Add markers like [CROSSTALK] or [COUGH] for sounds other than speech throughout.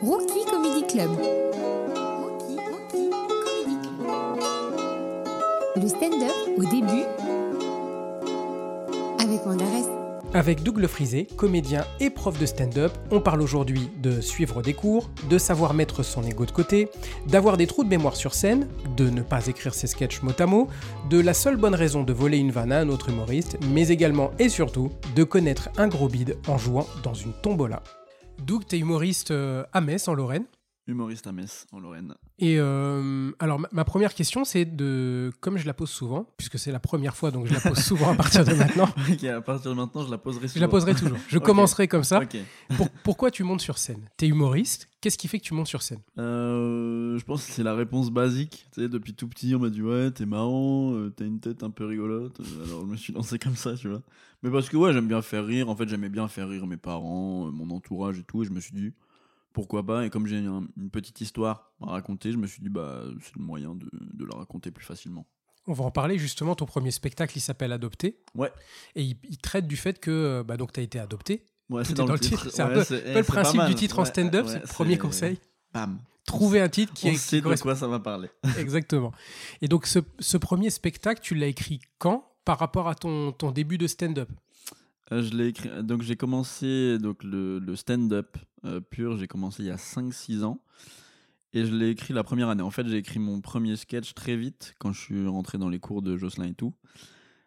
Rookie Comedy Club. Le stand-up au début avec Mandarès. Avec Doug Frisé, comédien et prof de stand-up, on parle aujourd'hui de suivre des cours, de savoir mettre son ego de côté, d'avoir des trous de mémoire sur scène, de ne pas écrire ses sketchs mot à mot, de la seule bonne raison de voler une vanne à un autre humoriste, mais également et surtout de connaître un gros bide en jouant dans une tombola. Doug, t'es humoriste euh, à Metz en Lorraine. Humoriste à Metz, en Lorraine. Et euh, alors, ma, ma première question, c'est de, comme je la pose souvent, puisque c'est la première fois, donc je la pose souvent à partir de maintenant, [LAUGHS] Ok, à partir de maintenant, je la poserai je la poserai toujours. Je [LAUGHS] commencerai comme ça. Pour- pourquoi tu montes sur scène? T'es humoriste, qu'est-ce qui fait que tu montes sur scène? Euh, je pense que c'est la réponse basique. Tu sais, depuis tout petit, on m'a dit ouais, t'es marrant, euh, t'as une tête un peu rigolote. Alors je me suis lancé comme ça, tu vois. Mais parce que ouais, j'aime bien faire rire. En fait, j'aimais bien faire rire mes parents, mon entourage et tout. Et je me suis dit pourquoi pas. Et comme j'ai un- une petite histoire à raconter, je me suis dit bah c'est le moyen de, de la raconter plus facilement. On va en parler justement. Ton premier spectacle, il s'appelle Adopté. Ouais. Et il, il traite du fait que euh, bah, donc tu as été adopté. Ouais, Tout est dans le titre. C'est un peu- c'est Un peu eh, le c'est principe du titre en stand-up, ouais, c'est le premier c'est- conseil. Bam. Trouver un titre qui, On est- qui sait de correspond. quoi ça va parler. [LAUGHS] Exactement. Et donc ce, ce premier spectacle, tu l'as écrit quand? Par rapport à ton, ton début de stand-up? Euh, je l'ai écrit. Donc j'ai commencé donc le, le stand-up euh, pur. J'ai commencé il y a 5-6 ans et je l'ai écrit la première année. En fait, j'ai écrit mon premier sketch très vite quand je suis rentré dans les cours de Jocelyn et tout.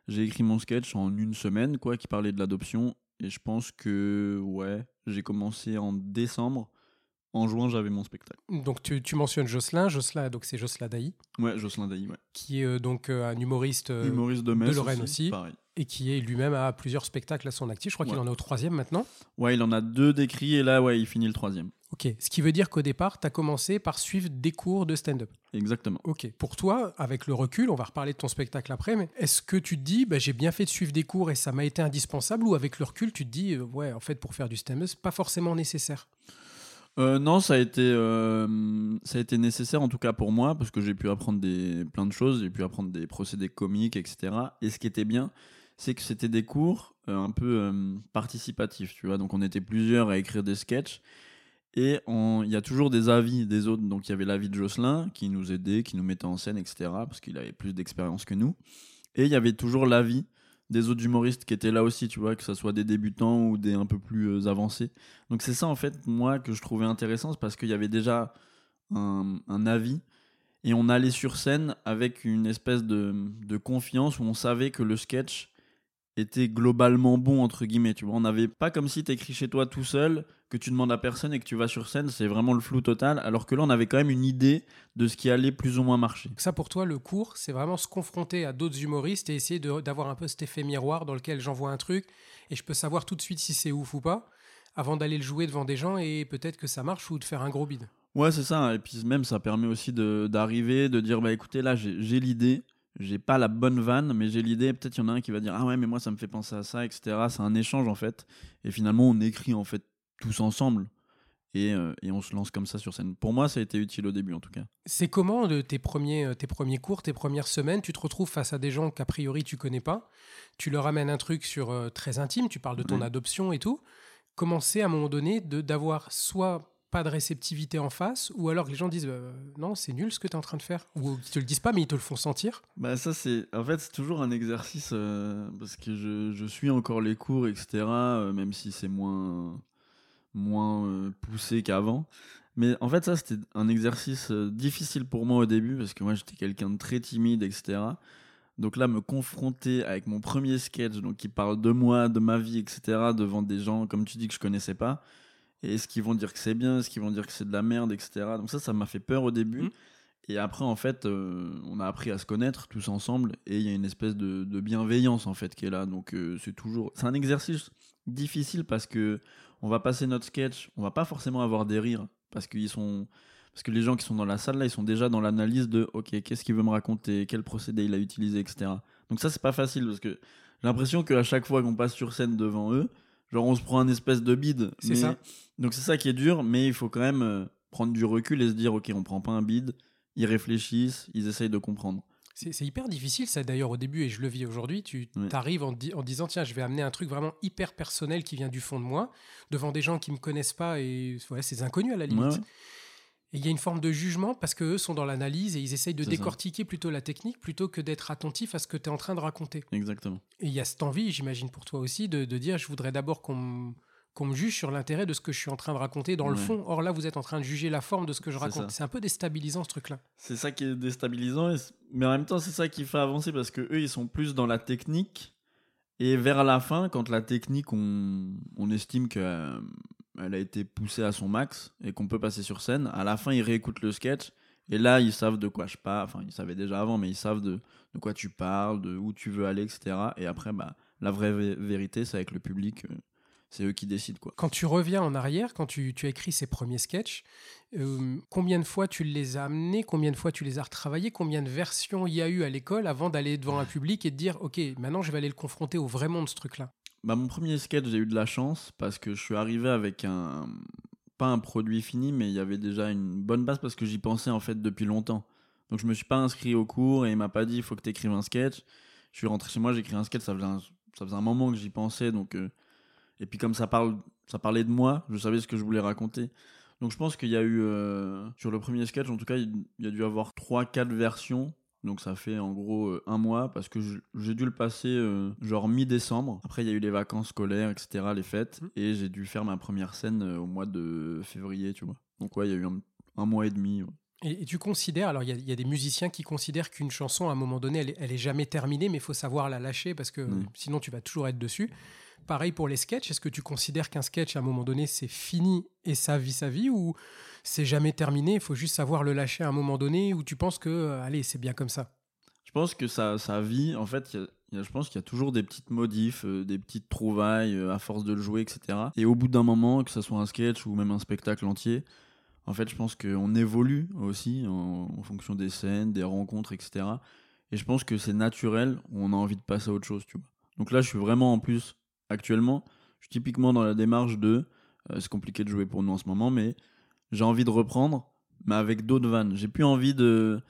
J'ai écrit mon sketch en une semaine, quoi, qui parlait de l'adoption. Et je pense que ouais, j'ai commencé en décembre. En juin, j'avais mon spectacle. Donc tu, tu mentionnes Jocelyn. Jocelyn, donc c'est Jocelyn Dailly, Ouais, Jocelyn Dailly, ouais. qui est euh, donc euh, un humoriste euh, Humoriste de Metz Lorraine aussi. Pareil. Et qui est lui-même à plusieurs spectacles à son actif. Je crois qu'il en est au troisième maintenant. Ouais, il en a deux d'écrits et là, ouais, il finit le troisième. Ok. Ce qui veut dire qu'au départ, tu as commencé par suivre des cours de stand-up. Exactement. Ok. Pour toi, avec le recul, on va reparler de ton spectacle après, mais est-ce que tu te dis, bah, j'ai bien fait de suivre des cours et ça m'a été indispensable, ou avec le recul, tu te dis, euh, ouais, en fait, pour faire du stand-up, c'est pas forcément nécessaire? Euh, non, ça a été euh, ça a été nécessaire en tout cas pour moi parce que j'ai pu apprendre des plein de choses, j'ai pu apprendre des procédés comiques, etc. Et ce qui était bien, c'est que c'était des cours euh, un peu euh, participatifs, tu vois. Donc on était plusieurs à écrire des sketchs et il y a toujours des avis des autres. Donc il y avait l'avis de Jocelyn qui nous aidait, qui nous mettait en scène, etc. Parce qu'il avait plus d'expérience que nous. Et il y avait toujours l'avis des autres humoristes qui étaient là aussi, tu vois, que ce soit des débutants ou des un peu plus euh, avancés. Donc c'est ça en fait moi que je trouvais intéressant, parce qu'il y avait déjà un, avis et on allait sur scène avec une espèce de confiance où on savait que le sketch était globalement bon entre guillemets, tu vois. On n'avait pas comme si t'écris chez toi tout seul, que tu demandes à personne et que tu vas sur scène, c'est vraiment le flou total, alors que là on avait quand même une idée de ce qui allait plus ou moins marcher. Ça, pour toi, le cours, c'est vraiment se confronter à d'autres humoristes et essayer d'avoir un peu cet effet miroir dans lequel j'envoie un truc et je peux savoir tout de suite si c'est ouf ou pas avant d'aller le jouer devant des gens et peut-être que ça marche ou de faire un gros bide. Ouais, c'est ça. Et puis même, ça permet aussi d'arriver, de, dire, bah écoutez, là, j'ai l'idée. J'ai pas la bonne vanne, mais j'ai l'idée. Peut-être il y en a un qui va dire, ah ouais, mais moi, ça me fait penser à ça, etc. C'est un échange, en fait. Et finalement, on écrit, en fait, tous ensemble. Et, euh, et on se lance comme ça sur scène. Pour moi, ça a été utile au début, en tout cas. C'est comment de tes premiers, euh, tes premiers cours, tes premières semaines Tu te retrouves face à des gens qu'a priori tu connais pas. Tu leur amènes un truc sur euh, très intime. Tu parles de ton adoption et tout. Comment c'est à un moment donné de d'avoir soit pas de réceptivité en face, ou alors que les gens disent euh, non c'est nul ce que tu es en train de faire, ou ils te le disent pas mais ils te le font sentir. Bah ça c'est en fait c'est toujours un exercice euh, parce que je, suis encore les cours etc euh, même si c'est moins moins euh, poussé qu'avant. Mais en fait ça c'était un exercice difficile pour moi au début parce que moi j'étais quelqu'un de très timide etc donc là me confronter avec mon premier sketch donc qui parle de moi de ma vie etc devant des gens comme tu dis que je connaissais pas et est-ce qu'ils vont dire que c'est bien est-ce qu'ils vont dire que c'est de la merde etc donc ça ça m'a fait peur au début Mhm. et après, en fait, euh, on a appris à se connaître tous ensemble et il y a une espèce de, de bienveillance en fait qui est là. Donc euh, c'est toujours, c'est un exercice difficile parce que on va passer notre sketch, on va pas forcément avoir des rires parce qu'ils sont, parce que les gens qui sont dans la salle là, ils sont déjà dans l'analyse de, ok, qu'est-ce qu'il veut me raconter, quel procédé il a utilisé, etc. Donc ça c'est pas facile parce que j'ai l'impression qu'à chaque fois qu'on passe sur scène devant eux, genre on se prend un espèce de bide. C'est Mais- ça. Donc c'est ça qui est dur, mais il faut quand même euh, prendre du recul et se dire, ok, on prend pas un bide, ils réfléchissent, ils essayent de comprendre. C'est c'est hyper difficile, ça d'ailleurs au début, et je le vis aujourd'hui. Tu Ouais. arrives en, di- en disant tiens, je vais amener un truc vraiment hyper personnel qui vient du fond de moi, devant des gens qui me connaissent pas et ouais, c'est des inconnus à la limite. Ouais. Et il y a une forme de jugement parce qu'eux sont dans l'analyse et ils essayent de ça. décortiquer plutôt la technique plutôt que d'être attentif à ce que tu es en train de raconter. Exactement. Et il y a cette envie, j'imagine pour toi aussi, de, de dire je voudrais d'abord qu'on me- qu'on me juge sur l'intérêt de ce que je suis en train de raconter dans le fond. Or là, vous êtes en train de juger la forme de ce que je raconte. C'est un peu déstabilisant ce truc-là. C'est ça qui est déstabilisant, mais en même temps, c'est ça qui fait avancer parce que eux, ils sont plus dans la technique. Et vers la fin, quand la technique, on, on estime qu'elle a été poussée à son max et qu'on peut passer sur scène, à la fin, ils réécoutent le sketch. Et là, ils savent de quoi je parle. Enfin, ils savaient déjà avant, mais ils savent de, de quoi tu parles, de où tu veux aller, etc. Et après, bah, la vraie vé- vérité, c'est avec le public. euh, C'est eux qui décident, quoi. Quand tu reviens en arrière, quand tu, tu as écrit ces premiers sketchs, euh, combien de fois tu les as amenés, combien de fois tu les as retravaillés, combien de versions il y a eu à l'école avant d'aller devant un public et de dire ok, maintenant je vais aller le confronter au vrai monde ce truc-là? Bah, mon premier sketch, j'ai eu de la chance parce que je suis arrivé avec un. Pas un produit fini, mais il y avait déjà une bonne base parce que j'y pensais en fait depuis longtemps. Donc je me suis pas inscrit au cours et il m'a pas dit il faut que tu écrives un sketch. Je suis rentré chez moi, j'ai écrit un sketch, ça faisait un, ça un moment que j'y pensais. Donc, euh, Et puis comme ça, parle, ça parlait de moi, je savais ce que je voulais raconter. Donc je pense qu'il y a eu, euh, sur le premier sketch en tout cas, il il y a dû avoir 3-4 versions. Donc ça fait en gros euh, un mois parce que j'ai dû le passer euh, genre mi-décembre. Après il y a eu les vacances scolaires, etc., les fêtes. Mhm. Et j'ai dû faire ma première scène euh, au mois de février, tu vois. Donc ouais, il y a eu un, un mois et demi. ouais. Et, et tu considères, alors il y, a- il y a des musiciens qui considèrent qu'une chanson, à un moment donné, elle est, elle est jamais terminée, mais il faut savoir la lâcher parce que Mm. sinon tu vas toujours être dessus. Pareil pour les sketchs, est-ce que tu considères qu'un sketch, à un moment donné, c'est fini et ça vit sa vie ou c'est jamais terminé, il faut juste savoir le lâcher à un moment donné ou tu penses que, euh, allez, c'est bien comme ça? Je pense que ça, ça vit. En fait, je pense qu'il y a toujours des petites modifs, euh, des petites trouvailles euh, à force de le jouer, etc. Et au bout d'un moment, que ce soit un sketch ou même un spectacle entier, en fait, je pense qu'on évolue aussi en, en fonction des scènes, des rencontres, etc. Et je pense que c'est naturel, on a envie de passer à autre chose, tu vois. Donc là, je suis vraiment en plus, actuellement, je suis typiquement dans la démarche de. euh, c'est compliqué de jouer pour nous en ce moment, mais j'ai envie de reprendre, mais avec d'autres vannes. J'ai plus envie de.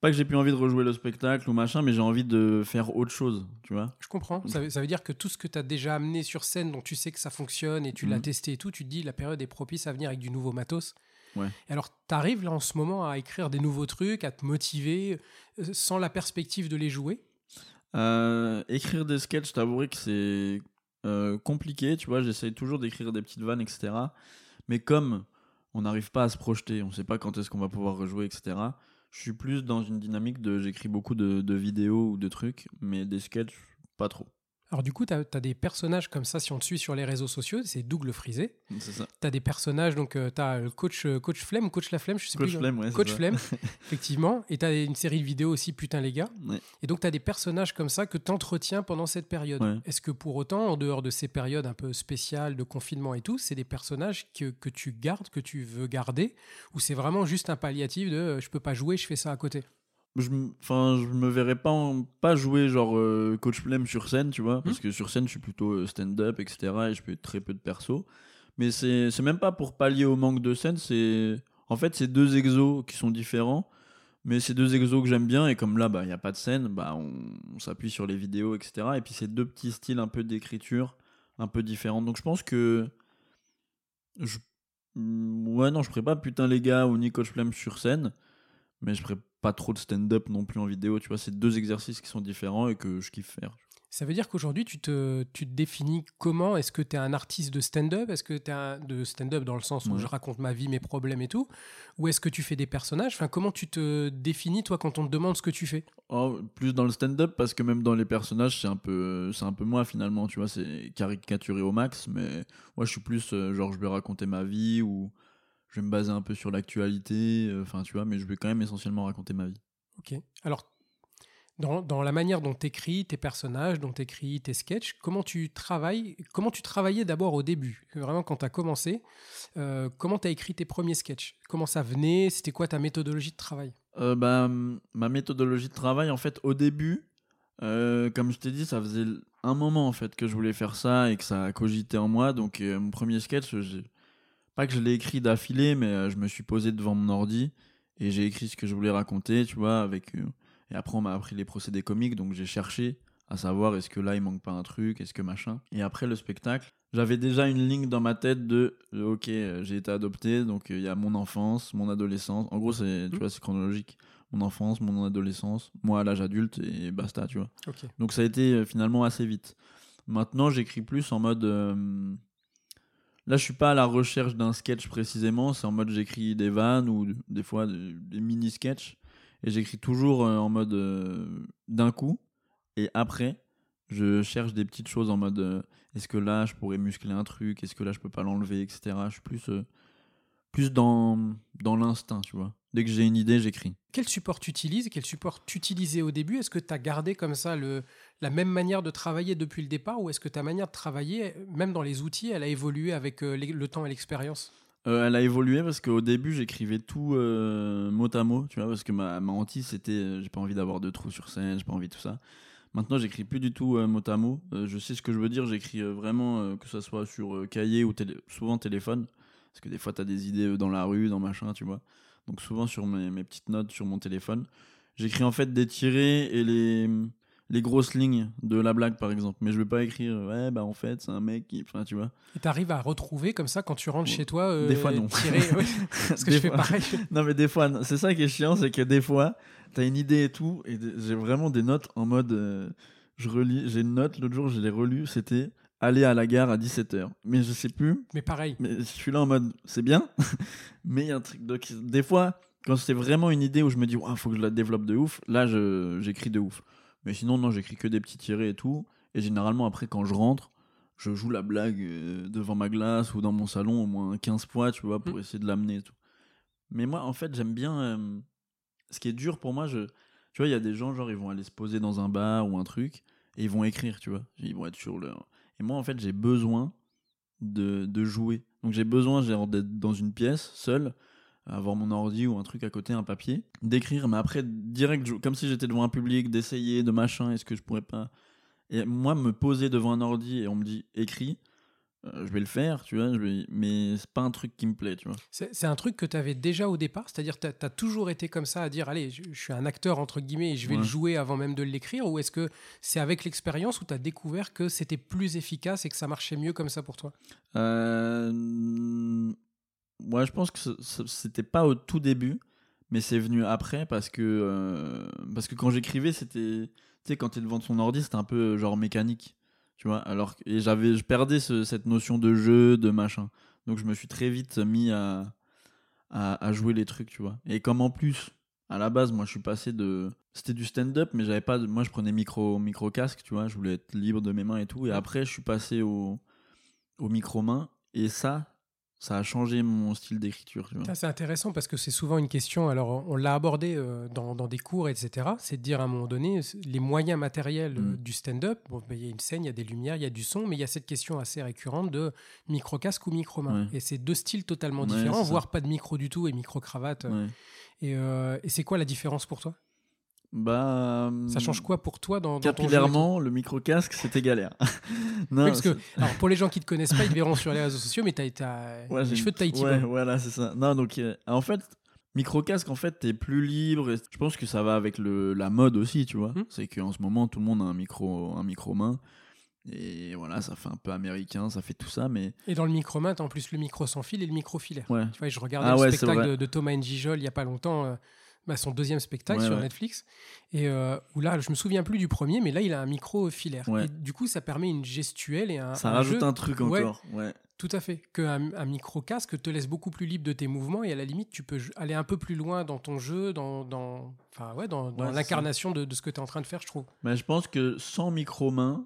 Pas que j'ai plus envie de rejouer le spectacle ou machin, mais j'ai envie de faire autre chose, tu vois. Je comprends. Ça, veut- ça veut dire que tout ce que tu as déjà amené sur scène, dont tu sais que ça fonctionne et tu l'as Mhm. testé et tout, tu te dis la période est propice à venir avec du nouveau matos. Ouais. Et alors, tu arrives là en ce moment à écrire des nouveaux trucs, à te motiver, euh, sans la perspective de les jouer? Euh, écrire des sketchs, t'avouerai que c'est euh, compliqué, tu vois. J'essaye toujours d'écrire des petites vannes, etc. Mais comme on n'arrive pas à se projeter, on sait pas quand est-ce qu'on va pouvoir rejouer, etc. Je suis plus dans une dynamique de j'écris beaucoup de, de vidéos ou de trucs, mais des sketchs, pas trop. Alors, du coup, tu as, des personnages comme ça, si on te suit sur les réseaux sociaux, c'est Dougle Frisé. C'est ça. Tu as des personnages, donc tu as le coach, euh, coach Flemme, coach La Flemme, je sais Coach plus. Flemme, ouais. Coach. Flemme, [LAUGHS] effectivement. Et tu as une série de vidéos aussi, putain les gars. Ouais. Et donc, tu as des personnages comme ça que tu entretiens pendant cette période. Ouais. Est-ce que pour autant, en dehors de ces périodes un peu spéciales de confinement et tout, c'est des personnages que, que tu gardes, que tu veux garder Ou c'est vraiment juste un palliatif de euh, je peux pas jouer, je fais ça à côté? Je enfin je me verrais pas en- pas jouer genre euh, coach flemme sur scène tu vois Hmm. parce que sur scène je suis plutôt euh, stand-up etc et je fais très peu de perso mais c'est c'est même pas pour pallier au manque de scène c'est en fait c'est deux exos qui sont différents mais c'est deux exos que j'aime bien et comme là bah il y a pas de scène bah on, on s'appuie sur les vidéos etc et puis c'est deux petits styles un peu d'écriture un peu différents donc je pense que je ouais non je ferais pas putain les gars ou ni coach flemme sur scène mais je ferais pas trop de stand-up non plus en vidéo, tu vois, c'est deux exercices qui sont différents et que je kiffe faire. Ça veut dire qu'aujourd'hui, tu te, tu te définis comment? Est-ce que tu es un artiste de stand-up? Est-ce que tu es un de stand-up dans le sens où Ouais. je raconte ma vie, mes problèmes et tout? Ou est-ce que tu fais des personnages? Enfin, Comment tu te définis, toi, quand on te demande ce que tu fais? Oh, plus dans le stand-up parce que même dans les personnages, c'est un peu c'est un peu moi finalement, tu vois, c'est caricaturé au max, mais moi je suis plus euh, genre je vais raconter ma vie ou je vais me baser un peu sur l'actualité, euh, enfin tu vois, mais je vais quand même essentiellement raconter ma vie. Ok. Alors, dans, dans la manière dont tu écris tes personnages, dont tu écris tes sketchs, comment tu travailles Comment tu travaillais d'abord au début? Vraiment, quand tu as commencé, euh, comment tu as écrit tes premiers sketchs? Comment ça venait? C'était quoi ta méthodologie de travail? Euh, bah, ma méthodologie de travail, en fait, au début, euh, comme je t'ai dit, ça faisait un moment en fait que je voulais faire ça et que ça a cogité en moi. Donc, mon premier sketch, j'ai- pas que je l'ai écrit d'affilée, mais euh, je me suis posé devant mon ordi et j'ai écrit ce que je voulais raconter, tu vois, avec. euh, Et après, on m'a appris les procédés comiques, donc j'ai cherché à savoir est-ce que là, il manque pas un truc, est-ce que machin. Et après le spectacle, j'avais déjà une ligne dans ma tête de euh, ok, j'ai été adopté, donc il y a mon enfance, mon adolescence. En gros, c'est tu Mhm. vois, c'est chronologique. Mon enfance, mon adolescence, moi à l'âge adulte et basta, tu vois. Donc ça a été finalement assez vite. Maintenant, j'écris plus en mode. euh, Là, je suis pas à la recherche d'un sketch précisément. C'est en mode j'écris des vannes ou des fois des, mini sketchs et j'écris toujours euh, en mode euh, d'un coup. Et après, je cherche des petites choses en mode euh, est-ce que là je pourrais muscler un truc, est-ce que là je peux pas l'enlever, etc. Je suis plus plus dans dans l'instinct, tu vois. Dès que j'ai une idée, j'écris. Quel support tu utilises Quel support tu utilisais au début? Est-ce que tu as gardé comme ça le, la même manière de travailler depuis le départ ou est-ce que ta manière de travailler, même dans les outils, elle a évolué avec euh, les- le temps et l'expérience? Euh, elle a évolué parce qu'au début j'écrivais tout euh, mot à mot, tu vois, parce que ma, ma hantise c'était euh, j'ai pas envie d'avoir de trous sur scène, j'ai pas envie de tout ça. Maintenant j'écris plus du tout mot à mot. Je sais ce que je veux dire, j'écris vraiment que ça soit sur cahier ou télé- souvent téléphone, parce que des fois t'as des idées dans la rue, dans machin, tu vois. Donc souvent sur mes, mes petites notes sur mon téléphone, j'écris en fait des tirés et les les grosses lignes de la blague par exemple, mais je vais pas écrire ouais bah en fait c'est un mec qui, enfin tu vois. Et tu arrives à retrouver comme ça quand tu rentres chez toi euh, Des fois, non. tirer- ouais, [LAUGHS] parce que Des je fais pareil. Non, mais des fois, c'est ça qui est chiant, c'est que des fois, t'as une idée et tout, et j'ai vraiment des notes en mode. euh, je relis, j'ai une note, l'autre jour, je l'ai relue, c'était aller à la gare à 17h. Mais je sais plus, Mais pareil. mais je suis là en mode, c'est bien, [LAUGHS] mais il y a un truc. Donc, des fois, quand c'est vraiment une idée où je me dis, il faut que je la développe de ouf, là, j'écris de ouf. Mais sinon, non, j'écris que des petits tirés et tout, et généralement, après, quand je rentre, je joue la blague euh, devant ma glace ou dans mon salon au moins 15 fois, tu vois, pour Mm. essayer de l'amener et tout. Mais moi, en fait, j'aime bien. euh, ce qui est dur pour moi, je, tu vois, il y a des gens, genre, ils vont aller se poser dans un bar ou un truc et ils vont écrire, tu vois. Ils vont être sur leur. Et moi, en fait, j'ai besoin de, jouer. Donc, j'ai besoin, d'être dans une pièce, seul, avoir mon ordi ou un truc à côté, un papier, d'écrire, mais après, direct, comme si j'étais devant un public, d'essayer, de machin, est-ce que je pourrais pas? Et moi, me poser devant un ordi et on me dit écris, euh, je vais le faire, tu vois, je vais... mais c'est pas un truc qui me plaît, tu vois. C'est un truc que tu avais déjà au départ, c'est-à-dire tu as, toujours été comme ça à dire allez, je, je suis un acteur entre guillemets et je vais Ouais. le jouer avant même de l'écrire ou est-ce que c'est avec l'expérience où tu as découvert que c'était plus efficace et que ça marchait mieux comme ça pour toi? Euh... Ouais, je pense que c'était pas au tout début, mais c'est venu après parce que, euh, parce que quand j'écrivais, c'était. Tu sais, quand t'es devant ton ordi, c'était un peu euh, genre mécanique. Tu vois, alors que- j'avais, je perdais ce- cette notion de jeu, de machin. Donc je me suis très vite mis à, à, jouer les trucs, tu vois. Et comme en plus, à la base, moi je suis passé de. C'était du stand-up, mais j'avais pas. Moi je prenais micro, micro casque, tu vois, je voulais être libre de mes mains et tout. Et après, je suis passé au, au micro-main. Et ça, ça a changé mon style d'écriture, C'est intéressant parce que c'est souvent une question, alors on l'a abordé euh, dans, dans des cours, etc. C'est de dire à un moment donné, les moyens matériels euh, Mm. du stand-up, bon, ben, il y a une scène, il y a des lumières, il y a du son, mais il y a cette question assez récurrente de micro-casque ou micro-main. Ouais. Et c'est deux styles totalement Ouais, différents, voire pas de micro du tout et micro-cravate. Ouais. Et, euh, et c'est quoi la différence pour toi? Bah. Ça change quoi pour toi dans, dans ton jeu Capillairement, le micro-casque, c'était galère. [LAUGHS] non, Oui, parce que, alors pour les gens qui te connaissent pas, ils te verront sur les réseaux sociaux, mais tu as, Ouais, les cheveux de Tahiti. Ouais, voilà, c'est ça. Non, donc, euh, en fait, micro-casque, en fait, t'es plus libre. et je pense que ça va avec le, la mode aussi, tu vois. Hmm. C'est qu'en ce moment, tout le monde a un micro, un micro-main. Et voilà, ça fait un peu américain, ça fait tout ça, mais Et dans le micro-main, tu en plus le micro sans fil et le micro filaire. ouais. Tu vois, je regardais Ah le ouais, spectacle de, de Thomas Njijol il y a pas longtemps, euh, bah, son deuxième spectacle Ouais, sur ouais. Netflix, et euh, où là, je me souviens plus du premier, mais là, il a un micro filaire. Ouais. Et du coup, ça permet une gestuelle et un, Ça un rajoute jeu, un truc encore. Ouais. tout à fait, qu'un un micro casque te laisse beaucoup plus libre de tes mouvements et à la limite, tu peux aller un peu plus loin dans ton jeu, dans, dans, enfin, ouais, dans, l'incarnation de, de ce que tu es en train de faire, je trouve. Mais je pense que sans micro-main,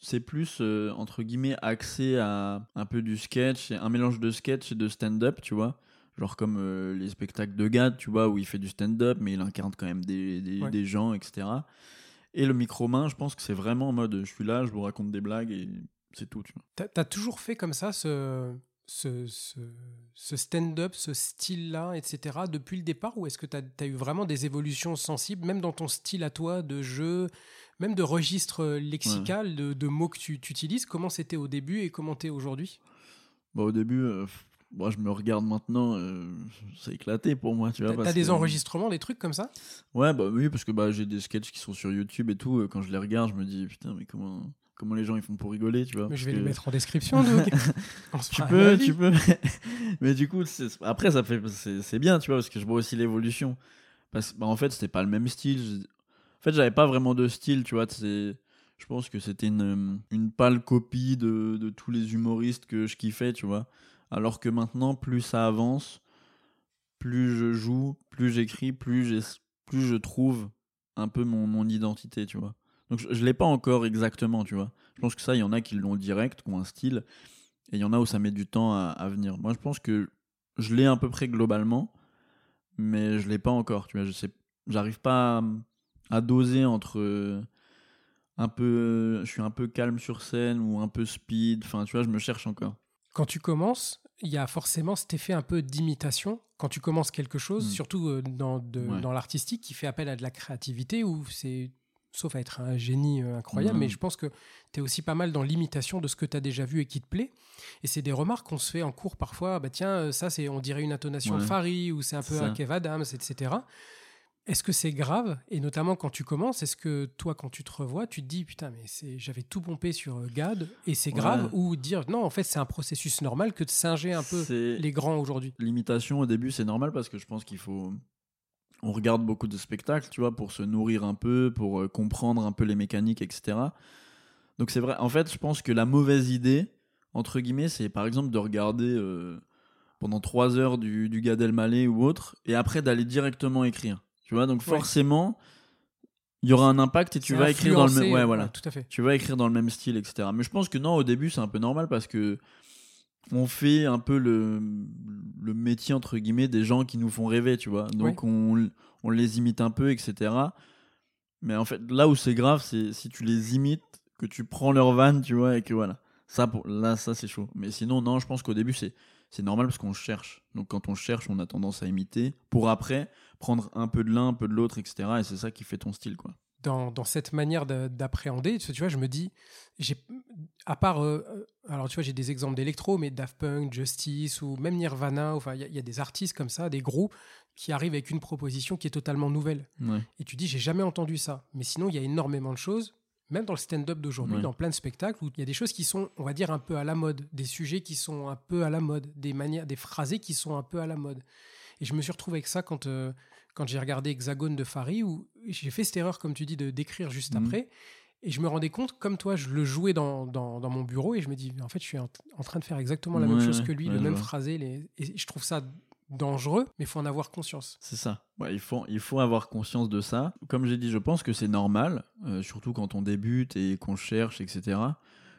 c'est plus, euh, entre guillemets, axé à un peu du sketch, un mélange de sketch et de stand-up, tu vois. Genre comme euh, les spectacles de Gad, tu vois, où il fait du stand-up, mais il incarne quand même des, des, Ouais. des gens, etc. Et le micro-main, je pense que c'est vraiment en mode, je suis là, je vous raconte des blagues et c'est tout, tu vois. Tu as, toujours fait comme ça ce, ce, ce, ce stand-up, ce style-là, etc., depuis le départ Ou est-ce que tu as, eu vraiment des évolutions sensibles, même dans ton style à toi, de jeu, même de registre lexical, de, de mots que tu, tu utilises? Comment c'était au début et comment t'es aujourd'hui? Bah, au début, euh, moi, je me regarde maintenant, euh, c'est éclaté pour moi, tu vois. T'as des que- enregistrements, des trucs comme ça? Ouais, bah oui, parce que bah, j'ai des sketchs qui sont sur YouTube et tout. euh, Quand je les regarde, je me dis, putain, mais comment, comment les gens ils font pour rigoler, tu vois Mais je vais que- les mettre en description. donc. [LAUGHS] Tu peux, tu [LAUGHS] peux. mais du coup, après, ça fait, c'est bien, tu vois, parce que je vois aussi l'évolution. Parce bah, en fait, c'était pas le même style. En fait, j'avais pas vraiment de style, tu vois. c'est- Je pense que c'était une, une pâle copie de, de tous les humoristes que je kiffais, tu vois. Alors que maintenant, plus ça avance, plus je joue, plus j'écris, plus, je trouve un peu mon, identité, tu vois. Donc, je, je l'ai pas encore exactement, tu vois. Je pense que ça, il y en a qui l'ont direct, qui ont un style. Et il y en a où ça met du temps à, à venir. Moi, je pense que je l'ai à peu près globalement, mais je l'ai pas encore. Tu vois, je sais, j'arrive pas à, à doser entre euh, un peu, je suis un peu calme sur scène ou un peu speed. Enfin, tu vois, je me cherche encore. Quand tu commences, il y a forcément cet effet un peu d'imitation. Quand tu commences quelque chose, Mm. surtout euh, dans, de- Ouais. dans l'artistique, qui fait appel à de la créativité, où c'est, sauf à être un génie euh, incroyable, mais je pense que tu es aussi pas mal dans l'imitation de ce que tu as déjà vu et qui te plaît. Et c'est des remarques qu'on se fait en cours parfois. Bah tiens, euh, ça, c'est, on dirait une intonation de Ouais. Farid, ou c'est un peu un. Kev Adams, etc. Est-ce que c'est grave? Et notamment quand tu commences, est-ce que toi, quand tu te revois, tu te dis putain, mais j'avais tout pompé sur euh, Gad et c'est Ouais. grave? Ou dire non, en fait, c'est un processus normal que de singer un peu les grands aujourd'hui? L'imitation au début, c'est normal parce que je pense qu'il faut. On regarde beaucoup de spectacles, tu vois, pour se nourrir un peu, pour euh, comprendre un peu les mécaniques, etc. Donc c'est vrai. En fait, je pense que la mauvaise idée, entre guillemets, c'est par exemple de regarder euh, pendant trois heures du, du Gad Elmaleh ou autre, et après d'aller directement écrire. Tu vois, donc forcément, il y aura un impact et tu vas écrire dans le même. Ouais, voilà tout à fait. tu vas écrire dans le même style, etc. Mais je pense que non, au début, c'est un peu normal parce que on fait un peu le, le métier, entre guillemets, des gens qui nous font rêver, tu vois. Donc on, on les imite un peu, etc. Mais en fait, là où c'est grave, c'est si tu les imites, que tu prends leur vanne, tu vois, et que voilà. Ça, pour, là, ça, c'est chaud. Mais sinon, non, je pense qu'au début, c'est c'est normal parce qu'on cherche. Donc quand on cherche, on a tendance à imiter pour après prendre un peu de l'un, un peu de l'autre, etc. Et c'est ça qui fait ton style, quoi. Dans, dans cette manière de- d'appréhender, tu vois, je me dis, j'ai, à part, euh, euh, alors tu vois, j'ai des exemples d'électro, mais Daft Punk, Justice ou même Nirvana, enfin, il y, a- il y a des artistes comme ça, des groupes qui arrivent avec une proposition qui est totalement nouvelle. Ouais. Et tu dis, j'ai jamais entendu ça. Mais sinon, il y a énormément de choses, même dans le stand-up d'aujourd'hui, Ouais. dans plein de spectacles, où il y a des choses qui sont, on va dire, un peu à la mode, des sujets qui sont un peu à la mode, des manières, des phrasés qui sont un peu à la mode. Et je me suis retrouvé avec ça quand, euh, quand j'ai regardé Hexagone de Farid, où j'ai fait cette erreur, comme tu dis, de d'écrire juste Mhm. après. Et je me rendais compte, comme toi, je le jouais dans, dans, dans mon bureau et je me dis, en fait, je suis en, en train de faire exactement la même chose que lui, ouais, le même vois. phrasé. Les, et je trouve ça dangereux, mais il faut en avoir conscience. C'est ça. Ouais, il, faut, il faut avoir conscience de ça. Comme j'ai dit, je pense que c'est normal, euh, surtout quand on débute et qu'on cherche, etc.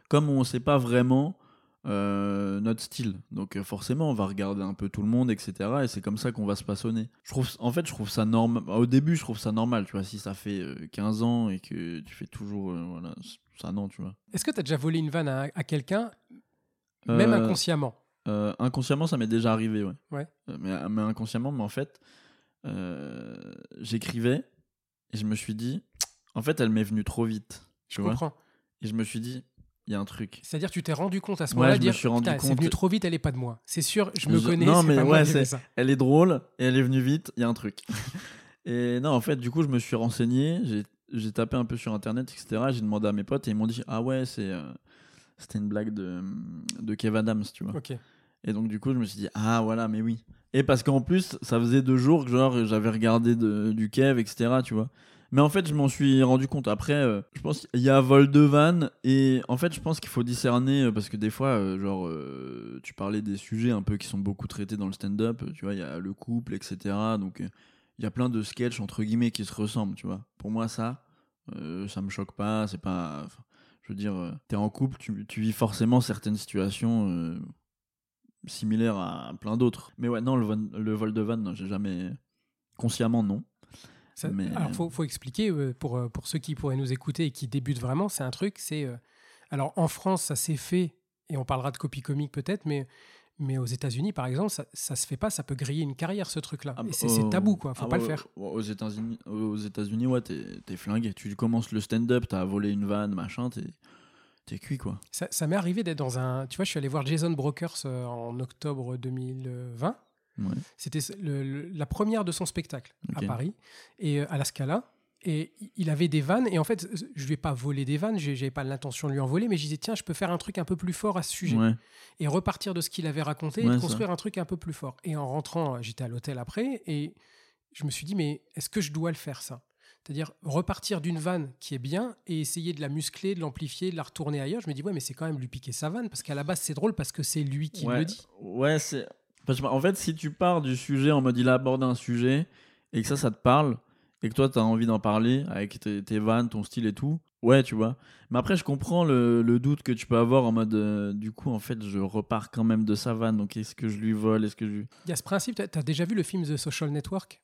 Comme on ne sait pas vraiment euh, notre style. Donc euh, forcément, on va regarder un peu tout le monde, etc. Et c'est comme ça qu'on va se passionner. Je trouve, en fait, je trouve ça normal. Au début, je trouve ça normal. Tu vois, si ça fait euh, 15 ans et que tu fais toujours... euh, voilà, ça non, tu vois. Est-ce que tu as déjà volé une vanne à, à quelqu'un, même Euh, inconsciemment? Euh, inconsciemment, ça m'est déjà arrivé, ouais. Ouais. Euh, Mais, mais inconsciemment, mais en fait, euh, j'écrivais et je me suis dit, en fait, elle m'est venue trop vite. Je Tu vois comprends. Et je me suis dit, il y a un truc. C'est-à-dire, tu t'es rendu compte à ce Ouais, moment-là, je me dire, suis rendu Putain, c'est compte- venu trop vite, elle est pas de moi. C'est sûr, je me Je- connais. non, mais pas moi ouais, fait c'est- ça. Elle est drôle et elle est venue vite, il y a un truc. [LAUGHS] et non, en fait, du coup, je me suis renseigné, j'ai- j'ai tapé un peu sur internet, etc. J'ai demandé à mes potes et ils m'ont dit, ah ouais, c'est. euh, C'était une blague de, de Kev Adams, tu vois. Ok. Et donc, du coup, je me suis dit, ah voilà, mais oui. Et parce qu'en plus, ça faisait deux jours que genre, j'avais regardé de- du Kev, etc. Tu vois. Mais en fait, je m'en suis rendu compte. Après, euh, je pense qu'il y a vol de vanne. Et en fait, je pense qu'il faut discerner. euh, Parce que des fois, euh, genre, tu parlais des sujets un peu qui sont beaucoup traités dans le stand-up. Tu vois, il y a le couple, etc. Donc, il y a plein de sketchs, entre guillemets, qui se ressemblent. Tu vois. Pour moi, ça, euh, ça me choque pas. C'est pas. je veux dire, euh, t'es en couple, tu, vis forcément certaines situations. euh, similaire à plein d'autres. Mais ouais, non, le, vol- le vol de van, non, j'ai jamais. Consciemment, non. Ça- Mais- Alors, faut, faut expliquer euh, pour, euh, pour ceux qui pourraient nous écouter et qui débutent vraiment, c'est un truc, c'est... euh, alors, en France, ça s'est fait, et on parlera de copie comique peut-être, mais, mais aux États-Unis, par exemple, ça, ça se fait pas, ça peut griller une carrière, ce truc-là. Ah bah, c'est tabou, quoi, faut ah pas ouais, le faire. Aux États-Unis, aux États-Unis, ouais, t'es flingué. Tu commences le stand-up, t'as volé une vanne, machin, t'es t'es cuit, quoi. Ça, ça m'est arrivé d'être dans un. Tu vois, je suis allé voir Jason Brokers en octobre 2020. Ouais. C'était la première de son spectacle à Paris et euh, à la Scala. Et il avait des vannes. Et en fait, je lui ai pas volé des vannes. J'avais pas l'intention de lui en voler. Mais je disais, tiens, je peux faire un truc un peu plus fort à ce sujet. Ouais. Et repartir de ce qu'il avait raconté et ça. construire un truc un peu plus fort. Et en rentrant, euh, j'étais à l'hôtel après. Et je me suis dit, mais est-ce que je dois le faire, ça? C'est-à-dire repartir d'une vanne qui est bien et essayer de la muscler, de l'amplifier, de la retourner ailleurs. Je me dis, ouais, mais c'est quand même lui piquer sa vanne. Parce qu'à la base, c'est drôle parce que c'est lui qui ouais. le dit. Ouais, c'est. Parce que, En fait, si tu pars du sujet en mode il a abordé un sujet et que ça, ça te parle et que toi, t'as envie d'en parler avec tes, tes vannes, ton style et tout, ouais, tu vois. Mais après, je comprends le, le doute que tu peux avoir en mode euh, du coup, en fait, je repars quand même de sa vanne. Donc, est-ce que je lui vole? Est-ce que je. Il y a ce principe. Tu as déjà vu le film The Social Network?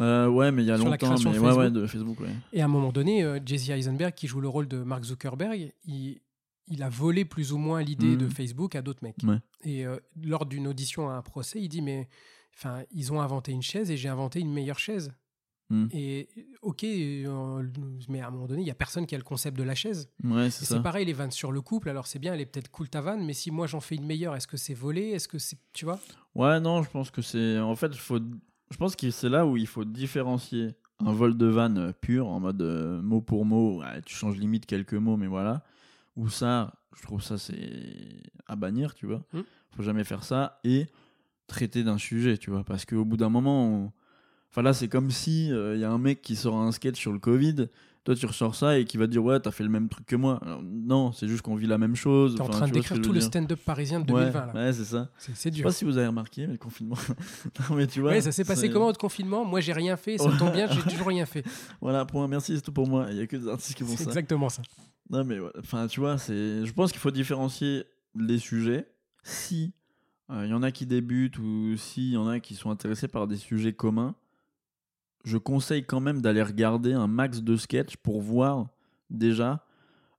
Euh, ouais, mais il y a Sur longtemps. Mais de ouais, de Facebook, ouais. Et à un moment donné, euh, Jesse Eisenberg, qui joue le rôle de Mark Zuckerberg, il, il a volé plus ou moins l'idée Mhm. de Facebook à d'autres mecs. Ouais. Et euh, lors d'une audition à un procès, il dit mais enfin ils ont inventé une chaise et j'ai inventé une meilleure chaise. Mhm. Et ok, euh, mais à un moment donné, il y a personne qui a le concept de la chaise. Ouais, c'est pareil les vannes sur le couple. Alors c'est bien, elle est peut-être cool ta vanne, mais si moi j'en fais une meilleure, est-ce que c'est volé? Est-ce que c'est tu vois? Ouais, non, je pense que c'est. En fait, faut. Je pense que c'est là où il faut différencier un vol de vanne euh, pur, en mode euh, mot pour mot. ouais, tu changes limite quelques mots, mais voilà. Ou ça, je trouve ça, c'est à bannir, tu vois. Mm. Faut jamais faire ça. Et traiter d'un sujet, tu vois. Parce qu'au bout d'un moment, on- enfin là, c'est comme si il y a un mec qui sort un sketch sur le Covid. Toi, tu ressors ça et qui va te dire Ouais, t'as fait le même truc que moi. Alors, non, c'est juste qu'on vit la même chose. T'es en train que d'écrire tout le stand-up parisien de Ouais, 2020 là. ouais, c'est ça. C'est c'est Je sais dur. pas si vous avez remarqué, mais le confinement. [LAUGHS] non, mais tu vois. Ouais, ça s'est passé comment votre confinement? Moi j'ai rien fait, ça Ouais. [LAUGHS] tombe bien, j'ai toujours rien fait. Voilà, point, merci, c'est tout pour moi. Il y a que des artistes qui font C'est ça. exactement ça. Non, mais tu vois, c'est. Je pense qu'il faut différencier les sujets. Si euh, il y en a qui débutent ou s'il y en a qui sont intéressés par des sujets communs, je conseille quand même d'aller regarder un max de sketchs pour voir déjà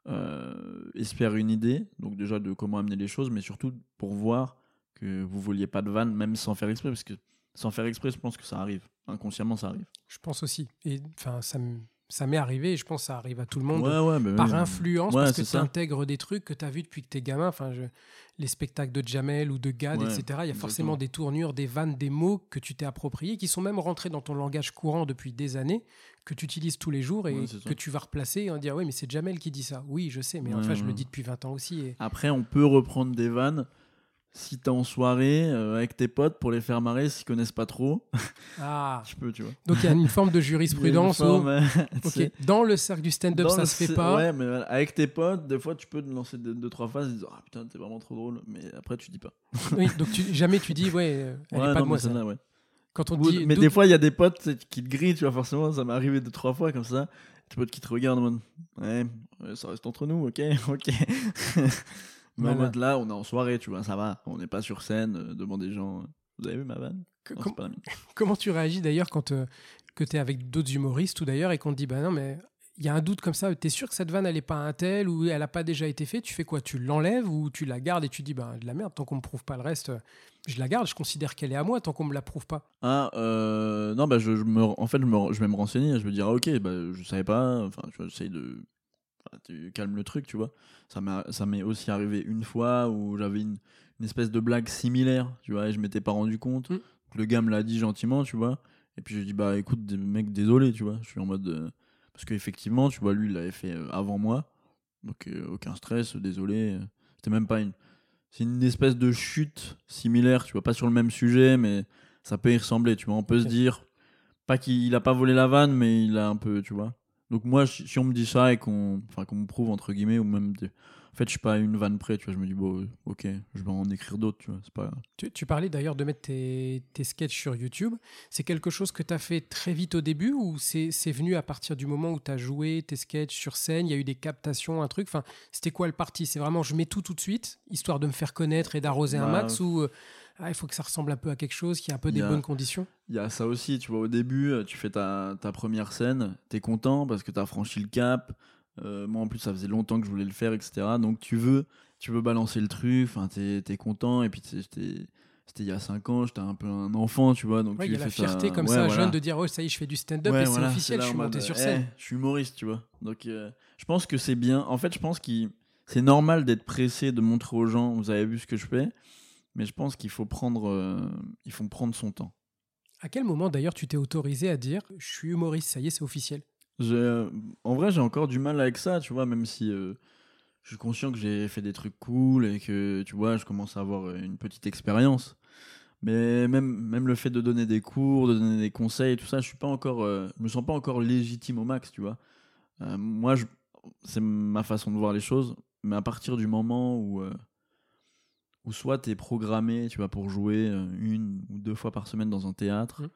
euh, faire une idée, donc déjà de comment amener les choses, mais surtout pour voir que vous vouliez pas de vanne, même sans faire exprès, parce que sans faire exprès, je pense que ça arrive. Inconsciemment, ça arrive. Je pense aussi. Et enfin, ça m- ça m'est arrivé et je pense que ça arrive à tout le monde. Ouais, ouais, mais Par influence, Ouais, parce que tu intègres des trucs que tu as vus depuis que tu es gamin. Enfin, je- les spectacles de Jamel ou de Gad, etc. Il y a forcément des tournures, des vannes, des mots que tu t'es appropriés, qui sont même rentrés dans ton langage courant depuis des années, que tu utilises tous les jours et que tu vas replacer et en dire Oui, mais c'est Jamel qui dit ça. Oui, je sais, mais enfin, je le dis depuis 20 ans aussi. Et... Après, on peut reprendre des vannes si t'es en soirée euh, avec tes potes pour les faire marrer s'ils connaissent pas trop. [LAUGHS] Ah tu peux, tu vois. Donc il y a une forme de jurisprudence. Où- euh, [LAUGHS] Dans le cercle du stand-up, ça se fait pas. Ouais, mais voilà, avec tes potes, des fois, tu peux te lancer deux, deux trois phrases et dire Ah putain, t'es vraiment trop drôle. Mais après, tu dis pas. Oui, donc tu- jamais tu dis ouais, euh, elle Ouais, est pas non, de moi mais ça. ouais. Quand on Ou- dit mais des fois, il y a des potes qui te grillent, tu vois, forcément, ça m'est arrivé deux, trois fois comme ça. Tes potes qui te regardent en mode ouais, ça reste entre nous, ok, [LAUGHS] ok. Mais en mode là, on est en soirée, tu vois, ça va. On n'est pas sur scène euh, devant des gens. Vous avez vu ma vanne? Que- Non, com- c'est pas la mienne. [LAUGHS] comment tu réagis d'ailleurs quand euh, que tu es avec d'autres humoristes ou d'ailleurs et qu'on te dit bah non mais il y a un doute comme ça, tu es sûr que cette vanne elle est pas un tel ou elle a pas déjà été faite, tu fais quoi? Tu l'enlèves ou tu la gardes et tu dis bah de la merde tant qu'on me prouve pas le reste, euh, je la garde, je considère qu'elle est à moi tant qu'on me la prouve pas. Ah, euh, non, bah, je, je me, en fait, je, me, je vais me renseigner. Je vais dire, ah, ok, bah, je savais pas. Enfin, j'essaye de. Tu calmes le truc, tu vois. Ça m'est aussi arrivé une fois où j'avais une, une espèce de blague similaire, tu vois, et je m'étais pas rendu compte. Mm. Le gars me l'a dit gentiment, tu vois. Et puis, je dis, bah, écoute, mec, désolé, tu vois. Je suis en mode. euh, parce qu'effectivement, tu vois, lui, il l'avait fait euh, avant moi. Donc, euh, aucun stress, désolé. C'était même pas une. C'est une espèce de chute similaire, tu vois, pas sur le même sujet, mais ça peut y ressembler, tu vois. On peut se dire, pas qu'il a pas volé la vanne, mais il a un peu, tu vois. Donc moi, si on me dit ça et qu'on enfin, qu'on me prouve, entre guillemets, ou même... des- En fait, je suis pas une vanne près, tu vois. Je me dis, bon, euh, ok, je vais en écrire d'autres, tu vois. C'est pas... Tu, tu parlais d'ailleurs de mettre tes, tes sketchs sur YouTube. C'est quelque chose que tu as fait très vite au début ou c'est venu à partir du moment où tu as joué tes sketchs sur scène Il y a eu des captations, un truc enfin, C'était quoi le parti? C'est vraiment je mets tout tout de suite, histoire de me faire connaître et d'arroser un Bah, max ou euh, ah, il faut que ça ressemble un peu à quelque chose qui a un peu des y a- bonnes conditions Il y a ça aussi, tu vois, au début, euh, tu fais ta, ta première scène, t'es content parce que t'as franchi le cap. Euh, moi, en plus, ça faisait longtemps que je voulais le faire, etc. Donc, tu veux, tu veux balancer le truc, enfin, t'es es content. Et puis, c'était il y a 5 ans, j'étais un peu un enfant, tu vois. Donc, Ouais, tu Il y a la ta- fierté comme ouais, ça, voilà. jeune, de dire oh, ça y est, je fais du stand-up Ouais, et voilà, c'est officiel, je suis monté sur eh, scène. je suis humoriste, tu vois. Donc, euh, je pense que c'est bien. En fait, je pense que c'est normal d'être pressé, de montrer aux gens, vous avez vu ce que je fais, mais je pense qu'il faut prendre, euh, il faut prendre son temps. À quel moment d'ailleurs tu t'es autorisé à dire je suis humoriste, ça y est, c'est officiel? Je- en vrai, j'ai encore du mal avec ça, tu vois, même si euh, je suis conscient que j'ai fait des trucs cool et que, tu vois, je commence à avoir une petite expérience. Mais même, même le fait de donner des cours, de donner des conseils, tout ça, je suis pas encore, euh, je me sens pas encore légitime au max, tu vois. Euh, moi, c'est ma façon de voir les choses, mais à partir du moment où, où soit tu es programmé, tu vois, pour jouer euh, une ou deux fois par semaine dans un théâtre,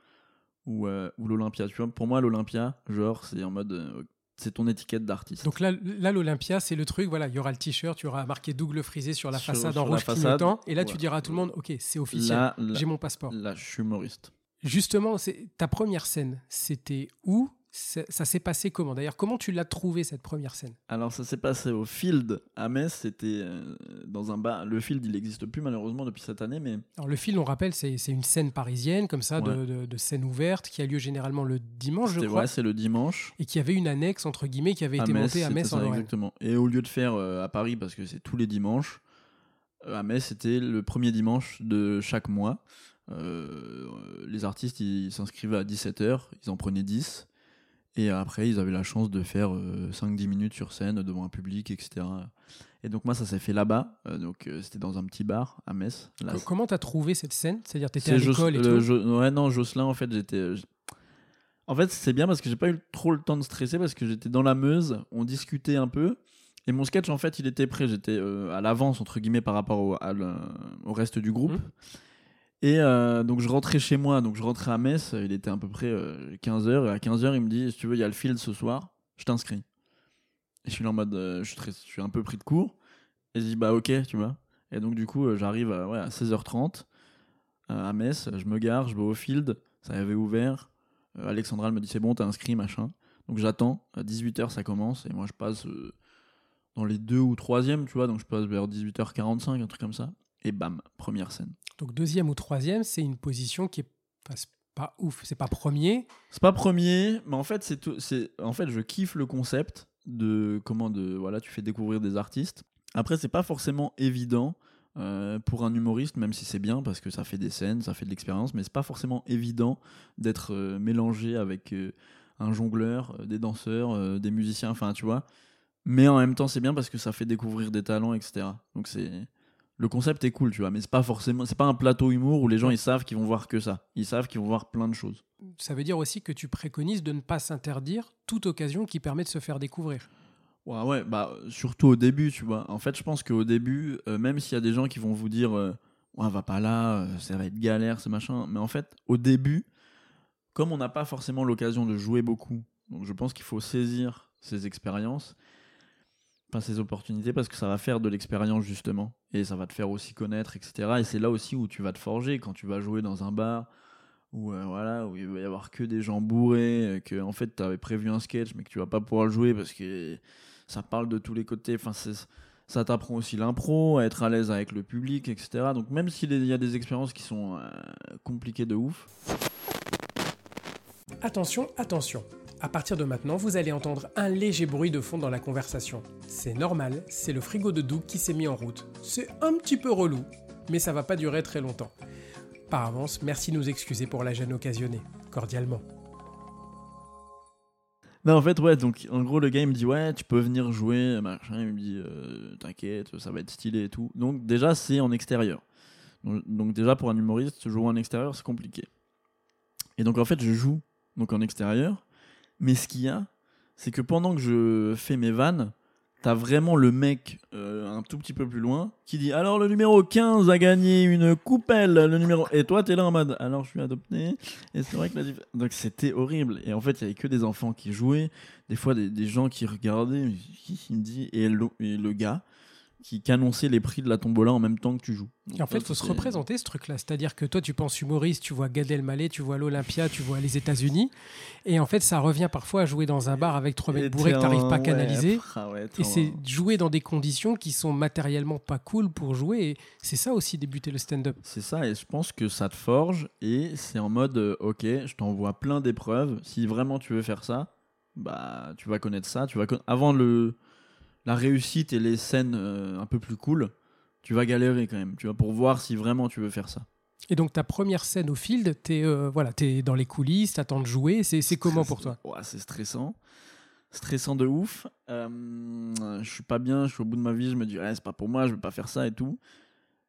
ou, euh, ou l'Olympia, tu vois, pour moi, l'Olympia, genre, c'est en mode, euh, c'est ton étiquette d'artiste. Donc là, là l'Olympia, c'est le truc, voilà, il y aura le t-shirt, il y aura marqué double frisé sur la Sur- façade sur en rouge clignotant, et là tu diras à tout le monde, ok, c'est officiel, j'ai mon passeport. là, je suis humoriste. Justement, ta première scène, c'était où Ça ça s'est passé comment? D'ailleurs, comment tu l'as trouvé cette première scène? Alors ça s'est passé au Field à Metz, c'était euh, dans un bar. Le Field, il n'existe plus malheureusement depuis cette année, mais Alors le film, on rappelle, c'est une scène parisienne, comme ça, de, Ouais. de- de scène ouverte, qui a lieu généralement le dimanche, je crois, ouais, c'est le dimanche. et qui avait une annexe, entre guillemets, qui avait à été Metz, montée à Metz ça, en Lorraine. Exactement. Et au lieu de faire euh, à Paris, parce que c'est tous les dimanches, euh, à Metz, c'était le premier dimanche de chaque mois. Les artistes, ils s'inscrivaient à 17h, ils en prenaient 10. Et après, ils avaient la chance de faire 5-10 minutes sur scène devant un public, etc. Et donc moi, ça s'est fait là-bas. Euh, donc euh, c'était dans un petit bar à Metz. Là, Co- Comment t'as trouvé cette scène? C'est-à-dire, t'étais à l'école et tout? Ouais, non, Jocelyn, en fait, j'étais. euh, En fait, c'est bien parce que j'ai pas eu trop le temps de stresser parce que j'étais dans la Meuse, on discutait un peu. Et mon sketch, en fait, il était prêt. J'étais euh, à l'avance, entre guillemets, par rapport au, à le- au reste du groupe. Mhm. Et euh, donc, je rentrais chez moi. Donc, je rentrais à Metz. Il était à peu près 15h. Et à 15h, il me dit Si tu veux, il y a le field ce soir. Je t'inscris. Et je suis là en mode. euh, je, suis très- un peu pris de court. Et je dis Bah, ok, tu vois. Et donc, du coup, euh, j'arrive à, ouais, à 16h30 euh, à Metz. Je me gare, je vais au field. Ça avait ouvert. Euh, Alexandra me dit C'est bon, t'es inscrit, machin. Donc, j'attends. À 18h, ça commence. Et moi, je passe euh, dans les deux ou troisièmes, tu vois. Donc, je passe vers 18h45, un truc comme ça. Et bam, première scène. Donc deuxième ou troisième, c'est une position qui est c'est pas ouf. C'est pas premier. C'est pas premier, mais en fait, c'est en fait, je kiffe le concept de comment de voilà, tu fais découvrir des artistes. Après, c'est pas forcément évident euh, pour un humoriste, même si c'est bien parce que ça fait des scènes, ça fait de l'expérience, mais c'est pas forcément évident d'être euh, mélangé avec euh, un jongleur, des danseurs, des musiciens, enfin, tu vois. Mais en même temps, c'est bien parce que ça fait découvrir des talents, etc. Donc c'est le concept est cool, tu vois, mais c'est pas forcément, c'est pas un plateau humour où les gens ils savent qu'ils vont voir que ça. Ils savent qu'ils vont voir plein de choses. Ça veut dire aussi que tu préconises de ne pas s'interdire toute occasion qui permet de se faire découvrir. Ouais, ouais, bah surtout au début, tu vois. En fait, je pense qu'au début, euh, même s'il y a des gens qui vont vous dire, euh, ouais, va pas là, euh, ça va être galère, ce machin. Mais en fait, au début, comme on n'a pas forcément l'occasion de jouer beaucoup, donc je pense qu'il faut saisir ces expériences, enfin ces opportunités, parce que ça va faire de l'expérience justement, et ça va te faire aussi connaître, etc. Et c'est là aussi où tu vas te forger quand tu vas jouer dans un bar. Où, euh, voilà, où il va y avoir que des gens bourrés, euh, que en fait tu avais prévu un sketch mais que tu vas pas pouvoir le jouer parce que ça parle de tous les côtés. Enfin, ça t'apprend aussi l'impro, à être à l'aise avec le public, etc. Donc même s'il y a des expériences qui sont euh, compliquées de ouf, Attention, attention. À partir de maintenant, vous allez entendre un léger bruit de fond dans la conversation. C'est normal, c'est le frigo de Doug qui s'est mis en route. C'est un petit peu relou, mais ça va pas durer très longtemps. Par avance, merci de nous excuser pour la gêne occasionnée. Cordialement. En fait, ouais, donc en gros, le gars il me dit Ouais, tu peux venir jouer, machin. Il me dit euh, T'inquiète, ça va être stylé et tout. Donc, déjà, c'est en extérieur. Donc, donc déjà, pour un humoriste, jouer en extérieur, c'est compliqué. Et donc, en fait, je joue donc en extérieur. Mais ce qu'il y a, c'est que pendant que je fais mes vannes, t'as vraiment le mec euh, un tout petit peu plus loin qui dit Alors, le numéro 15 a gagné une coupelle. Le numéro... Et toi, t'es là en mode Alors, je suis adopté. Et c'est vrai que la Donc c'était horrible. Et en fait, il y avait que des enfants qui jouaient, des fois des, gens qui regardaient, qui me dit, et le gars qui, qui annonçait les prix de la tombola en même temps que tu joues. Donc en fait, il faut se représenter ce truc-là. C'est-à-dire que toi, tu penses humoriste, tu vois Gad Elmaleh, tu vois l'Olympia, tu vois les États-Unis. Et en fait, ça revient parfois à jouer dans un bar avec trois mecs bourrés que tu n'arrives pas à canaliser. [LAUGHS] ah ouais, Et c'est jouer dans des conditions qui sont matériellement pas cool pour jouer. Et c'est ça aussi débuter le stand-up. C'est ça, et je pense que ça te forge, et c'est en mode, euh, ok, je t'envoie plein d'épreuves, si vraiment tu veux faire ça, bah tu vas connaître ça, tu vas conna- avant le la réussite et les scènes euh, un peu plus cool, tu vas galérer quand même, tu vois, pour voir si vraiment tu veux faire ça. Et donc ta première scène au field, t'es euh, voilà, es dans les coulisses, t'attends de jouer. C'est comment pour toi? Ouais, C'est stressant. Stressant de ouf. Euh, je suis pas bien, je suis au bout de ma vie, je me dis, ouais, c'est pas pour moi, je veux pas faire ça et tout.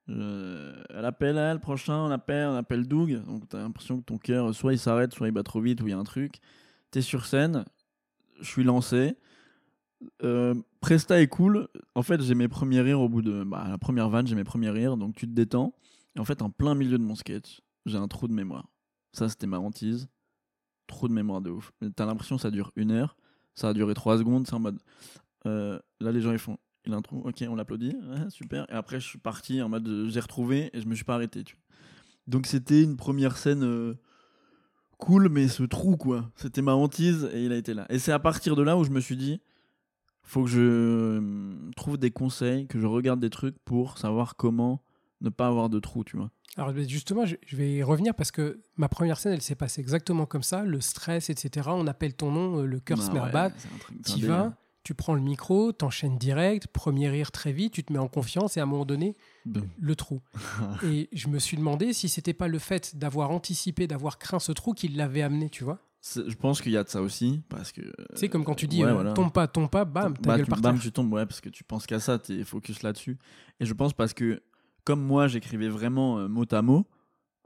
Je- Elle appelle elle, le prochain, on appelle, on appelle Doug. Donc t'as l'impression que ton cœur, soit il s'arrête, soit il bat trop vite, ou il y a un truc. T'es sur scène, je suis lancé. Euh, Presta est cool. En fait, j'ai mes premiers rires au bout de bah, la première vanne, j'ai mes premiers rires, donc tu te détends. Et en fait, en plein milieu de mon sketch, j'ai un trou de mémoire. Ça, c'était ma hantise. Trou de mémoire de ouf. T'as l'impression que ça dure une heure. Ça a duré trois secondes. C'est en mode. euh, là, les gens, ils font. Il a un trou. Ok, on l'applaudit. Super. Et après, je suis parti en mode. J'ai retrouvé et je me suis pas arrêté. Donc, c'était une première scène. euh, cool, mais ce trou, quoi. C'était ma hantise et il a été là. Et c'est à partir de là où je me suis dit. Faut que je euh, trouve des conseils, que je regarde des trucs pour savoir comment ne pas avoir de trou, tu vois. Alors justement, je, vais y revenir parce que ma première scène, elle s'est passée exactement comme ça. Le stress, etc. On appelle ton nom, euh, le cœur se Ah met à ouais, délire. vas, tu prends le micro, t'enchaînes direct, premier rire très vite, tu te mets en confiance et à un moment donné, Boum. le trou. [LAUGHS] et je me suis demandé si c'était pas le fait d'avoir anticipé, d'avoir craint ce trou qui l'avait amené, tu vois. Je pense qu'il y a de ça aussi, parce que. C'est comme quand tu dis ouais, euh, voilà. tombe pas, tombe pas, bam, ta Bah, gueule tu, par bam, tu tombes, ouais, parce que tu penses qu'à ça, t'es focus là-dessus. Et je pense parce que, comme moi, j'écrivais vraiment euh, mot à mot,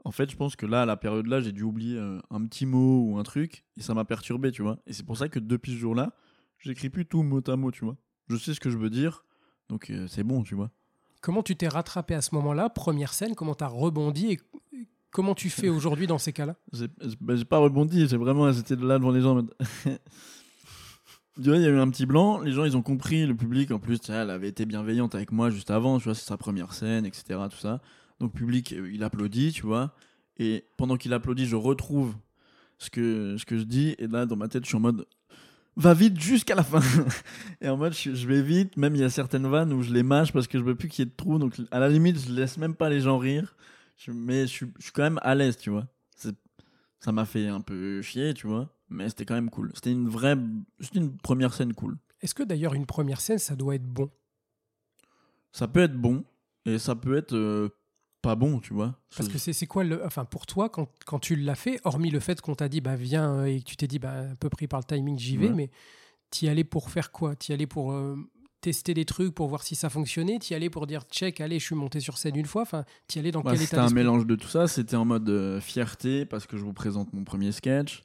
en fait, je pense que là, à la période là, j'ai dû oublier euh, un petit mot ou un truc, et ça m'a perturbé, tu vois. Et c'est pour ça que depuis ce jour-là, j'écris plus tout mot à mot, tu vois. Je sais ce que je veux dire, donc c'est bon, tu vois. Comment tu t'es rattrapé à ce moment-là? Première scène, comment t'as rebondi et comment tu fais aujourd'hui dans ces cas-là? J'ai j'ai pas rebondi, j'ai vraiment, j'étais là devant les gens [LAUGHS] il y a eu un petit blanc, les gens ils ont compris, le public en plus, elle avait été bienveillante avec moi juste avant, tu vois, c'est sa première scène, etc. Tout ça. Donc, public, euh, il applaudit, tu vois. Et pendant qu'il applaudit, je retrouve ce que, ce que je dis, et là, dans ma tête, je suis en mode. Va vite jusqu'à la fin. [LAUGHS] et en mode, je, je vais vite, même il y a certaines vannes où je les mâche parce que je veux plus qu'il y ait de trous, donc à la limite, je laisse même pas les gens rire. Je- mais je suis, je suis quand même à l'aise, tu vois. C'est ça m'a fait un peu chier, tu vois, mais c'était quand même cool. C'était une vraie, c'était une première scène cool. Est-ce que d'ailleurs une première scène, ça doit être bon? Ça peut être bon et ça peut être euh, pas bon, tu vois. Parce que c'est quoi, le, enfin pour toi, quand, quand tu l'as fait, hormis le fait qu'on t'a dit, bah viens, euh, et que tu t'es dit, bah un peu pris par le timing, j'y vais, Ouais. mais t'y allais pour faire quoi? T'y allais pour euh, tester des trucs, pour voir si ça fonctionnait T'y allais pour dire, check, allez, je suis monté sur scène une fois Enfin, t'y allais dans Bah, quel c'était état un d'esprit mélange de tout ça. C'était en mode euh, fierté parce que je vous présente mon premier sketch.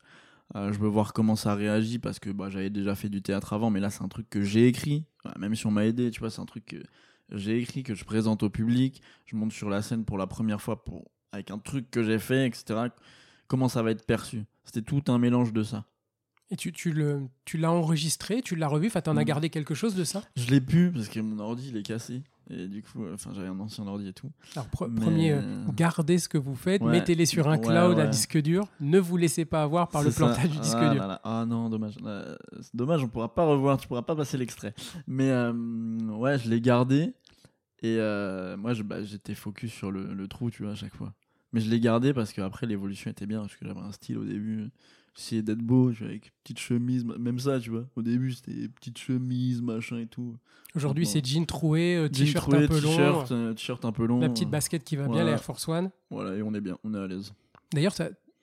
Euh, je veux voir comment ça réagit parce que bah, j'avais déjà fait du théâtre avant, mais là c'est un truc que j'ai écrit. Même si on m'a aidé, tu vois, c'est un truc que j'ai écrit, que je présente au public. Je monte sur la scène pour la première fois pour... avec un truc que j'ai fait, etc. Comment ça va être perçu? C'était tout un mélange de ça. Et tu, tu le- tu l'as enregistré, tu l'as revu, enfin, t'en as Mm. gardé quelque chose de ça? Je l'ai pu parce que mon ordi il est cassé. Et du coup, euh, enfin j'avais un ancien ordi et tout. Alors, pre- Mais- premier, euh, gardez ce que vous faites, Ouais. mettez-les sur un Ouais, cloud à ouais. disque dur, ne vous laissez pas avoir par le ça. plantage du disque Ah dur. là là. Ah non, dommage. Euh, C'est dommage, on pourra pas revoir, tu pourras pas passer l'extrait. Mais euh, ouais, je l'ai gardé. Et euh, moi, je- bah, j'étais focus sur le, le trou, tu vois, à chaque fois. Mais je l'ai gardé parce qu'après, l'évolution était bien. Parce que j'avais un style au début. J'essayais d'être beau, tu vois, avec petite chemise. Même ça, tu vois. Au début, c'était petite chemise, machin et tout. Aujourd'hui, c'est jean troué, euh, t-shirt un peu long, t-shirt, euh, t-shirt un peu long. la petite basket qui va bien, Voilà. la Air Force One. Voilà, et on est bien, on est à l'aise. D'ailleurs,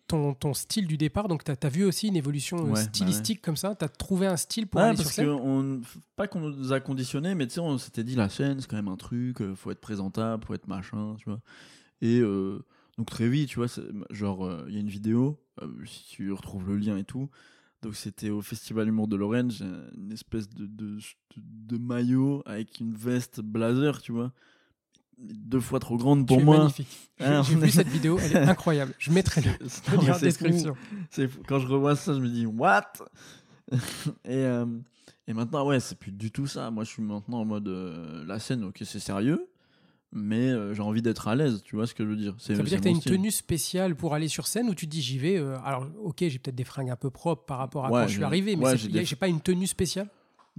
ton, ton style du départ, donc tu as, vu aussi une évolution euh, Ouais, bah stylistique comme ça? Tu as trouvé un style pour Ouais, aller sur parce scène? que on, pas qu'on nous a conditionné, mais tu sais, on s'était dit la chaîne, c'est quand même un truc, euh, faut être présentable, faut être machin, tu vois. Et euh, donc très vite, tu vois, genre, euh, il y a une vidéo, euh, si tu retrouves le lien et tout. Donc c'était au Festival Humour de Lorraine, j'ai une espèce de, de, de- de maillot avec une veste blazer, tu vois. Deux fois trop grande pour Tu es moi. magnifique. Ah, j'ai vu est- cette vidéo, elle est [LAUGHS] incroyable. Je mettrai le, non, lien en description. Fou. Quand je revois ça, je me dis what? [LAUGHS] Et, euh, et maintenant, ouais, c'est plus du tout ça. Moi, je suis maintenant en mode la scène, ok, c'est sérieux, mais euh, j'ai envie d'être à l'aise. Tu vois ce que je veux dire Ça veut dire que tu as une style. tenue spéciale pour aller sur scène où tu te dis j'y vais. euh, alors, ok, j'ai peut-être des fringues un peu propres par rapport à Ouais, quand je suis arrivé, mais ouais, des- j'ai pas une tenue spéciale?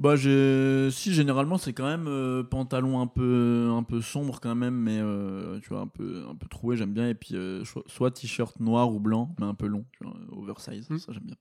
Bah, j'ai- si généralement c'est quand même euh, pantalon un peu un peu sombre quand même, mais euh, tu vois un peu un peu troué, j'aime bien. Et puis euh, soit t-shirt noir ou blanc, mais un peu long, tu vois, oversize. Hmm. Ça, j'aime bien.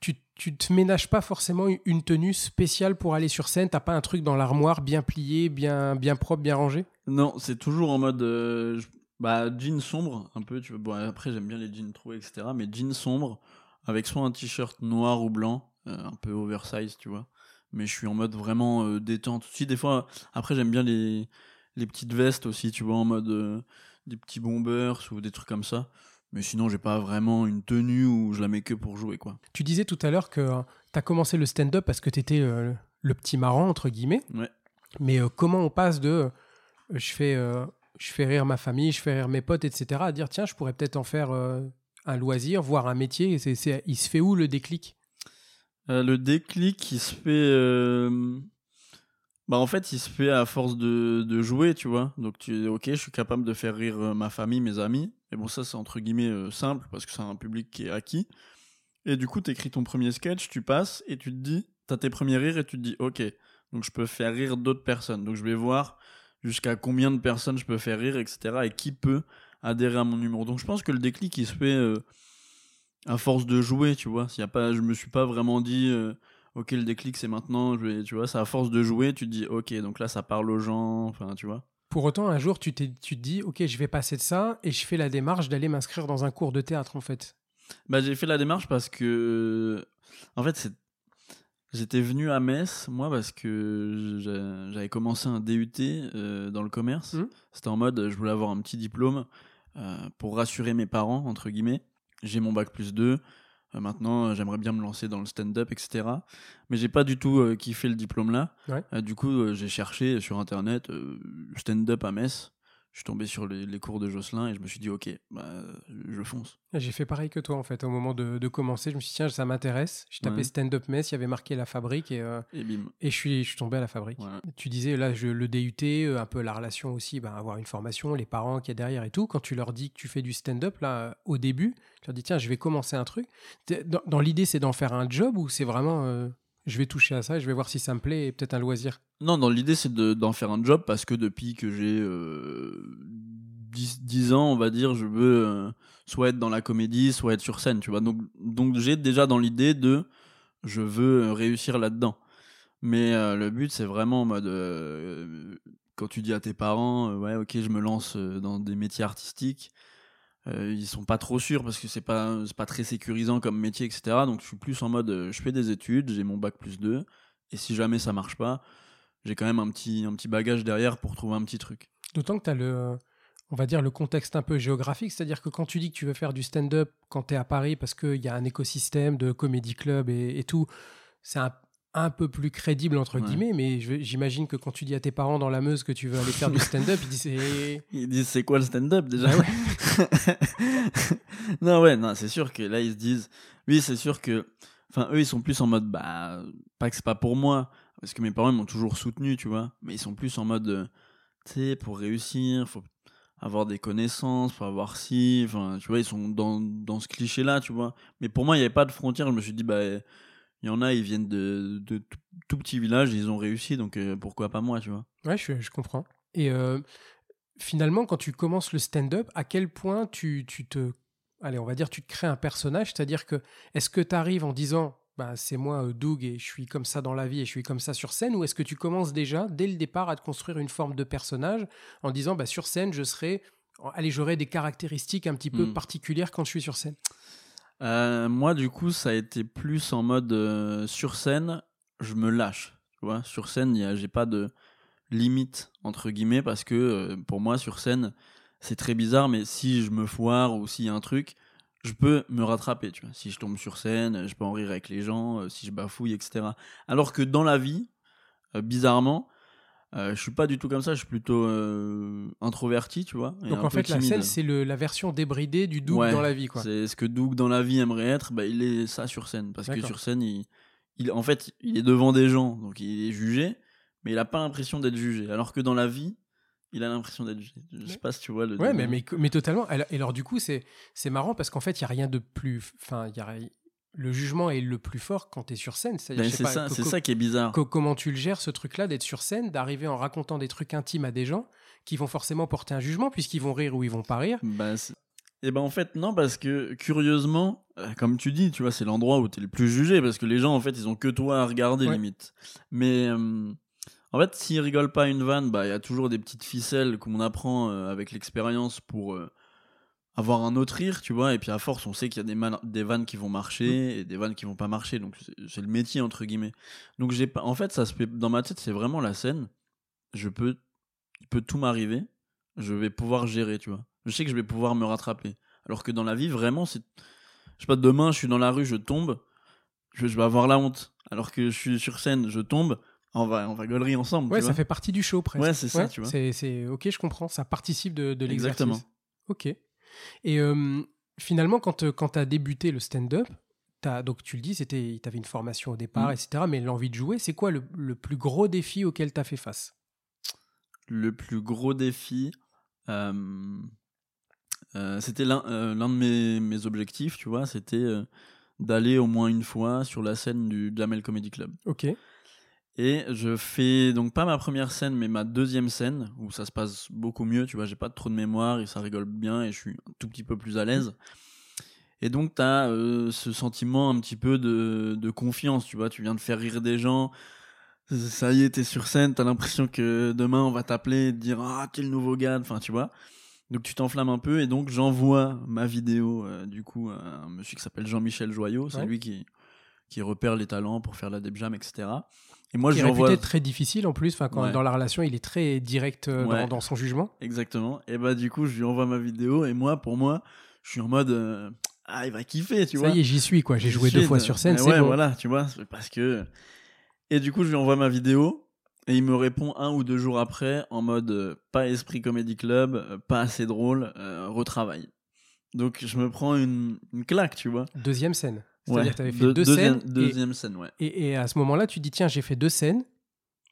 Tu, tu te ménages pas forcément une tenue spéciale pour aller sur scène? T'as pas un truc dans l'armoire bien plié, bien, bien propre, bien rangé? Non, c'est toujours en mode. je- bah, jean sombre, un peu. Tu vois. Bon, après, j'aime bien les jeans troués, etc. Mais jean sombre, avec soit un t-shirt noir ou blanc, un peu oversize, tu vois. Mais je suis en mode vraiment euh, détente. Si, des fois, après, j'aime bien les, les petites vestes aussi, tu vois, en mode euh, des petits bombers ou des trucs comme ça. Mais sinon, j'ai pas vraiment une tenue où je la mets que pour jouer, quoi. Tu disais tout à l'heure que tu as commencé le stand-up parce que tu étais le petit marrant, entre guillemets. Ouais. Mais euh, comment on passe de euh, je, fais, euh, je fais rire ma famille, je fais rire mes potes, etc., à dire tiens, je pourrais peut-être en faire euh, un loisir, voire un métier. C'est- il se fait où le déclic? Euh, le déclic, il se fait. euh, Bah, en fait, il se fait à force de, jouer, tu vois. Donc, tu ok, je suis capable de faire rire euh, ma famille, mes amis. Et bon, ça, c'est entre guillemets simple parce que c'est un public qui est acquis. Et du coup, tu écris ton premier sketch, tu passes et tu te dis, tu as tes premiers rires et tu te dis, ok, donc je peux faire rire d'autres personnes. Donc, je vais voir jusqu'à combien de personnes je peux faire rire, etc. Et qui peut adhérer à mon humour. Donc, je pense que le déclic, il se fait. À force de jouer, tu vois. S'il y a pas, je me suis pas vraiment dit, euh, ok, le déclic c'est maintenant, je vais, tu vois. C'est à force de jouer, tu te dis, ok, donc là ça parle aux gens, enfin, tu vois. Pour autant, un jour, tu, t'es, tu te dis ok, je vais passer de ça et je fais la démarche d'aller m'inscrire dans un cours de théâtre, en fait. Bah, j'ai fait la démarche parce que, en fait, c'est, j'étais venu à Metz, moi, parce que j'a- j'avais commencé un DUT euh, dans le commerce. Mhm. C'était en mode, je voulais avoir un petit diplôme euh, pour rassurer mes parents, entre guillemets. J'ai mon bac plus 2. Euh, maintenant, euh, j'aimerais bien me lancer dans le stand-up, etc. Mais j'ai pas du tout euh, kiffé le diplôme là. Ouais. Du coup, j'ai cherché sur internet stand-up à Metz. Je suis tombé sur les, les cours de Jocelyn et je me suis dit, ok, bah, je fonce. J'ai fait pareil que toi, en fait. Au moment de, de commencer, je me suis dit tiens, ça m'intéresse. Tapais Ouais. stand-up mess, il y avait marqué la fabrique et, euh, Et bim. et je, suis, je suis tombé à la fabrique. Tu disais, là, je, le DUT, euh, un peu la relation aussi, ben, avoir une formation, les parents qui est derrière et tout. Quand tu leur dis que tu fais du stand-up, là, au début, tu leur dis, tiens, je vais commencer un truc. Dans l'idée, c'est d'en faire un job ou c'est vraiment, euh, je vais toucher à ça et je vais voir si ça me plaît et peut-être un loisir Non, dans l'idée, c'est de- d'en faire un job parce que depuis que j'ai euh, 10, 10 ans, on va dire, je veux euh, soit être dans la comédie, soit être sur scène, tu vois. Donc, donc j'ai déjà dans l'idée de je veux euh, réussir là-dedans. Mais euh, le but, c'est vraiment en mode quand tu dis à tes parents, ouais, ok, je me lance dans des métiers artistiques. Euh, ils sont pas trop sûrs parce que c'est pas pas très sécurisant comme métier etc donc je suis plus en mode euh, je fais des études j'ai mon bac plus 2 et si jamais ça marche pas j'ai quand même un petit, un petit bagage derrière pour trouver un petit truc. D'autant que tu as le, on va dire, le contexte un peu géographique, c'est-à-dire que quand tu dis que tu veux faire du stand-up quand tu es à Paris parce qu'il y a un écosystème de comédie club et, et tout, c'est un, un peu plus crédible, entre Ouais. guillemets, mais j'imagine que quand tu dis à tes parents dans la Meuse que tu veux aller faire du [LAUGHS] stand-up, ils disent c'est- Ils disent c'est quoi le stand-up déjà Ah ouais. [LAUGHS] Non, ouais, non, c'est sûr que là ils se disent, oui, c'est sûr que, enfin, eux ils sont plus en mode, bah, pas que c'est pas pour moi, parce que mes parents m'ont toujours soutenu, tu vois, mais ils sont plus en mode, euh, tu sais, pour réussir, faut avoir des connaissances, faut avoir si, enfin, tu vois, ils sont dans, dans ce cliché-là, tu vois. Mais pour moi, il n'y avait pas de frontière, je me suis dit, bah, il y en a, ils viennent de, de tout, tout petits villages, ils ont réussi, donc euh, pourquoi pas moi, tu vois. Ouais, je, je comprends. Et euh, finalement, quand tu commences le stand-up, à quel point tu, tu te. Allez, on va dire, tu te crées un personnage, c'est-à-dire que est-ce que tu arrives en disant bah, c'est moi, euh, Doug, et je suis comme ça dans la vie et je suis comme ça sur scène, ou est-ce que tu commences déjà, dès le départ, à te construire une forme de personnage en disant bah, sur scène, je serai. Allez, j'aurai des caractéristiques un petit peu Mm. particulières quand je suis sur scène? Euh, moi, du coup, ça a été plus en mode euh, sur scène, je me lâche. Sur scène, j'ai pas de limite entre guillemets parce que euh, pour moi, sur scène, c'est très bizarre. Mais si je me foire ou s'il y a un truc, je peux me rattraper. Si je tombe sur scène, je peux en rire avec les gens, si je bafouille, etc. Alors que dans la vie, bizarrement. Euh, je suis pas du tout comme ça, je suis plutôt euh, introverti, tu vois. Donc en fait, la scène, c'est la version débridée du Doug Ouais, dans la vie. quoi. C'est ce que Doug dans la vie aimerait être, bah, il est ça sur scène. Parce que sur scène, il, il, en fait, il est devant des gens, donc il est jugé, mais il a pas l'impression d'être jugé. Alors que dans la vie, il a l'impression d'être jugé. Je sais pas si tu vois le. Ouais, mais, mais, mais totalement. Et alors, du coup, c'est c'est marrant parce qu'en fait, il n'y a rien de plus. Enfin, il y a, le jugement est le plus fort quand tu es sur scène. Ben, c'est ça, ça qui est bizarre. co- comment tu le gères, ce truc-là, d'être sur scène, d'arriver en racontant des trucs intimes à des gens qui vont forcément porter un jugement puisqu'ils vont rire ou ils vont pas rire. C'est- Et ben en fait non parce que curieusement, euh, comme tu dis, tu vois, c'est l'endroit où tu es le plus jugé parce que les gens en fait ils ont que toi à regarder Ouais. limite. Mais euh, en fait s'ils rigolent pas à une vanne, bah il y a toujours des petites ficelles qu'on apprend euh, avec l'expérience pour euh, avoir un autre rire, tu vois. Et puis à force on sait qu'il y a des, man- des vannes qui vont marcher et des vannes qui vont pas marcher, donc c'est- le métier entre guillemets. Donc j'ai pas, en fait ça se fait dans ma tête c'est vraiment la scène. Je peux, il peut tout m'arriver, je vais pouvoir gérer, tu vois. Je sais que je vais pouvoir me rattraper. Alors que dans la vie, vraiment, c'est. Je sais pas, demain, je suis dans la rue, je tombe, je, je vais avoir la honte. Alors que je suis sur scène, je tombe, on va, on va gaulerie ensemble. Ouais, tu ça vois. fait partie du show presque. Ouais, c'est ça, tu vois. C'est, c'est- ok, je comprends. Ça participe de, de l'exercice. Exactement. Ok. Et euh, finalement, quand, tu as débuté le stand-up, donc tu le dis, c'était, tu avais une formation au départ, Mm. etc. Mais l'envie de jouer, c'est quoi le, le plus gros défi auquel tu as fait face? Le plus gros défi, euh, euh, c'était l'un euh, de mes, mes objectifs, tu vois, c'était euh, d'aller au moins une fois sur la scène du Jamel Comedy Club. Ok. Et je fais donc pas ma première scène, mais ma deuxième scène, où ça se passe beaucoup mieux, tu vois, j'ai pas trop de mémoire et ça rigole bien et je suis un tout petit peu plus à l'aise. Et donc t'as euh, ce sentiment un petit peu de, de confiance, tu vois, tu viens de faire rire des gens, ça y est, t'es sur scène, t'as l'impression que demain on va t'appeler et te dire ah t'es le nouveau gars, enfin tu vois. Donc tu t'enflammes un peu et donc j'envoie ma vidéo euh, du coup à un monsieur qui s'appelle Jean-Michel Joyot, c'est Ouais. lui qui, qui repère les talents pour faire la Deb Jam, etc. Et moi Qui je est lui envoie... réputé très difficile en plus. Enfin, quand Ouais. dans la relation, il est très direct euh, Ouais. dans, dans son jugement. Exactement. Et bah du coup je lui envoie ma vidéo et moi pour moi je suis en mode euh, ah il va kiffer tu Ça vois. y est, j'y suis quoi. J'ai Je joué deux fois sur scène. Ouais bon. voilà tu vois parce que et du coup je lui envoie ma vidéo et il me répond un ou deux jours après en mode euh, pas esprit comedy club pas assez drôle retravaille. Donc je me prends une, une claque tu vois. Deuxième scène. C'est-à-dire Ouais. que tu avais fait Deux- deux deuxième, scènes. et- scène ouais. Et, et à ce moment-là, tu dis tiens, j'ai fait deux scènes.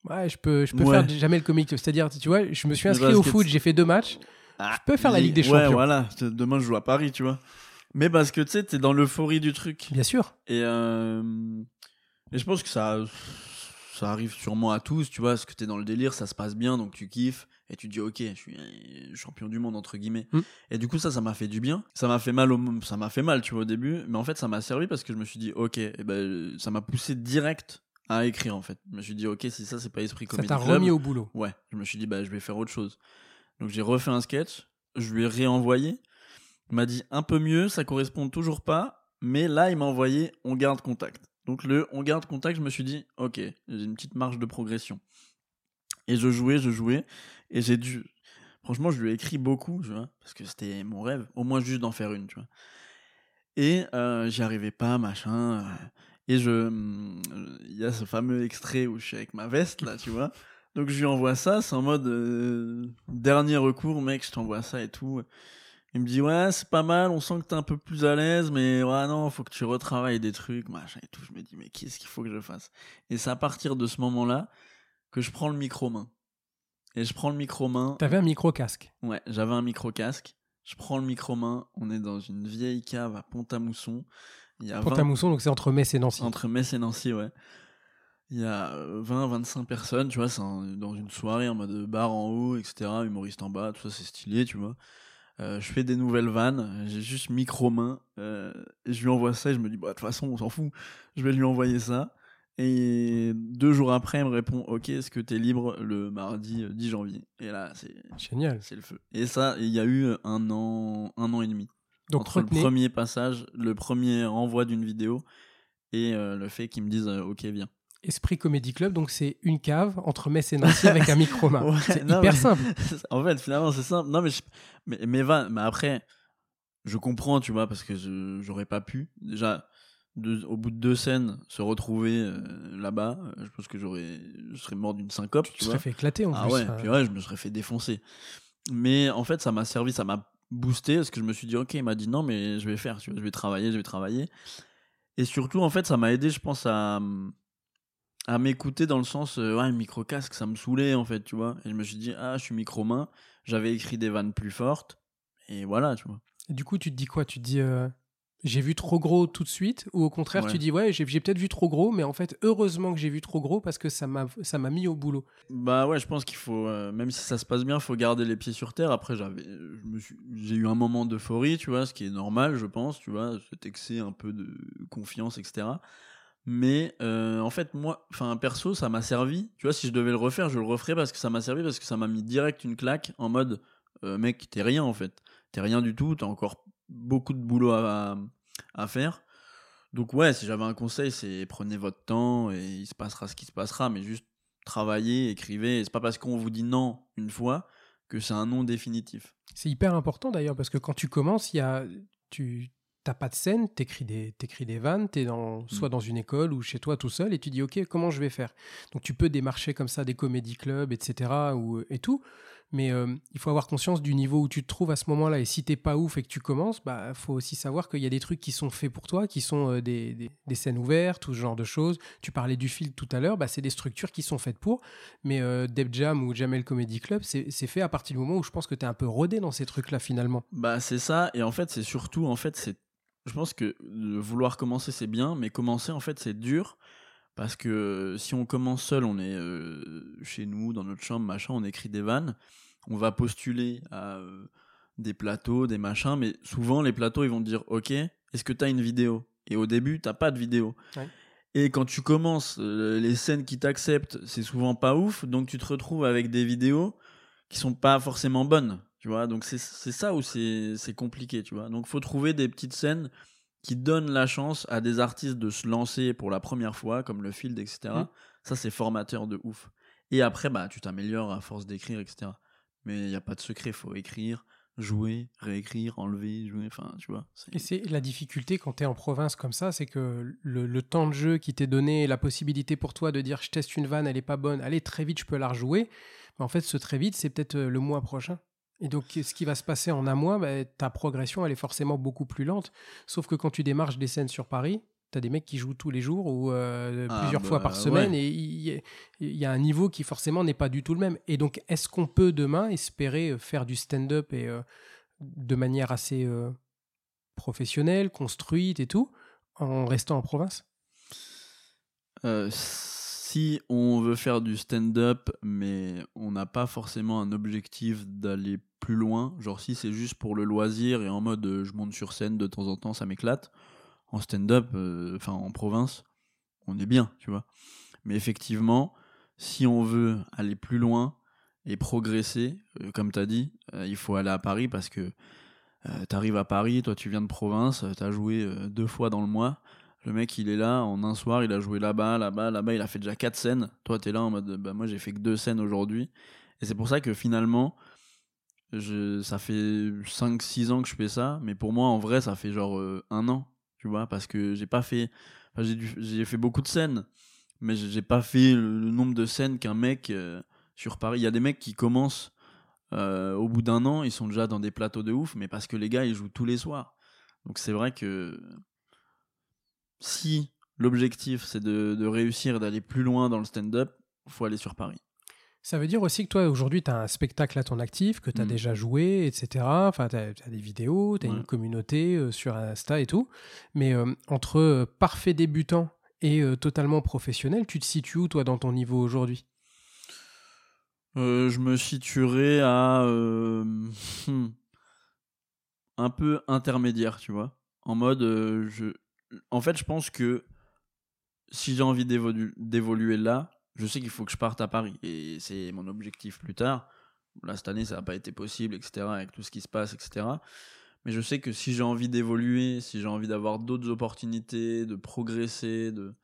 Ouais, je peux, je peux Ouais. faire jamais le comique. C'est-à-dire, tu vois, je me suis inscrit au foot, j'ai fait deux matchs. Ah, peux faire la Ligue des Ouais Champions. voilà demain je joue à Paris tu vois. Mais parce que tu sais t'es dans l'euphorie du truc. Bien sûr. Et, euh, et je pense que ça, ça arrive sûrement à tous, tu vois, parce que t'es dans le délire, ça se passe bien, donc tu kiffes, et tu dis, ok, je suis champion du monde, entre guillemets. Mm. Et du coup, ça, ça m'a fait du bien. Ça m'a fait mal, au, ça m'a fait mal, tu vois, au début, mais en fait, ça m'a servi parce que je me suis dit, ok, et ben, ça m'a poussé direct à écrire, en fait. Je me suis dit, ok, si ça, c'est pas Esprit Ça Comedy t'a remis au boulot. Ouais, je me suis dit, bah, je vais faire autre chose. Donc j'ai refait un sketch, je lui ai réenvoyé. Il m'a dit un peu mieux, ça correspond toujours pas, mais là, il m'a envoyé on garde contact. Donc le on garde contact, je me suis dit, ok, j'ai une petite marge de progression. Et je jouais, je jouais, et j'ai dû. Franchement, je lui ai écrit beaucoup, tu vois, parce que c'était mon rêve, au moins juste d'en faire une, tu vois. Et euh, j'y arrivais pas, machin. euh, et je. Il y a ce fameux extrait où je suis avec ma veste, là, tu vois. Donc je lui envoie ça, c'est en mode euh, dernier recours, mec, je t'envoie ça et tout. Il me dit ouais, c'est pas mal, on sent que t'es un peu plus à l'aise, mais ouais non, faut que tu retravailles des trucs, machin et tout. Je me dis mais qu'est-ce qu'il faut que je fasse? Et c'est à partir de ce moment-là que je prends le micro main. Et je prends le micro main. T'avais un micro casque. Ouais, j'avais un micro casque. Je prends le micro main. On est dans une vieille cave à Pont-à-Mousson. Il y a 20 Pont-à-Mousson, donc c'est entre Metz et Nancy. entre Metz et Nancy, ouais. Il y a 20-25 personnes, tu vois, c'est un- dans une soirée en mode bar en haut, etc., humoriste en bas, tout ça c'est stylé, tu vois. Euh, je fais des nouvelles vannes, j'ai juste micro-main, euh, je lui envoie ça et je me dis, bah de toute façon on s'en fout, je vais lui envoyer ça. Et deux jours après, il me répond, ok, est-ce que t'es libre le mardi euh, 10 janvier? Et là, c'est Génial. c'est le feu. Et ça, il y a eu un an, un an et demi Donc entre le premier passage, le premier envoi d'une vidéo et euh, le fait qu'ils me disent euh, ok viens. Esprit Comedy Club, donc c'est une cave entre Metz et Nancy avec un micro main. [LAUGHS] Ouais, c'est hyper mais- simple. [LAUGHS] en fait finalement c'est simple. Non mais je- mais, mais va mais après je comprends tu vois parce que je- j'aurais pas pu déjà deux- au bout de deux scènes se retrouver euh, là-bas. euh, je pense que j'aurais je serais mort d'une syncope Tu tu te vois. serais fait éclater en Ah plus. ouais, puis ouais, je me serais fait défoncer. Mais en fait, ça m'a servi, ça m'a boosté parce que je me suis dit, ok, il m'a dit non, mais je vais faire, tu vois, je vais travailler, je vais travailler. Et surtout, en fait, ça m'a aidé, je pense, à, à m'écouter dans le sens, euh, ouais, le micro-casque, ça me saoulait, en fait, tu vois. Et je me suis dit, ah, je suis micro-main, j'avais écrit des vannes plus fortes, et voilà, tu vois. Et du coup, tu te dis quoi? Tu te dis, euh, j'ai vu trop gros tout de suite ou au contraire Ouais. tu dis ouais j'ai j'ai peut-être vu trop gros mais en fait heureusement que j'ai vu trop gros parce que ça m'a ça m'a mis au boulot. Bah ouais, je pense qu'il faut, euh, même si ça se passe bien, faut garder les pieds sur terre. Après, j'avais, je me suis, j'ai eu un moment d'euphorie, tu vois, ce qui est normal, je pense, tu vois, cet excès un peu de confiance, etc. Mais euh, en fait, moi, enfin perso, ça m'a servi. Tu vois, si je devais le refaire, je le referais parce que ça m'a servi, parce que ça m'a mis direct une claque en mode, euh, mec, t'es rien en fait, t'es rien du tout, t'as encore beaucoup de boulot à, à faire. Donc ouais, si j'avais un conseil, c'est prenez votre temps et il se passera ce qui se passera, mais juste travaillez, écrivez. Et c'est pas parce qu'on vous dit non une fois que c'est un non définitif. C'est hyper important d'ailleurs parce que quand tu commences il y a tu t'as pas de scène, t'écris des t'écris des vannes, t'es dans soit dans une école ou chez toi tout seul et tu dis ok comment je vais faire? Donc tu peux démarcher comme ça des comédie clubs etc ou et tout. Mais euh, il faut avoir conscience du niveau où tu te trouves à ce moment-là. Et si t'es pas ouf et que tu commences, bah faut aussi savoir qu'il y a des trucs qui sont faits pour toi, qui sont euh, des, des, des scènes ouvertes, tout ce genre de choses. Tu parlais du film tout à l'heure, bah c'est des structures qui sont faites pour. Mais euh, Deb Jam ou Jamel Comedy Club, c'est fait à partir du moment où je pense que t'es un peu rodé dans ces trucs-là finalement. Bah c'est ça. Et en fait, c'est surtout, en fait, je pense que euh, vouloir commencer c'est bien, mais commencer en fait c'est dur. Parce que si on commence seul, on est euh, chez nous, dans notre chambre, machin, on écrit des vannes, on va postuler à euh, des plateaux, des machins, mais souvent les plateaux ils vont te dire Ok, est-ce que tu as une vidéo? Et au début, t'as pas de vidéo. Ouais. Et quand tu commences, euh, les scènes qui t'acceptent, c'est souvent pas ouf, donc tu te retrouves avec des vidéos qui sont pas forcément bonnes, tu vois. Donc c'est ça où c'est c'est compliqué, tu vois. Donc faut trouver des petites scènes qui donnent la chance à des artistes de se lancer pour la première fois, comme le field, etc. Mm. Ça, c'est formateur de ouf. Et après, bah, tu t'améliores à force d'écrire, etc. Mais il n'y a pas de secret, faut écrire, jouer, réécrire, enlever, jouer, enfin, tu vois. Et c'est la difficulté quand tu es en province comme ça, c'est que le, le temps de jeu qui t'est donné, la possibilité pour toi de dire je teste une vanne, elle est pas bonne, allez très vite, je peux la rejouer. Mais en fait, ce très vite, c'est peut-être euh, le mois prochain. Et donc, ce qui va se passer en un mois, bah, ta progression, elle est forcément beaucoup plus lente. Sauf que quand tu démarches des scènes sur Paris, tu as des mecs qui jouent tous les jours ou euh, Ah, plusieurs bah, fois par semaine ouais. et il y, a- il y a un niveau qui forcément n'est pas du tout le même. Et donc, est-ce qu'on peut demain espérer euh, faire du stand-up et euh, de manière assez euh, professionnelle, construite et tout, en restant en province? Si on veut faire du stand-up, mais on n'a pas forcément un objectif d'aller plus loin, genre si c'est juste pour le loisir et en mode euh, je monte sur scène de temps en temps, ça m'éclate, en stand-up, euh, enfin en province, on est bien, tu vois. Mais effectivement, si on veut aller plus loin et progresser, euh, comme tu as dit, il faut aller à Paris parce que tu arrives à Paris, toi tu viens de province, tu as joué deux fois dans le mois. Le mec, il est là, en un soir, il a joué là-bas, là-bas, là-bas, il a fait déjà quatre scènes. Toi, t'es là en mode, bah, moi, j'ai fait que deux scènes aujourd'hui. Et c'est pour ça que finalement, je, ça fait 5-6 ans que je fais ça. Mais pour moi, en vrai, ça fait genre euh, un an, tu vois, parce que j'ai pas fait. j'ai, j'ai fait beaucoup de scènes, mais j'ai pas fait le, nombre de scènes qu'un mec euh, sur Paris. Il y a des mecs qui commencent euh, au bout d'un an, ils sont déjà dans des plateaux de ouf, mais parce que les gars, ils jouent tous les soirs. Donc c'est vrai que si l'objectif c'est de, de réussir d'aller plus loin dans le stand-up, faut aller sur Paris. Ça veut dire aussi que toi, aujourd'hui, tu as un spectacle à ton actif, que tu as Mm. déjà joué, etc. Enfin, tu as, des vidéos, tu as Ouais. une communauté euh, sur Insta et tout. Mais euh, entre euh, parfait débutant et totalement professionnel, tu te situes où, toi, dans ton niveau aujourd'hui? Je me situerai à hmm, un peu intermédiaire, tu vois. En mode, je, en fait, je pense que si j'ai envie d'évolu- d'évoluer là, je sais qu'il faut que je parte à Paris et c'est mon objectif plus tard. Là, cette année, ça n'a pas été possible, etc. Avec tout ce qui se passe, etc. Mais je sais que si j'ai envie d'évoluer, si j'ai envie d'avoir d'autres opportunités, de progresser, de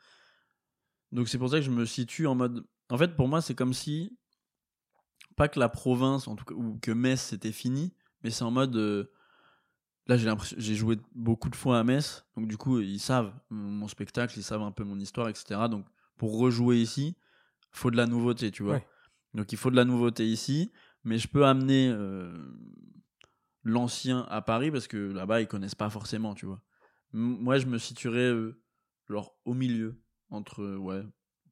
donc c'est pour ça que je me situe en mode. En fait, pour moi, c'est comme si pas que la province, en tout cas, ou que Metz c'était fini, mais c'est en mode. euh, là, j'ai l'impression, j'ai joué beaucoup de fois à Metz, donc du coup, ils savent mon spectacle, ils savent un peu mon histoire, etc. Donc, pour rejouer ici, faut de la nouveauté, tu vois. Ouais. Donc, il faut de la nouveauté ici, mais je peux amener euh, l'ancien à Paris parce que là-bas, ils connaissent pas forcément, tu vois. M- Moi, je me situerais euh, genre au milieu entre euh, ouais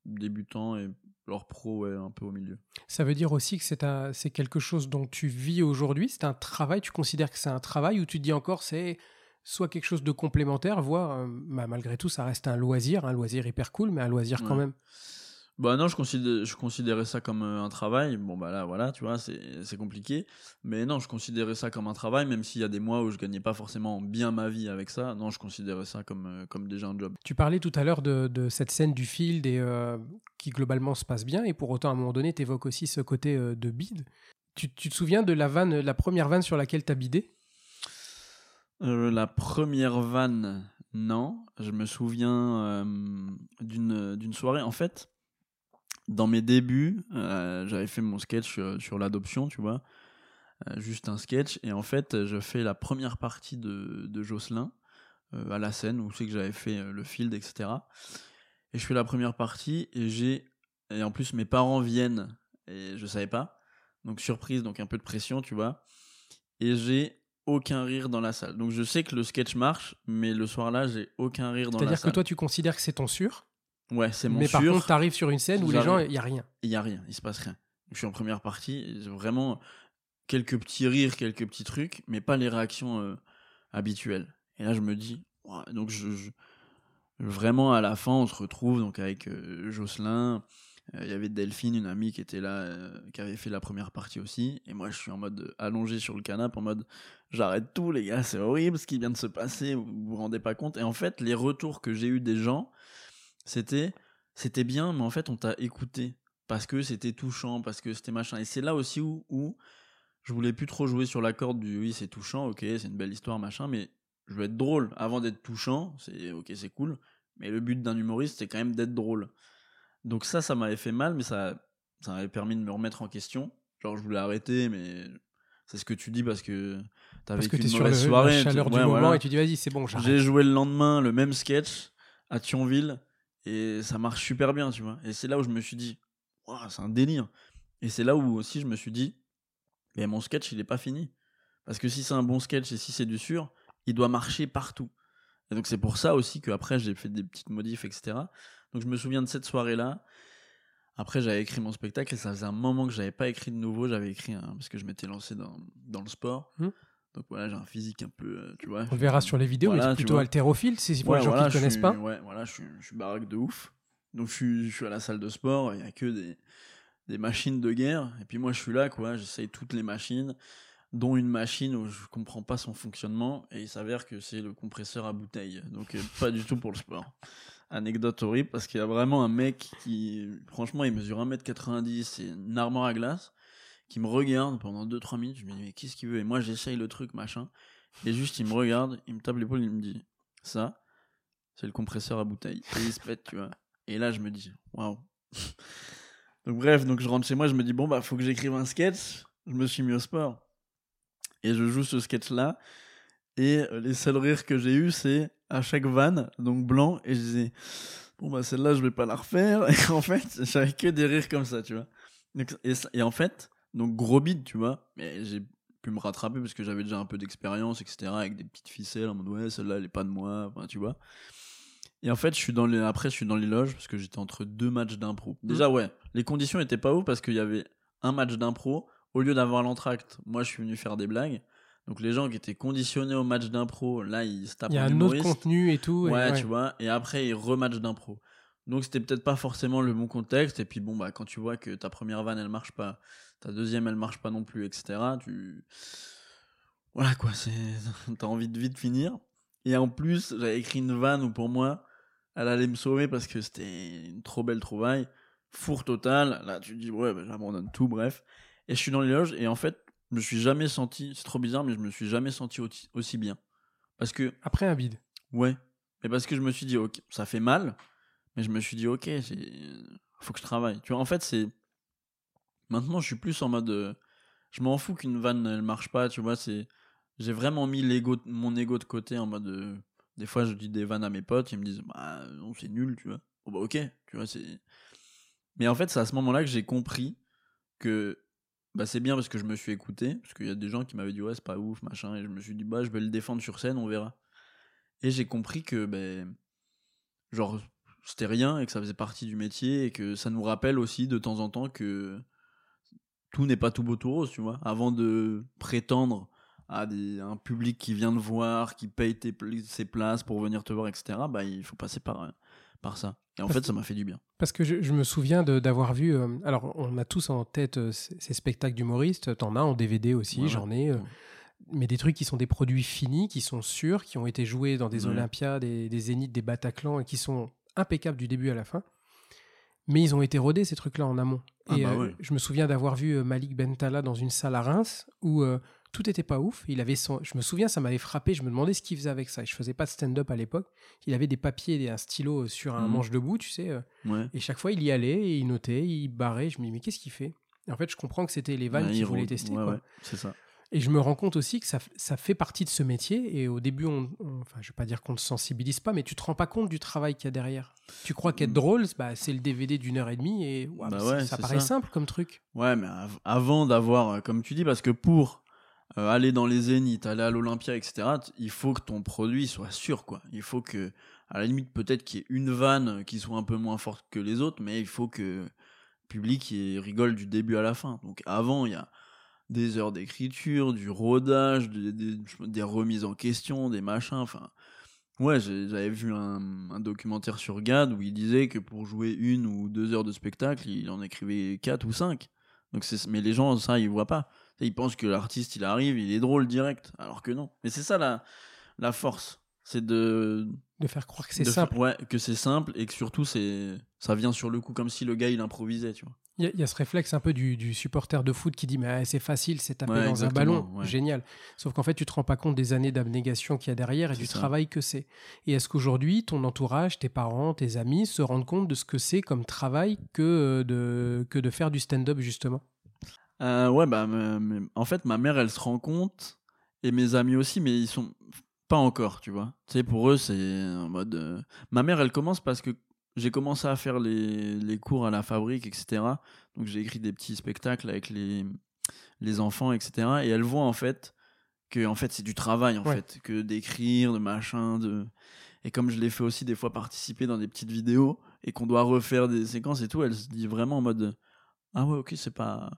débutant et leur pro, ouais, un peu au milieu. Ça veut dire aussi que c'est un- c'est quelque chose dont tu vis aujourd'hui? C'est un travail? Tu considères que c'est un travail ou tu te dis encore c'est soit quelque chose de complémentaire, voire euh, bah, malgré tout, ça reste un loisir, un loisir hyper cool, mais un loisir quand même? Bah non, je, considère, je considérais ça comme euh, un travail. Bon, bah là, voilà, tu vois, c'est compliqué. Mais non, je considérais ça comme un travail, même s'il y a des mois où je gagnais pas forcément bien ma vie avec ça. Non, je considérais ça comme, euh, comme déjà un job. Tu parlais tout à l'heure de, de cette scène du field et, euh, qui globalement se passe bien, et pour autant, à un moment donné, tu évoques aussi ce côté euh, de bide. Tu, tu te souviens de la vanne, la première vanne sur laquelle tu as bidé? Euh, la première vanne, non. Je me souviens d'une soirée. En fait, dans mes débuts, euh, j'avais fait mon sketch sur, sur l'adoption, tu vois. Euh, juste un sketch. Et en fait, je fais la première partie de, de Jocelyn euh, à la scène où c'est que j'avais fait le field, etc. Et je fais la première partie et j'ai. Et en plus, mes parents viennent et je savais pas. Donc, surprise, donc un peu de pression, tu vois. Et j'ai aucun rire dans la salle. Donc je sais que le sketch marche, mais le soir-là, j'ai aucun rire dans la C'est-à-dire que salle. toi, tu considères que c'est ton sûr, Ouais, c'est mon mais par contre, tu arrives sur une scène où les gens, il n'y a rien. Il y a rien, il se passe rien. Je suis en première partie, vraiment quelques petits rires, quelques petits trucs, mais pas les réactions euh, habituelles. Et là, je me dis, donc je, je- vraiment à la fin, on se retrouve donc avec euh, Jocelyn. Euh, Il y avait Delphine, une amie qui était là, qui avait fait la première partie aussi. Et moi, je suis en mode allongé sur le canapé, en mode j'arrête tout, les gars, c'est horrible ce qui vient de se passer, vous vous rendez pas compte. Et en fait, les retours que j'ai eu des gens, c'était c'était bien, mais en fait, on t'a écouté parce que c'était touchant, parce que c'était machin. Et c'est là aussi où, où je voulais plus trop jouer sur la corde du oui, c'est touchant, ok, c'est une belle histoire, machin, mais je veux être drôle. Avant d'être touchant, c'est ok, c'est cool, mais le but d'un humoriste, c'est quand même d'être drôle. Donc ça, ça m'avait fait mal, mais ça, ça m'avait permis de me remettre en question. Genre, je voulais arrêter, mais c'est ce que tu dis parce que t'as Parce que vécu tu es une sur le- mauvaise soirée. la tu- chaleur du ouais, moment voilà. et tu dis, vas-y, c'est bon. J'ai joué le lendemain le même sketch à Thionville et ça marche super bien, tu vois. Et c'est là où je me suis dit, Ouah, c'est un délire. Et c'est là où aussi je me suis dit, mais mon sketch, il est pas fini. Parce que si c'est un bon sketch et si c'est du sûr, il doit marcher partout. Et donc c'est pour ça aussi qu'après j'ai fait des petites modifs, etc. Donc je me souviens de cette soirée-là. Après j'avais écrit mon spectacle et ça faisait un moment que j'avais pas écrit de nouveau. J'avais écrit un... parce que je m'étais lancé dans, dans le sport. Hmm. Donc voilà, j'ai un physique un peu, euh, tu vois. On verra sur les vidéos, Voilà, mais plutôt haltérophile, c'est pour Ouais, les gens voilà, qui ne connaissent suis- pas. Ouais, voilà, je suis, je suis baraque de ouf. Donc je suis, je suis à la salle de sport, il n'y a que des, des machines de guerre. Et puis moi je suis là, quoi, j'essaye toutes les machines, dont une machine où je comprends pas son fonctionnement. Et il s'avère que c'est le compresseur à bouteille. Donc euh, pas du tout pour le sport. Anecdote horrible parce qu'il y a vraiment un mec qui, franchement, il mesure 1m90, c'est une armoire à glace, qui me regarde pendant 2-3 minutes. Je me dis, mais qu'est-ce qu'il veut? Et moi j'essaye le truc, machin. Et juste il me regarde, il me tape l'épaule, il me dit, ça, c'est le compresseur à bouteille. Et il se pète, tu vois. Et là, je me dis, waouh. [LAUGHS] Donc, bref, donc je rentre chez moi, je me dis, bon, bah, faut que j'écrive un sketch. Je me suis mis au sport. Et je joue ce sketch-là. Et euh, les seuls rires que j'ai eu, c'est à chaque vanne, donc blanc. Et je disais, bon, bah, celle-là, je vais pas la refaire. [LAUGHS] Et en fait, j'avais que des rires comme ça, tu vois. Et en fait, donc gros bide, tu vois. Mais j'ai pu me rattraper parce que j'avais déjà un peu d'expérience, etc. Avec des petites ficelles en mode, ouais, celle-là, elle est pas de moi. Enfin, tu vois. Et en fait, je suis dans les... après, je suis dans les loges parce que j'étais entre deux matchs d'impro. Déjà, ouais, les conditions étaient pas ouf parce qu'il y avait un match d'impro. Au lieu d'avoir l'entracte, moi, je suis venu faire des blagues. Donc, les gens qui étaient conditionnés au match d'impro, là, ils se tapent Il y a un autre contenu et tout. et ouais. tu vois. Et après, ils rematchent d'impro. Donc, c'était peut-être pas forcément le bon contexte. Et puis, bon, bah, quand tu vois que ta première vanne, elle marche pas, ta deuxième, elle marche pas non plus, etc., tu. Voilà, quoi. c'est [LAUGHS] T'as envie de vite finir. Et en plus, j'avais écrit une vanne où pour moi, elle allait me sauver parce que c'était une trop belle trouvaille. Four total. Là, tu te dis, ouais, bah, j'abandonne tout, bref. Et je suis dans les loges. Et en fait, je me suis jamais senti. C'est trop bizarre, mais je me suis jamais senti aussi- bien. Parce que Après un bide. Ouais. Mais parce que je me suis dit, ok, ça fait mal, mais je me suis dit, ok, c'est... faut que je travaille. Tu vois, en fait, c'est. Maintenant, je suis plus en mode. euh, Je m'en fous qu'une vanne, elle marche pas, tu vois, c'est. J'ai vraiment mis l'ego, mon ego de côté en mode. euh, Des fois, je dis des vannes à mes potes, ils me disent, bah, non, c'est nul, tu vois. Bon, bah, ok, tu vois, c'est. Mais en fait, c'est à ce moment-là que j'ai compris que. Bah, c'est bien parce que je me suis écouté, parce qu'il y a des gens qui m'avaient dit, ouais, c'est pas ouf, machin, et je me suis dit, bah, je vais le défendre sur scène, on verra. Et j'ai compris que, ben, genre, c'était rien et que ça faisait partie du métier et que ça nous rappelle aussi de temps en temps que tout n'est pas tout beau tout rose, tu vois. Avant de prétendre à des, un public qui vient te voir, qui paye tes, ses places pour venir te voir, etc., bah, il faut passer par, euh, par ça. Et en Parce fait, ça m'a fait du bien. Parce que je, je me souviens d'avoir vu. euh, alors, on a tous en tête euh, ces, ces spectacles d'humoristes. T'en as en DVD aussi, Ouais, j'en ai. euh, Ouais. mais des trucs qui sont des produits finis, qui sont sûrs, qui ont été joués dans des Ouais. Olympiades, des, des Zéniths, des Bataclan, et qui sont impeccables du début à la fin. Mais ils ont été rodés, ces trucs-là, en amont. Ah et bah euh, je me souviens d'avoir vu euh, Malik Bentala dans une salle à Reims où euh, tout n'était pas ouf. Il avait son... Je me souviens, ça m'avait frappé. Je me demandais ce qu'il faisait avec ça. Et je faisais pas de stand-up à l'époque. Il avait des papiers et un stylo sur un Mhm. manche debout, tu sais. Ouais. et chaque fois, il y allait, et il notait, il barrait. Je me dis, mais qu'est-ce qu'il fait? Et en fait, je comprends que c'était les vannes Ouais, qu'il il voulait tester. C'est ça. Et je me rends compte aussi que ça, ça fait partie de ce métier. Et au début, on, on- enfin, je vais pas dire qu'on ne sensibilise pas, mais tu te rends pas compte du travail qu'il y a derrière. Tu crois qu'être Mm. drôle, bah, c'est le DVD d'une heure et demie, et Bah ouais, ça paraît ça. simple comme truc. Ouais, mais av- avant d'avoir, euh, comme tu dis, parce que pour euh, aller dans les zéniths, aller à l'Olympia, etc., il faut que ton produit soit sûr, quoi. Il faut que, à la limite, peut-être qu'il y ait une vanne qui soit un peu moins forte que les autres, mais il faut que le public rigole du début à la fin. Donc avant, il y a des heures d'écriture, du rodage, des, des- des remises en question, des machins, enfin. Ouais, j'avais vu un, un documentaire sur Gad où il disait que pour jouer une ou deux heures de spectacle, il en écrivait quatre ou cinq. Donc c'est, mais les gens, ça, ils voient pas. Ils pensent que l'artiste, il arrive, il est drôle direct, alors que non. Mais c'est ça la, la force, c'est de, De faire croire que c'est simple. faire- ouais, que c'est simple et que surtout c'est, ça vient sur le coup comme si le gars il improvisait, tu vois. Il y, a- il y a ce réflexe un peu du, du supporter de foot qui dit mais c'est facile, c'est taper Ouais, dans un ballon, ouais. génial. Sauf qu'en fait tu te rends pas compte des années d'abnégation qu'il y a derrière et du ça. travail que c'est. Et est-ce qu'aujourd'hui ton entourage, tes parents, tes amis se rendent compte de ce que c'est comme travail que euh, de que de faire du stand-up justement? Euh, ouais, bah, en fait, ma mère, elle se rend compte, et mes amis aussi, mais ils sont pas encore, tu vois. Tu sais, pour eux, c'est en mode. euh, Ma mère, elle commence parce que j'ai commencé à faire les, les cours à la fabrique, etc. Donc, j'ai écrit des petits spectacles avec les, les enfants, etc. Et elle voit, en fait, que en fait, c'est du travail, en Ouais. fait, que d'écrire, de machin, de. Et comme je l'ai fait aussi des fois participer dans des petites vidéos et qu'on doit refaire des séquences et tout, elle se dit vraiment en mode Ah ouais, ok, c'est pas.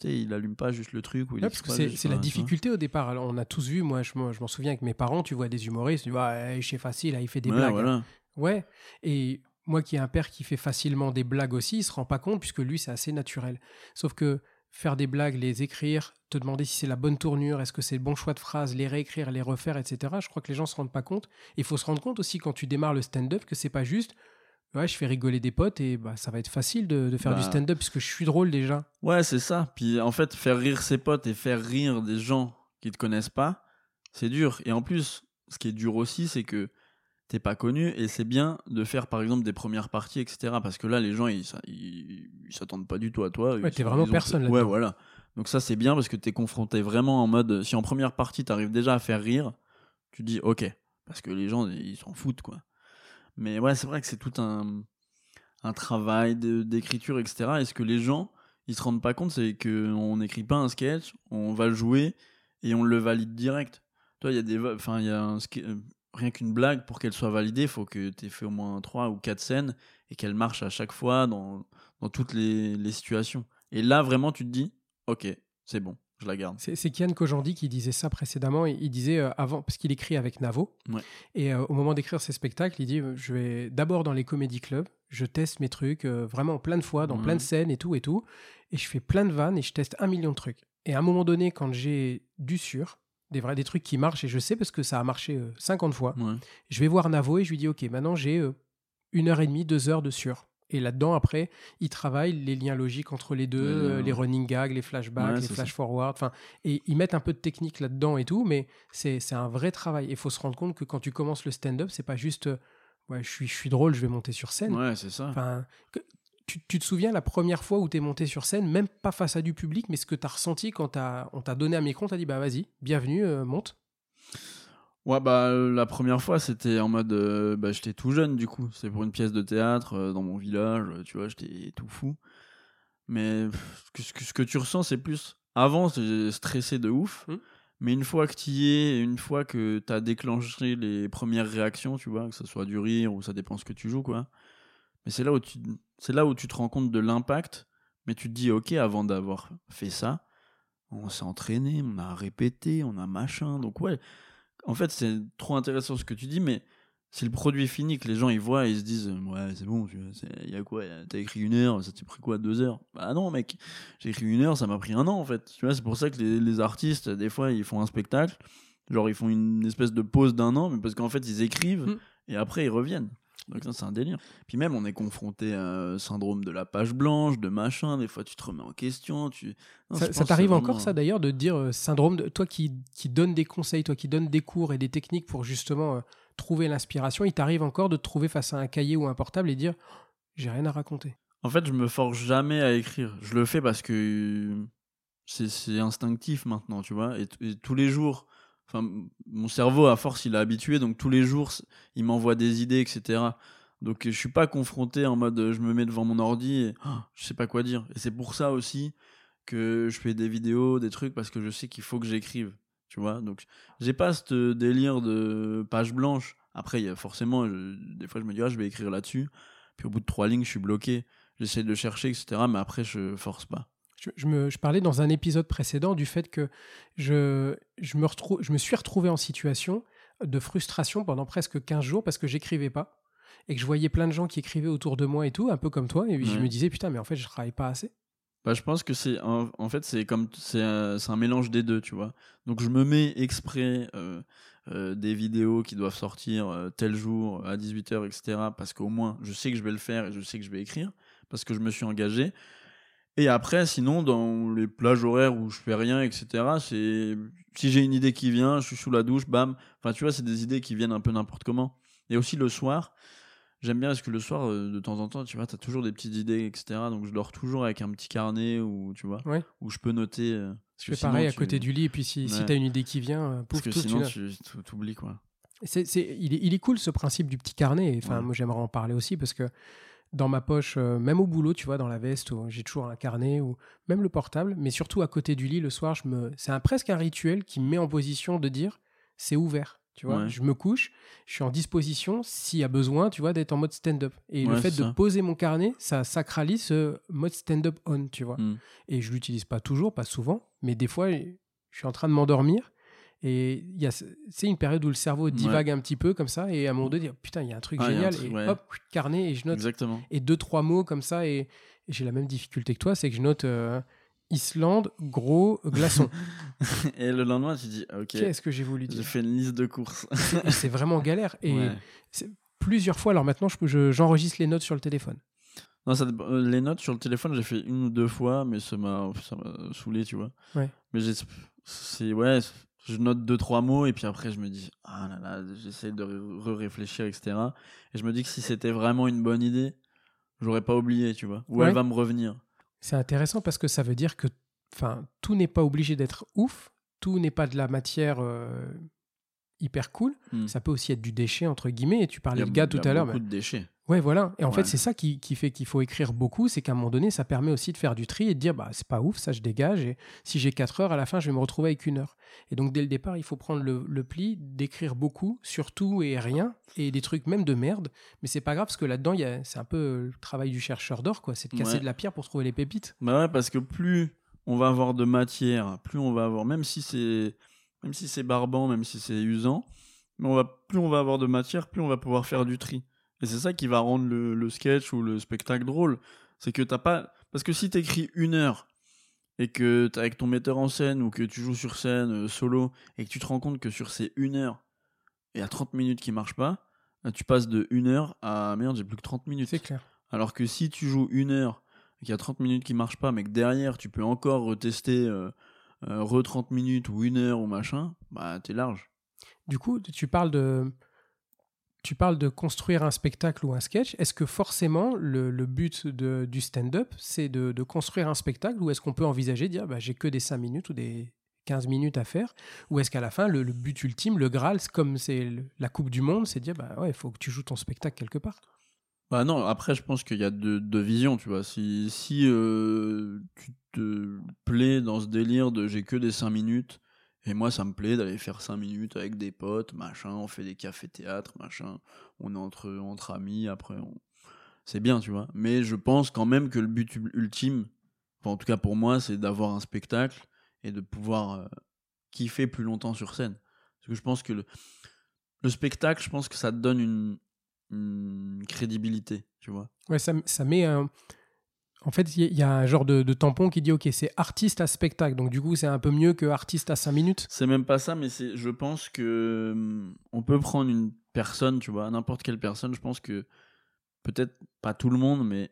Tu sais, il allume pas juste le truc ou il Ouais, parce que c'est la vois. difficulté au départ. Alors, on a tous vu, moi je m'en je m'en souviens avec mes parents, tu vois des humoristes, tu dis ouais, c'est facile, là, il fait des Ouais, blagues. voilà. Ouais, et moi qui ai un père qui fait facilement des blagues aussi, il se rend pas compte puisque lui c'est assez naturel. Sauf que faire des blagues, les écrire, te demander si c'est la bonne tournure, est-ce que c'est le bon choix de phrase, les réécrire, les refaire, etc. Je crois que les gens se rendent pas compte. Il faut se rendre compte aussi quand tu démarres le stand-up que c'est pas juste ouais, je fais rigoler des potes et bah, ça va être facile de, de faire du Bah. stand-up puisque je suis drôle déjà. Ouais, c'est ça. Puis en fait, faire rire ses potes et faire rire des gens qui te connaissent pas, c'est dur. Et en plus, ce qui est dur aussi, c'est que t'es pas connu et c'est bien de faire par exemple des premières parties, etc. Parce que là, les gens, ils s'a- ils ils s'attendent pas du tout à toi. Ouais, t'es vraiment ont- personne Ouais, là-dedans. voilà. Donc ça, c'est bien parce que t'es confronté vraiment en mode. Si en première partie, t'arrives déjà à faire rire, tu dis ok. Parce que les gens, ils s'en foutent, quoi. Mais ouais, c'est vrai que c'est tout un, un travail d'écriture, etc. Et ce que les gens, ils se rendent pas compte, c'est qu'on n'écrit pas un sketch, on va le jouer et on le valide direct. Toi, il y a des, enfin, il y a un rien qu'une blague pour qu'elle soit validée, il faut que tu aies fait au moins trois ou quatre scènes et qu'elle marche à chaque fois dans, dans toutes les, les situations. Et là, vraiment, tu te dis, ok, c'est bon, je la garde. C'est Kian Kojandi qui disait ça précédemment. Il, il disait euh, avant, parce qu'il écrit avec Navo. Ouais. Et euh, au moment d'écrire ses spectacles, il dit euh, Je vais d'abord dans les comédie clubs, je teste mes trucs vraiment plein de fois, dans plein de scènes et tout et tout. Et je fais plein de vannes et je teste un million de trucs. Et à un moment donné, quand j'ai du sûr, des, vrais, des trucs qui marchent, et je sais parce que ça a marché euh, 50 fois, Ouais. je vais voir Navo et je lui dis Ok, maintenant j'ai euh, une heure et demie, deux heures de sûr. Et là-dedans, après, il travaille les liens logiques entre les deux, Ouais, euh, les running gags, les flashbacks, Ouais, les flash forward. Enfin, et ils mettent un peu de technique là-dedans et tout, mais c'est un vrai travail. Il faut se rendre compte que quand tu commences le stand-up, c'est pas juste euh, ouais, je suis, je suis drôle, je vais monter sur scène. Ouais, c'est ça. Enfin, tu, tu te souviens la première fois où tu es monté sur scène, même pas face à du public, mais ce que tu as ressenti quand t'as- on t'a donné un micro, on t'a dit bah vas-y, bienvenue, euh, monte. Ouais, bah euh, la première fois, c'était en mode. euh, bah, j'étais tout jeune, du coup. C'est pour une pièce de théâtre euh, dans mon village, tu vois, j'étais tout fou. Mais ce que, ce que- tu ressens, c'est plus. Avant, j'ai stressé de ouf. Hmm. Mais une fois que tu y es, et une fois que tu as déclenché les premières réactions, tu vois, que ce soit du rire ou ça dépend ce que tu joues, quoi. Mais c'est là où tu, c'est là où tu te rends compte de l'impact. Mais tu te dis, ok, avant d'avoir fait ça, on s'est entraîné, on a répété, on a machin. Donc ouais, en fait, c'est trop intéressant ce que tu dis, mais c'est le produit fini que les gens ils voient et ils se disent ouais c'est bon il y a quoi t'as écrit une heure ça t'a pris quoi deux heures? Bah non mec j'ai écrit une heure ça m'a pris un an en fait tu vois c'est pour ça que les, les, artistes des fois ils font un spectacle genre ils font une espèce de pause d'un an mais parce qu'en fait ils écrivent Mm. et après ils reviennent donc ça c'est un délire puis même on est confronté à un syndrome de la page blanche de machin des fois tu te remets en question tu Non, je Ça, t'arrive encore ça d'ailleurs de dire euh, syndrome de toi qui, qui donne des conseils, toi qui donne des cours et des techniques pour justement euh, trouver l'inspiration, il t'arrive encore de te trouver face à un cahier ou un portable et dire j'ai rien à raconter. En fait, je me force jamais à écrire. Je le fais parce que euh, c'est instinctif maintenant, tu vois. Et tous les jours, enfin, mon cerveau, à force, il est habitué, donc tous les jours, il m'envoie des idées, etc. Donc je suis pas confronté en mode je me mets devant mon ordi et oh, je sais pas quoi dire. Et c'est pour ça aussi que je fais des vidéos, des trucs, parce que je sais qu'il faut que j'écrive, tu vois. Donc j'ai pas ce délire de page blanche. Après, forcément, des fois, je me dis, ah, je vais écrire là-dessus. Puis au bout de trois lignes, je suis bloqué. J'essaie de chercher, etc. Mais après, je force pas. Je, je me, je parlais dans un épisode précédent du fait que je, je, me retrou- je me suis retrouvé en situation de frustration pendant presque 15 jours parce que j'écrivais pas et que je voyais plein de gens qui écrivaient autour de moi et tout, un peu comme toi, et puis je Ouais. me disais putain, mais en fait, je travaille pas assez. Bah, je pense que c'est en, en fait c'est comme c'est un, c'est un mélange des deux, tu vois. Donc je me mets exprès euh, euh, des vidéos qui doivent sortir euh, tel jour à 18h, etc. Parce qu'au moins je sais que je vais le faire et je sais que je vais écrire parce que je me suis engagé. Et après, sinon, dans les plages horaires où je fais rien, etc., c'est si j'ai une idée qui vient, je suis sous la douche, bam. Enfin, tu vois, c'est des idées qui viennent un peu n'importe comment. Et aussi le soir, j'aime bien parce que le soir, euh, de temps en temps, tu vois, t'as toujours des petites idées, etc. Donc je dors toujours avec un petit carnet où, tu vois, Ouais. où je peux noter. euh, parce Je que fais sinon, pareil à tu- côté du lit, et puis si, si Ouais. t'as une idée qui vient, euh, Parce pouf, que tout, tu sinon, tu t'oublies, quoi. C'est, c'est- il, est, il est cool ce principe du petit carnet. Enfin, Ouais. moi j'aimerais en parler aussi parce que dans ma poche, euh, même au boulot, tu vois, dans la veste, j'ai toujours un carnet ou même le portable, mais surtout à côté du lit le soir, je me, c'est un, presque un rituel qui me met en position de dire c'est ouvert. Tu vois, Ouais. je me couche, je suis en disposition s'il y a besoin, tu vois, d'être en mode stand-up. Et le fait de ça. poser mon carnet, ça sacralise ce mode stand-up on, tu vois. Mm. Et je l'utilise pas toujours, pas souvent, mais des fois, je suis en train de m'endormir. Et il y a, ce- c'est une période où le cerveau divague un petit peu comme ça, et à un moment donné, dire, putain, il y a un truc Ah, a un génial, truc, et ouais. hop, carnet, et je note, Exactement. et deux, trois mots comme ça, et, et j'ai la même difficulté que toi, c'est que je note euh, Islande, gros, glaçon. [LAUGHS] Et le lendemain, tu dis, ok, Qu'est-ce que j'ai voulu j'ai dire fait une liste de courses. [LAUGHS] C'est vraiment galère. Et Ouais. plusieurs fois, alors maintenant, je- j'enregistre les notes sur le téléphone. Non, ça. Euh, les notes sur le téléphone, j'ai fait une ou deux fois, mais ça m'a, saoulé, tu vois. Ouais. Mais j'ai, c'est, ouais, je note deux, trois mots, et puis après, je me dis, ah là là, j'essaie de réfléchir, etc. Et je me dis que si c'était vraiment une bonne idée, j'aurais pas oublié, tu vois. Ou Ouais. elle va me revenir. C'est intéressant parce que ça veut dire que enfin, tout n'est pas obligé d'être ouf, tout n'est pas de la matière euh, hyper cool. Hmm. Ça peut aussi être du déchet, entre guillemets. Et tu parlais de gars il y tout a à l'heure. beaucoup mais- de déchets. Ouais, voilà. Et en fait, c'est ça qui, qui fait qu'il faut écrire beaucoup, c'est qu'à un moment donné, ça permet aussi de faire du tri et de dire, bah, c'est pas ouf, ça je dégage. Et si j'ai 4 heures, à la fin, je vais me retrouver avec une heure. Et donc, dès le départ, il faut prendre le, le pli d'écrire beaucoup, sur tout et rien, et des trucs même de merde. Mais c'est pas grave, parce que là-dedans, c'est un peu le travail du chercheur d'or, quoi. C'est de casser Ouais. de la pierre pour trouver les pépites. Bah ouais, parce que plus on va avoir de matière, plus on va avoir, même si c'est, même si c'est barbant, même si c'est usant, mais on va, plus on va avoir de matière, plus on va pouvoir faire du tri. Et c'est ça qui va rendre le, le sketch ou le spectacle drôle. C'est que t'as pas, parce que si t'écris une heure et que t'es avec ton metteur en scène ou que tu joues sur scène euh, solo et que tu te rends compte que sur ces une heure, il y a 30 minutes qui marchent pas, là, tu passes de une heure à merde, j'ai plus que 30 minutes. C'est clair. Alors que si tu joues une heure et qu'il y a 30 minutes qui marchent pas, mais que derrière tu peux encore retester euh, euh, re 30 minutes ou une heure ou machin, bah t'es large. Du coup, tu parles de, tu parles de construire un spectacle ou un sketch. Est-ce que forcément le, le but de- du stand-up, c'est de, de construire un spectacle ou est-ce qu'on peut envisager de dire bah, j'ai que des 5 minutes ou des 15 minutes à faire? Ou est-ce qu'à la fin, le, but ultime, le Graal, comme c'est la Coupe du Monde, c'est de dire bah ouais, il faut que tu joues ton spectacle quelque part? Bah non, après je pense qu'il y a deux, visions, tu vois. Si, si euh, tu te plais dans ce délire de j'ai que des 5 minutes, et moi ça me plaît d'aller faire 5 minutes avec des potes, machin, on fait des cafés-théâtres, machin, on est entre, entre amis, après on... c'est bien, tu vois. Mais je pense quand même que le but ul- ultime, en tout cas pour moi, c'est d'avoir un spectacle et de pouvoir euh, kiffer plus longtemps sur scène. Parce que je pense que le, le spectacle, je pense que ça te donne une, crédibilité, tu vois. Ouais, ça, ça met un. En fait, il y, a un genre de, de tampon qui dit ok, c'est artiste à spectacle. Donc, du coup, c'est un peu mieux que artiste à 5 minutes. C'est même pas ça, mais c'est, je pense que hum, on peut prendre une personne, tu vois, n'importe quelle personne. Je pense que peut-être pas tout le monde, mais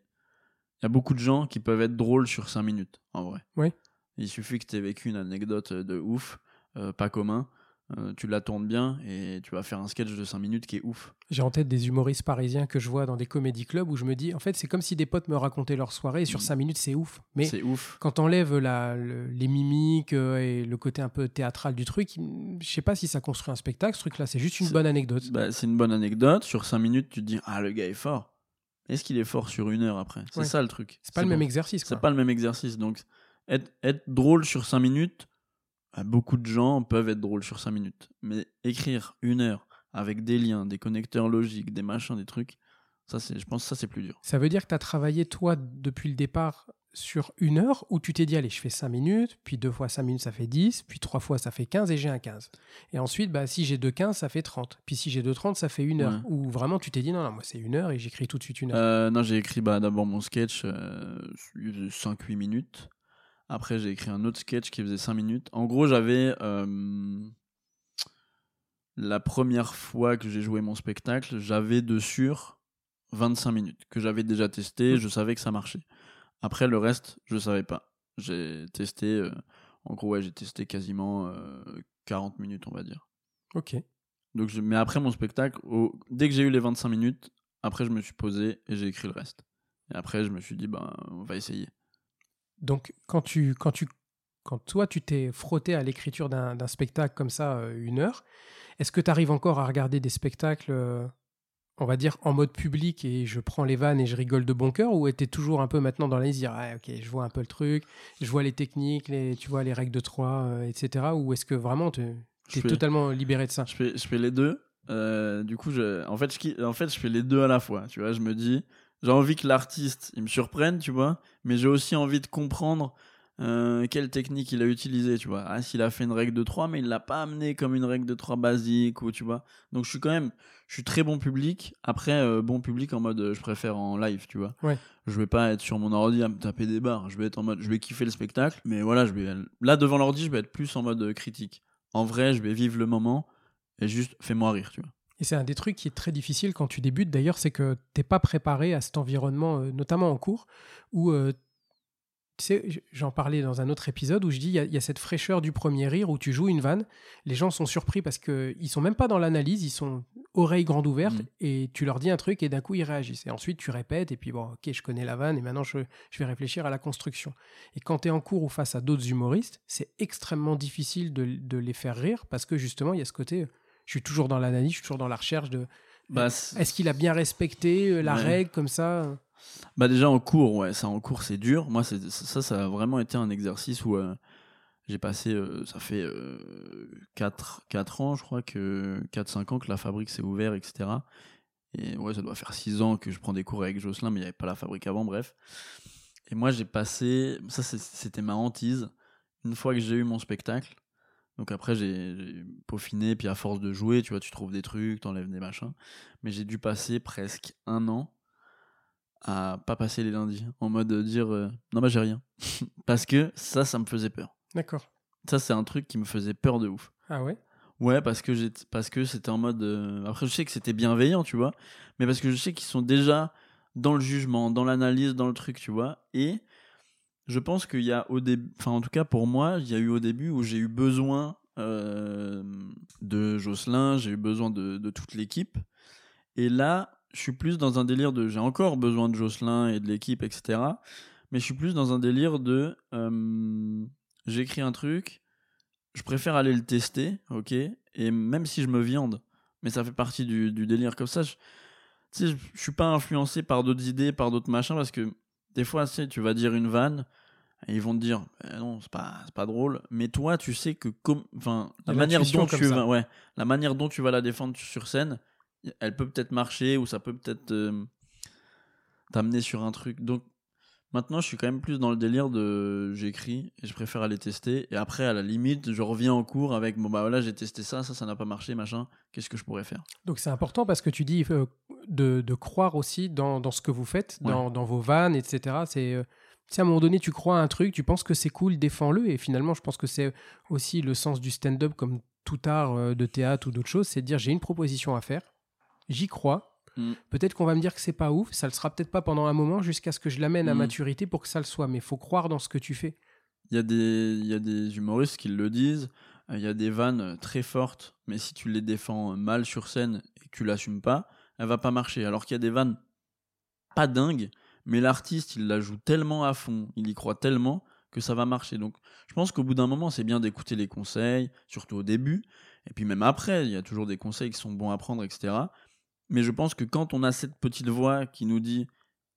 il y a beaucoup de gens qui peuvent être drôles sur 5 minutes, en vrai. Oui. Il suffit que tu aies vécu une anecdote de ouf, euh, pas commun. Euh, tu la tournes bien et tu vas faire un sketch de 5 minutes qui est ouf. J'ai en tête des humoristes parisiens que je vois dans des comédie clubs où je me dis, en fait, c'est comme si des potes me racontaient leur soirée et sur Mm. 5 minutes, c'est ouf. Mais C'est ouf. quand t'enlèves la, le- les mimiques euh, et le côté un peu théâtral du truc, je sais pas si ça construit un spectacle, ce truc-là. C'est juste une bonne anecdote. Bah, c'est une bonne anecdote. Sur 5 minutes, tu te dis Ah, le gars est fort. Est-ce qu'il est fort sur une heure après? C'est Ouais. ça le truc. c'est pas le même exercice. C'est pas le même exercice. Donc, être, être drôle sur 5 minutes, beaucoup de gens peuvent être drôles sur 5 minutes. Mais écrire une heure avec des liens, des connecteurs logiques, des machins, des trucs, ça, c'est, je pense que ça, c'est plus dur. Ça veut dire que tu as travaillé, toi, depuis le départ, sur une heure où tu t'es dit, allez, je fais 5 minutes, puis deux fois 5 minutes, ça fait 10, puis trois fois, ça fait 15 et j'ai un 15. Et ensuite, bah, si j'ai deux 15, ça fait 30. Puis si j'ai deux 30, ça fait une heure. Ouais. Ou vraiment, tu t'es dit, non, non, moi, c'est une heure et j'écris tout de suite une heure. Euh, non, j'ai écrit bah, d'abord mon sketch, euh, 5-8 minutes. Après, j'ai écrit un autre sketch qui faisait 5 minutes. En gros, j'avais. euh, la première fois que j'ai joué mon spectacle, j'avais de sur 25 minutes que j'avais déjà testé. Je savais que ça marchait. Après, le reste, je savais pas. J'ai testé. euh, en gros, ouais, j'ai testé quasiment euh, 40 minutes, on va dire. Ok. Donc, je- mais après mon spectacle, au- dès que j'ai eu les 25 minutes, après je me suis posé et j'ai écrit le reste. Et après, je me suis dit, ben, on va essayer. Donc, quand, tu, quand, tu, quand toi, tu t'es frotté à l'écriture d'un d'un spectacle comme ça, euh, une heure, est-ce que tu arrives encore à regarder des spectacles, euh, on va dire, en mode public et je prends les vannes et je rigole de bon cœur Ou tu es toujours un peu maintenant dans liste, dire, ah, ok, je vois un peu le truc, je vois les techniques, les, tu vois les règles de 3, etc. Ou est-ce que vraiment tu es totalement libéré de ça? Je fais, je fais les deux. Euh, du coup, je, en, fait, je, en fait, je fais les deux à la fois. Tu vois, je me dis, j'ai envie que l'artiste, il me surprenne, tu vois, mais j'ai aussi envie de comprendre euh, quelle technique il a utilisée, tu vois. Ah, s'il a fait une règle de 3, mais il l'a pas amené comme une règle de 3 basique, ou tu vois. Donc, je suis quand même, je suis très bon public. Après, euh, bon public en mode, euh, je préfère en live, tu vois. Ouais. Je vais pas être sur mon ordi à me taper des barres. Je vais être en mode, je vais kiffer le spectacle, mais voilà, je vais, là, devant l'ordi, je vais être plus en mode euh, critique. En vrai, je vais vivre le moment et juste fais-moi rire, tu vois. Et c'est un des trucs qui est très difficile quand tu débutes, d'ailleurs, c'est que t'es pas préparé à cet environnement, euh, notamment en cours, où, euh, tu sais, j'en parlais dans un autre épisode où je dis, il y, a- il y a cette fraîcheur du premier rire où tu joues une vanne, les gens sont surpris parce qu'ils sont même pas dans l'analyse, ils sont oreilles grandes ouvertes, Mm. et tu leur dis un truc et d'un coup ils réagissent. Et ensuite tu répètes, et puis bon, ok, je connais la vanne, et maintenant je, je vais réfléchir à la construction. Et quand tu es en cours ou face à d'autres humoristes, c'est extrêmement difficile de, de les faire rire parce que justement, il y a ce côté, je suis toujours dans l'analyse, je suis toujours dans la recherche de Bah, est-ce qu'il a bien respecté euh, la Ouais. règle comme ça? Euh bah déjà en cours, ouais, ça en cours c'est dur. Moi, c'est- ça, ça a vraiment été un exercice où euh, j'ai passé, euh, ça fait 4, 4 ans, je crois, que 4-5 ans que la fabrique s'est ouverte, etc. Et ouais, ça doit faire 6 ans que je prends des cours avec Jocelyn, mais il n'y avait pas la fabrique avant, bref. Et moi, j'ai passé, ça c'était ma hantise, une fois que j'ai eu mon spectacle. Donc après, j'ai peaufiné, puis à force de jouer, tu vois, tu trouves des trucs, t'enlèves des machins. Mais j'ai dû passer presque un an à pas passer les lundis, en mode de dire euh, non, bah j'ai rien. [LAUGHS] Parce que ça, ça me faisait peur. D'accord. Ça, c'est un truc qui me faisait peur de ouf. Ah ouais? Ouais, parce que j'ai parce que c'était en mode. euh, Après, je sais que c'était bienveillant, tu vois, mais parce que je sais qu'ils sont déjà dans le jugement, dans l'analyse, dans le truc, tu vois. Et je pense qu'il y a au début, enfin en tout cas pour moi, il y a eu au début où j'ai eu besoin euh, de Jocelyn, j'ai eu besoin de, toute l'équipe. Et là, je suis plus dans un délire de j'ai encore besoin de Jocelyn et de l'équipe, etc. Mais je suis plus dans un délire de euh, j'écris un truc, je préfère aller le tester, ok Et même si je me viande, mais ça fait partie du, délire comme ça, je, tu sais, je, je suis pas influencé par d'autres idées, par d'autres machins, parce que des fois, tu vas dire une vanne, et ils vont te dire Eh non, c'est pas, pas drôle, mais toi, tu sais que comme, enfin, la manière dont tu vas, ouais, la manière dont tu vas la défendre sur scène, elle peut peut-être marcher ou ça peut peut-être euh, t'amener sur un truc. Donc, Maintenant, je suis quand même plus dans le délire de j'écris et je préfère aller tester. Et après, à la limite, je reviens en cours avec bon, bah voilà, j'ai testé ça, ça, ça n'a pas marché, machin. Qu'est-ce que je pourrais faire? Donc c'est important parce que tu dis euh, de, de croire aussi dans, dans, ce que vous faites, dans, dans vos vannes, etc. C'est. euh, si à un moment donné tu crois à un truc, tu penses que c'est cool, défends-le. Et finalement, je pense que c'est aussi le sens du stand-up comme tout art euh, de théâtre ou d'autres choses, c'est de dire j'ai une proposition à faire, j'y crois. Mm. Peut-être qu'on va me dire que c'est pas ouf, ça le sera peut-être pas pendant un moment jusqu'à ce que je l'amène à Mm. maturité pour que ça le soit. Mais il faut croire dans ce que tu fais. Il y, a des, y a des humoristes qui le disent. euh, Il y a des vannes euh, très fortes, mais si tu les défends mal sur scène et que tu l'assumes pas, elle va pas marcher. Alors qu'il y a des vannes pas dingues, mais l'artiste, il la joue tellement à fond, il y croit tellement que ça va marcher. Donc, je pense qu'au bout d'un moment, c'est bien d'écouter les conseils, surtout au début. Et puis même après, il y a toujours des conseils qui sont bons à prendre, etc. Mais je pense que quand on a cette petite voix qui nous dit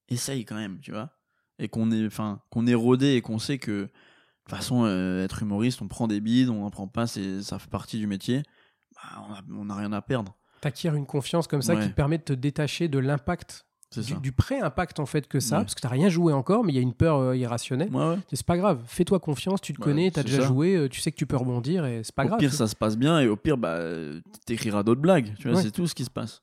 essaye quand même, tu vois, et qu'on est, enfin, qu'on est rodé et qu'on sait que de toute façon, euh, être humoriste, on prend des bides, on n'en prend pas, c'est, ça fait partie du métier. Bah, on n'a rien à perdre. T'acquiers une confiance comme ça Ouais. qui te permet de te détacher de l'impact, du, du pré-impact en fait que ça, Ouais. parce que t'as rien joué encore, mais il y a une peur euh, irrationnelle. Ouais, ouais. C'est pas grave, fais-toi confiance, tu te connais, t'as déjà ça. joué, euh, tu sais que tu peux rebondir et c'est pas au grave. pire, ça se passe bien, et au pire, bah, t'écriras d'autres blagues. Tu vois, c'est tout ce qui se passe.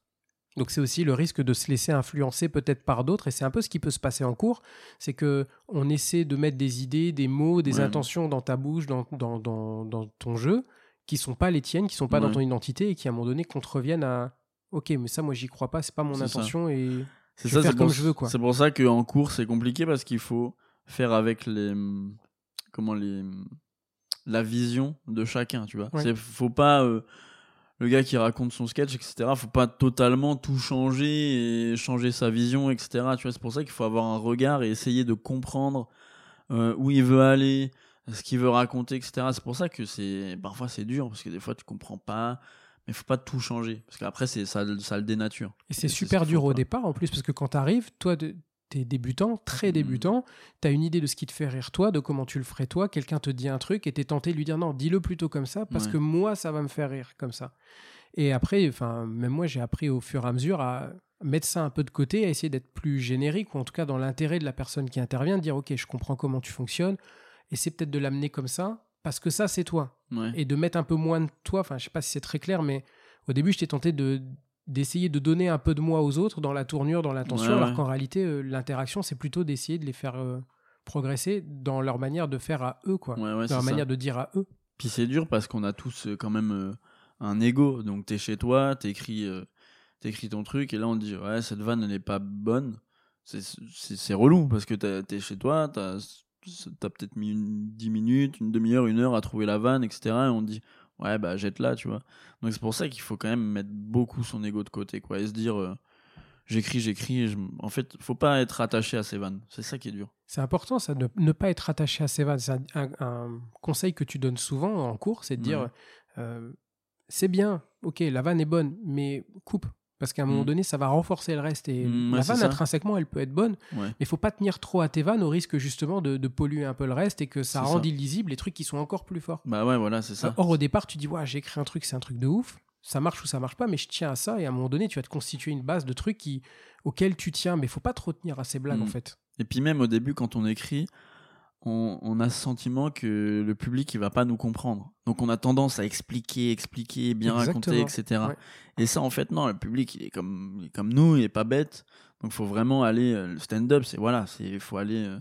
Donc c'est aussi le risque de se laisser influencer peut-être par d'autres et c'est un peu ce qui peut se passer en cours, c'est que on essaie de mettre des idées, des mots, des intentions dans ta bouche, dans, dans, dans, dans ton jeu, qui sont pas les tiennes, qui sont pas dans ton identité et qui à un moment donné contreviennent à ok mais ça moi j'y crois pas, c'est pas mon ça. intention et C'est faire c'est comme pour, je veux, quoi. C'est pour ça qu'en cours, c'est compliqué parce qu'il faut faire avec les. Comment les. La vision de chacun, tu vois. Ouais. Faut pas. euh, le gars qui raconte son sketch, etc., faut pas totalement tout changer et changer sa vision, etc. Tu vois, c'est pour ça qu'il faut avoir un regard et essayer de comprendre euh, où il veut aller, ce qu'il veut raconter, etc. C'est pour ça que c'est parfois c'est dur parce que des fois tu comprends pas, mais faut pas tout changer parce qu'après c'est ça, ça le dénature. Et c'est super dur au départ en plus, parce que quand tu arrives, toi, de- t'es débutant, très Mhm. débutant, tu as une idée de ce qui te fait rire toi, de comment tu le ferais toi, quelqu'un te dit un truc et t'es tenté de lui dire non, dis-le plutôt comme ça, parce Ouais. que moi, ça va me faire rire comme ça. Et après, enfin, même moi, j'ai appris au fur et à mesure à mettre ça un peu de côté, à essayer d'être plus générique, ou en tout cas dans l'intérêt de la personne qui intervient, de dire ok, je comprends comment tu fonctionnes, et c'est peut-être de l'amener comme ça, parce que ça, c'est toi Ouais. et de mettre un peu moins de toi. Enfin, je sais pas si c'est très clair, mais au début, j'étais tenté de d'essayer de donner un peu de moi aux autres dans la tournure, dans l'intention, Ouais, alors ouais. qu'en réalité, euh, l'interaction, c'est plutôt d'essayer de les faire euh, progresser dans leur manière de faire à eux, quoi. Dans leur ça. manière de dire à eux. Puis c'est dur parce qu'on a tous euh, quand même un ego. Donc t'es chez toi, t'écris t'écris ton truc et là on te dit ouais cette vanne elle est pas bonne. C'est- relou parce que t'es chez toi, t'as as, peut-être mis une, 10 minutes, une demi-heure, une heure à trouver la vanne, etc. Et on dit ouais bah jette-la, tu vois. Donc c'est pour ça qu'il faut quand même mettre beaucoup son ego de côté quoi et se dire euh, j'écris, j'écris. je En fait, faut pas être attaché à ces vannes. C'est ça qui est dur. C'est important, ça, de ne pas être attaché à ses vannes. C'est un, un- un conseil que tu donnes souvent en cours, c'est de dire Ouais. euh, c'est bien, ok, la vanne est bonne, mais coupe. Parce qu'à un moment Mm. donné, ça va renforcer le reste. Et Mm, la vanne, intrinsèquement, elle peut être bonne, Ouais. mais il faut pas tenir trop à tes vannes au risque justement de, de polluer un peu le reste et que ça rende ça. illisible les trucs qui sont encore plus forts. Bah ouais, voilà, c'est ça. Or, au départ, tu dis, ouais, j'ai écrit un truc, c'est un truc de ouf. Ça marche ou ça marche pas, mais je tiens à ça. Et à un moment donné, tu vas te constituer une base de trucs qui, auxquels tu tiens. Mais faut pas trop tenir à ces blagues, Mm. en fait. Et puis même au début, quand on écrit, on, on a ce sentiment que le public il va pas nous comprendre. Donc on a tendance à expliquer, expliquer, bien raconter, etc. Ouais. Et ça, en fait, non, le public il est comme, il est comme nous, il est pas bête. Donc faut vraiment aller. euh, Le stand-up, c'est voilà, c'est il faut aller euh,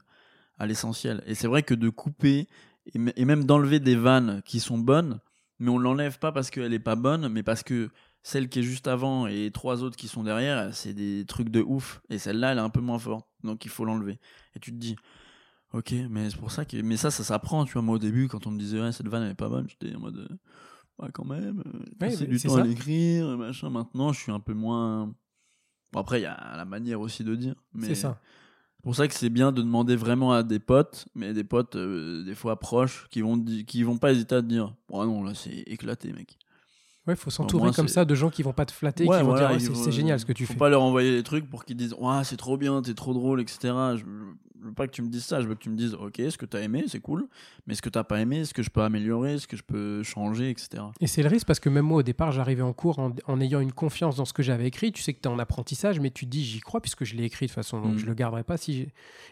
à l'essentiel. Et c'est vrai que de couper et, et même d'enlever des vannes qui sont bonnes, mais on l'enlève pas parce qu'elle est pas bonne, mais parce que celle qui est juste avant et trois autres qui sont derrière, c'est des trucs de ouf. Et celle-là, elle est un peu moins forte. Donc il faut l'enlever. Et tu te dis, ok, mais c'est pour ça que. Mais ça, ça s'apprend, tu vois. Moi, au début, quand on me disait, ouais, cette vanne, elle est pas bonne, j'étais en mode, euh, ouais, quand même, euh, passer mais du c'est temps à l'écrire, machin. Maintenant, je suis un peu moins. Bon, après, il y a la manière aussi de dire. Mais C'est ça. C'est pour ça que c'est bien de demander vraiment à des potes, mais des potes, euh, des fois proches, qui vont, qui vont pas hésiter à te dire, oh non, là, c'est éclaté, mec. Ouais, faut s'entourer comme ça de gens qui vont pas te flatter, Ouais, qui vont voilà, dire, c'est faut- génial ce que tu faut fais. pas leur envoyer les trucs pour qu'ils disent ouais c'est trop bien t'es trop drôle etc je, veux pas que tu me dises ça. Je veux que tu me dises, ok, ce que tu as aimé, c'est cool, mais ce que t'as pas aimé, ce que je peux améliorer, ce que je peux changer, etc. Et c'est le risque parce que même moi, au départ, j'arrivais en cours en, en ayant une confiance dans ce que j'avais écrit. Tu sais que tu es en apprentissage, mais tu te dis, j'y crois puisque je l'ai écrit de toute façon, donc Mm. je le garderai pas si.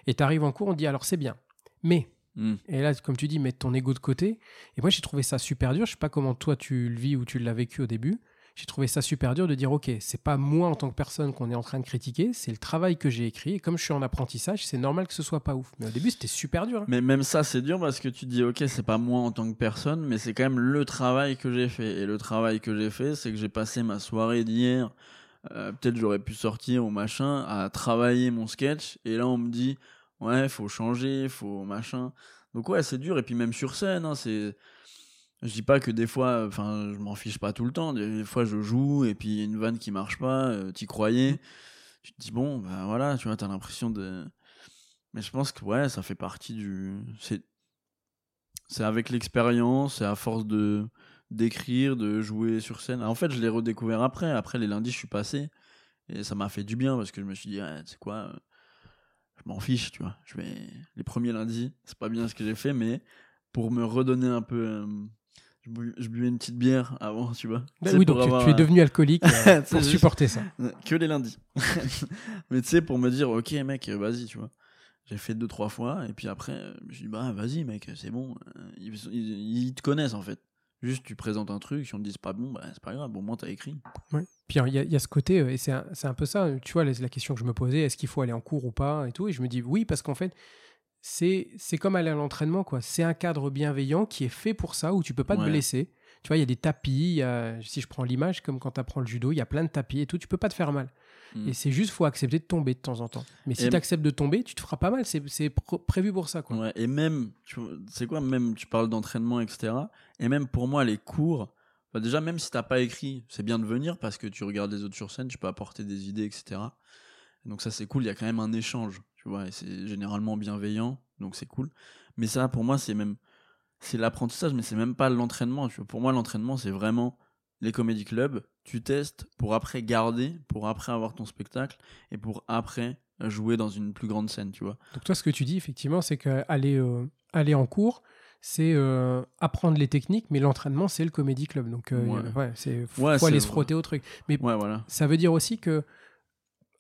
Et tu arrives en cours, on te dit, alors c'est bien. Mais Mm. Et là, comme tu dis, mettre ton ego de côté. Et moi, j'ai trouvé ça super dur. Je sais pas comment toi tu le vis ou tu l'as vécu au début. J'ai trouvé ça super dur de dire, ok, c'est pas moi en tant que personne qu'on est en train de critiquer, c'est le travail que j'ai écrit. Et comme je suis en apprentissage, c'est normal que ce soit pas ouf. Mais au début, c'était super dur. hein. Mais même ça, c'est dur parce que tu te dis, ok, c'est pas moi en tant que personne, mais c'est quand même le travail que j'ai fait. Et le travail que j'ai fait, c'est que j'ai passé ma soirée d'hier, euh, peut-être j'aurais pu sortir ou machin, à travailler mon sketch. Et là, on me dit, ouais, faut changer, faut machin. Donc ouais, c'est dur. Et puis même sur scène, hein, c'est. Je dis pas que des fois, enfin, je m'en fiche pas tout le temps. Des fois, je joue et puis une vanne qui marche pas, euh, t'y croyais. Tu te dis, bon, ben voilà, tu vois, t'as l'impression de. Mais je pense que ouais, ça fait partie du. C'est, c'est avec l'expérience, c'est à force de d'écrire, de jouer sur scène. En fait, je l'ai redécouvert après. Après les lundis, je suis passé et ça m'a fait du bien parce que je me suis dit, ouais, tu sais quoi, euh, je m'en fiche, tu vois. Je vais les premiers lundis, c'est pas bien ce que j'ai fait, mais pour me redonner un peu. euh, je, bu- je buvais une petite bière avant, tu vois. Bah oui, donc tu- avoir, tu, es euh, devenu alcoolique [LAUGHS] euh, pour juste- supporter ça. que les lundis. [LAUGHS] Mais tu sais, pour me dire, ok, mec, euh, vas-y, tu vois. J'ai fait deux, trois fois, et puis après, euh, je me suis dit, bah, vas-y, mec, c'est bon. Euh, Ils, ils- ils te connaissent, en fait. Juste, tu présentes un truc, si on te dit c'est pas bon, bah, c'est pas grave, au moins t'as écrit. Puis il y, y a ce côté, euh, et c'est un, un peu ça, tu vois, la, la question que je me posais, est-ce qu'il faut aller en cours ou pas et tout. Et je me dis oui, parce qu'en fait, c'est c'est comme aller à l'entraînement, quoi. C'est un cadre bienveillant qui est fait pour ça, où tu peux pas te Ouais. blesser. Tu vois, il y a des tapis, y a- si je prends l'image, comme quand tu apprends le judo, il y a plein de tapis et tout, tu peux pas te faire mal. Et c'est juste, faut accepter de tomber de temps en temps. Mais si tu acceptes de tomber, tu te feras pas mal, c'est prévu pour ça, quoi. Ouais, et même, tu c'est quoi, même, tu parles d'entraînement, etc. Et même pour moi, les cours, bah déjà, même si t'as pas écrit, c'est bien de venir parce que tu regardes les autres sur scène, tu peux apporter des idées, etc. Donc ça, c'est cool, il y a quand même un échange, tu vois, et c'est généralement bienveillant, donc c'est cool. Mais ça, pour moi, c'est même, c'est l'apprentissage, mais c'est même pas l'entraînement. Pour moi, l'entraînement, c'est vraiment les comédie clubs, tu testes pour après garder, pour après avoir ton spectacle, et pour après jouer dans une plus grande scène, tu vois. Donc toi, ce que tu dis, effectivement, c'est qu'aller euh, aller en cours, c'est euh, apprendre les techniques, mais l'entraînement, c'est le comédie club. Donc, euh, Ouais. ouais, c'est faut, Ouais, aller se frotter au truc. Mais Ouais, voilà. ça veut dire aussi que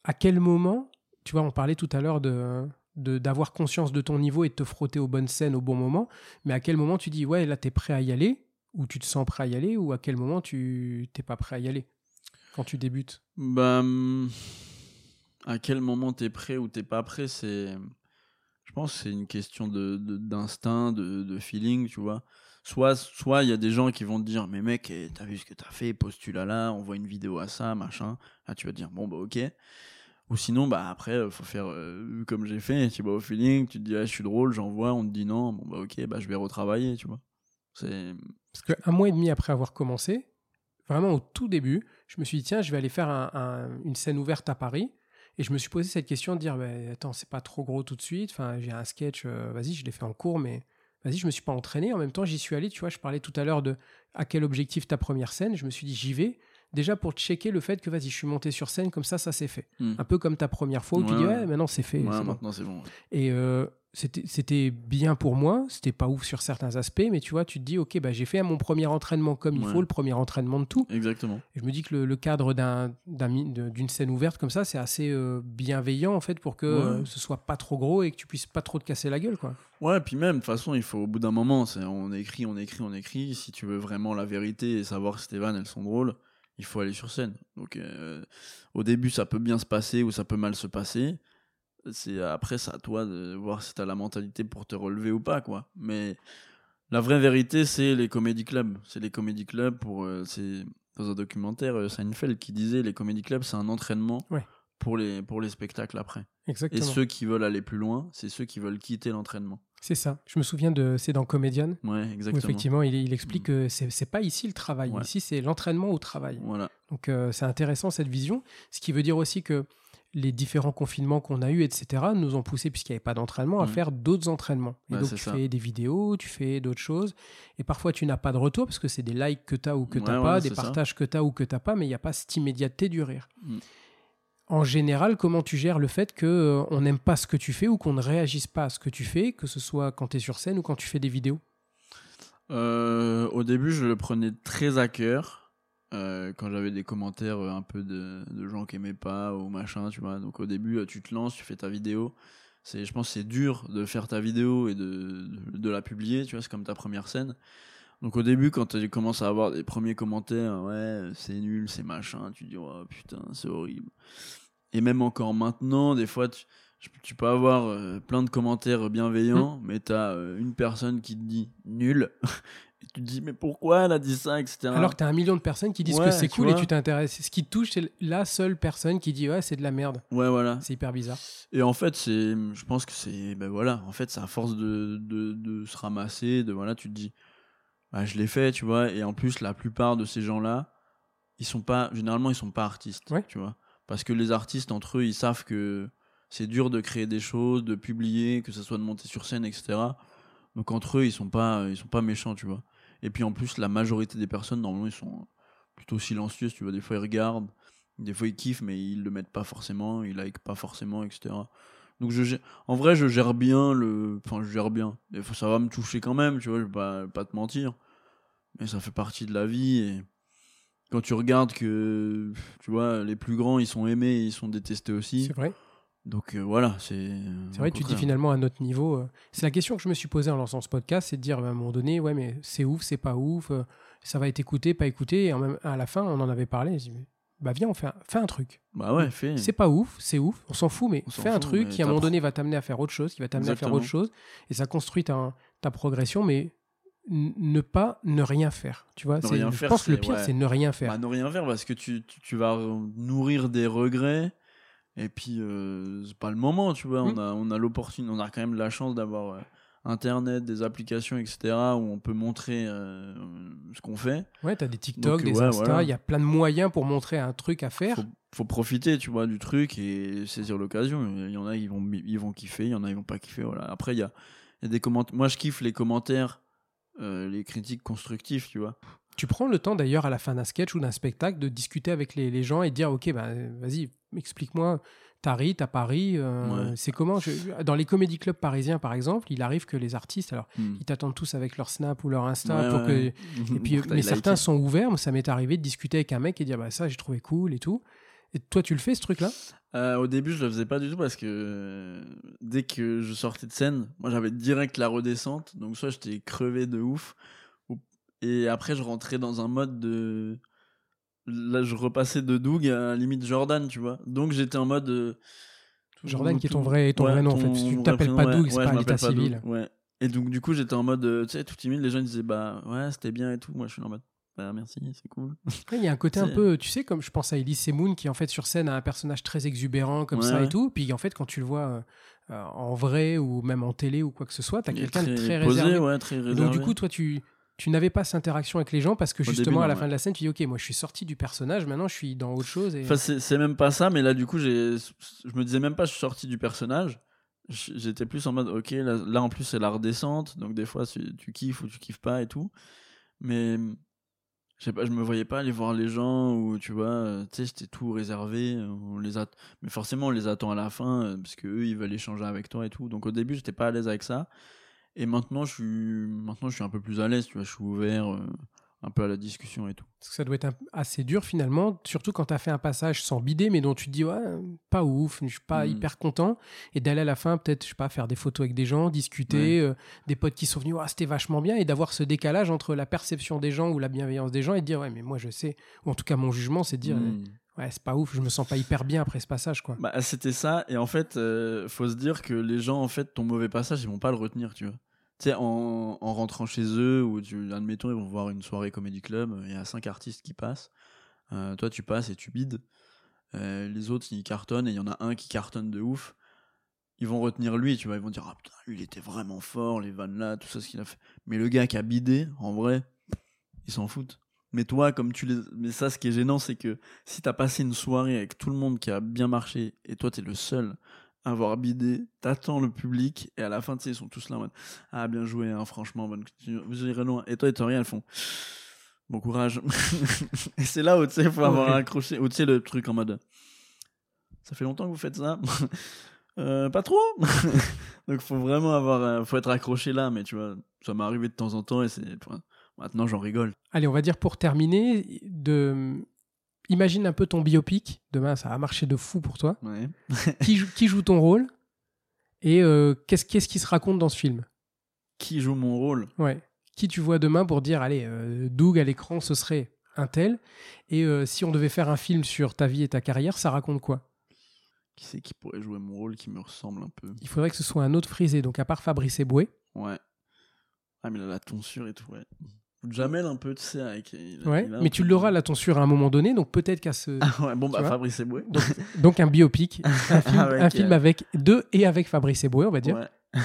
à quel moment, tu vois, on parlait tout à l'heure de- d'avoir conscience de ton niveau et de te frotter aux bonnes scènes au bon moment, mais à quel moment tu dis ouais là t'es prêt à y aller ou tu te sens prêt à y aller ou à quel moment tu t'es pas prêt à y aller quand tu débutes? Bah, hum, à quel moment t'es prêt ou t'es pas prêt, c'est. Je pense que c'est une question de, d'instinct, de, feeling, tu vois. Soit soit il y a des gens qui vont te dire, mais mec, eh, t'as vu ce que t'as fait, postule à là, on voit une vidéo à ça, machin. Là, tu vas te dire, bon, bah, ok. Ou sinon, bah, après, faut faire euh, comme j'ai fait, tu vas au feeling, tu te dis, ah, je suis drôle, j'envoie, on te dit non, bon, bah, ok, bah, je vais retravailler, tu vois. Parce qu'un mois et demi après avoir commencé, vraiment au tout début, je me suis dit, tiens, je vais aller faire un- un- une scène ouverte à Paris. Et je me suis posé cette question de dire, bah, attends, c'est pas trop gros tout de suite. Enfin, j'ai un sketch, euh, vas-y, je l'ai fait en cours, mais vas-y, je me suis pas entraîné. En même temps, j'y suis allé, tu vois, je parlais tout à l'heure de à quel objectif ta première scène. Je me suis dit, j'y vais. Déjà pour checker le fait que, vas-y, je suis monté sur scène, comme ça, ça s'est fait. Hmm. Un peu comme ta première fois où tu dis, ouais. ouais, maintenant c'est fait. Ouais, bon. maintenant, c'est bon. Et euh, c'était bien pour moi, c'était pas ouf sur certains aspects, mais tu vois, tu te dis, ok, bah, j'ai fait mon premier entraînement comme il faut, le premier entraînement de tout. Exactement. Et je me dis que le, le cadre d'une scène ouverte comme ça, c'est assez euh, bienveillant en fait pour que Ouais. euh, ce soit pas trop gros et que tu puisses pas trop te casser la gueule, quoi. Ouais, puis même, de toute façon, il faut au bout d'un moment, on écrit, on écrit, on écrit. Si tu veux vraiment la vérité et savoir si tes vannes, elles sont drôles, il faut aller sur scène. Donc, euh, au début, ça peut bien se passer ou ça peut mal se passer. C'est après, c'est à toi de voir si t'as la mentalité pour te relever ou pas, quoi. Mais la vraie vérité, c'est les comédie clubs. C'est les comédie clubs pour. euh, c'est dans un documentaire euh, Seinfeld qui disait les comédie clubs, c'est un entraînement Ouais. pour les pour les spectacles après. Et ceux qui veulent aller plus loin, c'est ceux qui veulent quitter l'entraînement. C'est ça. Je me souviens de c'est dans Comedian Ouais, où exactement. effectivement il, il explique Mm. que c'est c'est pas ici le travail, Ouais. ici c'est l'entraînement au travail. Voilà. Donc euh, c'est intéressant cette vision, ce qui veut dire aussi que les différents confinements qu'on a eus, etc., nous ont poussé, puisqu'il n'y avait pas d'entraînement, à Mhm. faire d'autres entraînements. Et Ouais, donc tu ça. fais des vidéos, tu fais d'autres choses, et parfois tu n'as pas de retour, parce que c'est des likes que tu as ou que tu n'as Ouais, pas, des ça. partages que tu as ou que tu n'as pas, mais il n'y a pas cette immédiateté du rire. Mhm. en général, comment tu gères le fait que euh, on n'aime pas ce que tu fais ou qu'on ne réagisse pas à ce que tu fais, que ce soit quand tu es sur scène ou quand tu fais des vidéos? Euh, au début, je le prenais très à cœur. Euh, quand j'avais des commentaires euh, un peu de, de gens qui aimaient pas ou machin, tu vois. Donc au début, euh, tu te lances, tu fais ta vidéo. C'est, je pense, que c'est dur de faire ta vidéo et de, de, de la publier, tu vois. C'est comme ta première scène. Donc au début, quand tu commences à avoir des premiers commentaires, ouais, c'est nul, c'est machin, tu dis, oh putain, c'est horrible. Et même encore maintenant, des fois, tu, tu peux avoir euh, plein de commentaires bienveillants, mais tu as une personne qui te dit nul. [LAUGHS] et tu te dis, mais pourquoi elle a dit ça, etc. Alors que tu as un million de personnes qui disent Ouais, que c'est cool et tu t'intéresses. Ce qui te touche, c'est la seule personne qui dit ouais, c'est de la merde. Ouais, voilà. C'est hyper bizarre. Et en fait, c'est, je pense que c'est, ben voilà, en fait, c'est à force de, de, de se ramasser, de voilà, tu te dis, bah, je l'ai fait, tu vois. Et en plus, la plupart de ces gens-là, ils sont pas, généralement, ils sont pas artistes, Ouais. tu vois. Parce que les artistes, entre eux, ils savent que c'est dur de créer des choses, de publier, que ce soit de monter sur scène, etc. Donc entre eux, ils sont pas, ils sont pas méchants, tu vois. Et puis en plus, la majorité des personnes, normalement, ils sont plutôt silencieuses, tu vois. Des fois, ils regardent, des fois, ils kiffent, mais ils le mettent pas forcément, ils like pas forcément, etc. Donc je, en vrai, je gère bien le, enfin, je gère bien. Des fois, ça va me toucher quand même, tu vois. Je vais pas, pas te mentir, mais ça fait partie de la vie. Et quand tu regardes que, tu vois, les plus grands, ils sont aimés, ils sont détestés aussi. C'est vrai. Donc euh, voilà, c'est. C'est vrai, tu dis finalement à notre niveau. euh, c'est la question que je me suis posée en lançant ce podcast, c'est de dire à un moment donné, ouais, mais c'est ouf, c'est pas ouf, euh, ça va être écouté, pas écouté. Et en même, à la fin, on en avait parlé. Je dis, bah viens, on fait un, fais un truc. Bah ouais, fais. C'est pas ouf, c'est ouf, on s'en fout, mais On fais un fout, truc qui à un moment donné va t'amener à faire autre chose, qui va t'amener à faire autre chose, et ça construit ta, ta progression, mais ne pas ne rien faire. Tu vois, je faire, pense que le pire, ouais. c'est ne rien faire. Bah, ne rien faire parce que tu, tu, tu vas nourrir des regrets. Et puis, euh, c'est pas le moment, tu vois. Mm. On a, on a l'opportunité, on a quand même la chance d'avoir euh, Internet, des applications, etc. où on peut montrer euh, ce qu'on fait. Ouais, t'as des TikTok, Donc, des ouais, Insta, il voilà. y a plein de moyens pour montrer un truc à faire. Faut, faut profiter, tu vois, du truc et saisir l'occasion. Il y en a, ils vont, ils vont kiffer, il y en a, ils vont pas kiffer. Voilà. Après, il y a, il y a des commentaires. Moi, je kiffe les commentaires, euh, les critiques constructives, tu vois. Tu prends le temps d'ailleurs à la fin d'un sketch ou d'un spectacle de discuter avec les, les gens et de dire ok bah, vas-y explique-moi t'as ri t'as pas ri euh, Ouais. c'est comment je- dans les comédie clubs parisiens par exemple il arrive que les artistes alors Hmm. ils t'attendent tous avec leur snap ou leur insta Ouais, pour ouais. que [LAUGHS] et puis [LAUGHS] mais certains sont ouverts moi ça m'est arrivé de discuter avec un mec et dire bah ça j'ai trouvé cool et tout et toi tu le fais ce truc là Euh, au début, je le faisais pas du tout parce que euh, dès que je sortais de scène, moi j'avais direct la redescente, donc soit j'étais crevé de ouf, ou- et après je rentrais dans un mode de. Là, je repassais de Doug à la limite Jordan, tu vois. Donc j'étais en mode. euh, Jordan qui est ton vrai- ton vrai nom, en fait, ton parce que tu t'appelles pas ouais. Doug, c'est Ouais, pas l'état Doug, civil. Ouais. Et donc du coup j'étais en mode, euh, tu sais, tout timide, les gens ils disaient bah ouais c'était bien et tout, moi je suis en mode bah merci, c'est cool. [LAUGHS] Il y a un côté un peu, tu sais, comme je pense à Elise Semoun, qui en fait sur scène a un personnage très exubérant comme ça et tout. Puis en fait, quand tu le vois euh, euh, en vrai ou même en télé ou quoi que ce soit, t'as quelqu'un de très réservé. ouais, très réservé. donc du coup, toi, tu, tu n'avais pas cette interaction avec les gens parce que justement, début, à la non, fin ouais. de la scène, tu dis, ok, moi, je suis sorti du personnage, maintenant, je suis dans autre chose. Et... Enfin, c'est même pas ça, mais là, du coup, je me disais même pas, je suis sorti du personnage. J'étais plus en mode, ok, là, là, en plus, c'est la redescente, donc des fois, tu, tu kiffes ou tu kiffes pas et tout. Mais, je sais pas, je me voyais pas aller voir les gens ou, tu vois, euh, tu sais, j'étais tout réservé. On les at- Mais forcément, on les attend à la fin, euh, parce que eux, ils veulent échanger avec toi et tout. Donc, au début, j'étais pas à l'aise avec ça. Et maintenant, je suis, maintenant, je suis un peu plus à l'aise, tu vois, je suis ouvert euh, un peu à la discussion et tout. Parce que ça doit être un- assez dur finalement, surtout quand tu as fait un passage sans bidet, mais dont tu te dis, ouais, pas ouf, je suis pas Mm. hyper content. Et d'aller à la fin, peut-être, je sais pas, faire des photos avec des gens, discuter, euh, des potes qui sont venus, ouais, c'était vachement bien, et d'avoir ce décalage entre la perception des gens ou la bienveillance des gens et de dire, ouais, mais moi je sais, ou en tout cas mon jugement, c'est de dire, Mm. Ouais, c'est pas ouf, je me sens pas hyper bien après ce passage, quoi. Bah, c'était ça. Et en fait, euh, faut se dire que les gens, en fait, ton mauvais passage, ils vont pas le retenir, tu vois. Tu sais, en, en rentrant chez eux, ou tu, admettons, ils vont voir une soirée comédie club, il y a cinq artistes qui passent. Euh, toi, tu passes et tu bides. Euh, les autres, ils cartonnent et il y en a un qui cartonne de ouf. Ils vont retenir lui, tu vois. Ils vont dire, ah putain, il était vraiment fort, les vannes là, tout ça, ce qu'il a fait. Mais le gars qui a bidé, en vrai, ils s'en foutent. Mais toi, comme tu les. Mais ça, ce qui est gênant, c'est que si t'as passé une soirée avec tout le monde qui a bien marché et toi, t'es le seul à avoir bidé, t'attends le public et à la fin, tu sais, ils sont tous là en mode Ah, bien joué, hein, franchement, bonne vous irez loin. Et toi, et toi, rien, elles font Bon courage. [LAUGHS] et c'est là où, tu sais, faut avoir accroché. Ou tu sais, le truc en mode ça fait longtemps que vous faites ça [LAUGHS] Euh, Pas trop [LAUGHS] Donc faut vraiment avoir, euh, faut être accroché là, mais tu vois, ça m'est arrivé de temps en temps et c'est, maintenant j'en rigole. Allez, on va dire pour terminer, de... imagine un peu ton biopic. Demain, ça a marché de fou pour toi. Ouais. [LAUGHS] qui, joue, qui joue ton rôle Et euh, qu'est-ce qu'est-ce qui se raconte dans ce film? Qui joue mon rôle? Ouais. Qui tu vois demain pour dire, allez, euh, Doug à l'écran, ce serait un tel. Et euh, si on devait faire un film sur ta vie et ta carrière, ça raconte quoi? Qui c'est qui pourrait jouer mon rôle qui me ressemble un peu? Il faudrait que ce soit un autre frisé, donc à part Fabrice Eboué. Ouais. Ah, mais a la tonsure et tout, ouais. Jamel un peu, tu sais, avec. il Ouais, il mais tu l'auras la tonsure à un moment donné, donc peut-être qu'à ce. Ah ouais, bon, bah Fabrice Eboué. Donc, donc un biopic, [LAUGHS] un film, Avec, un film euh, avec deux et avec Fabrice Eboué, on va dire. Ouais.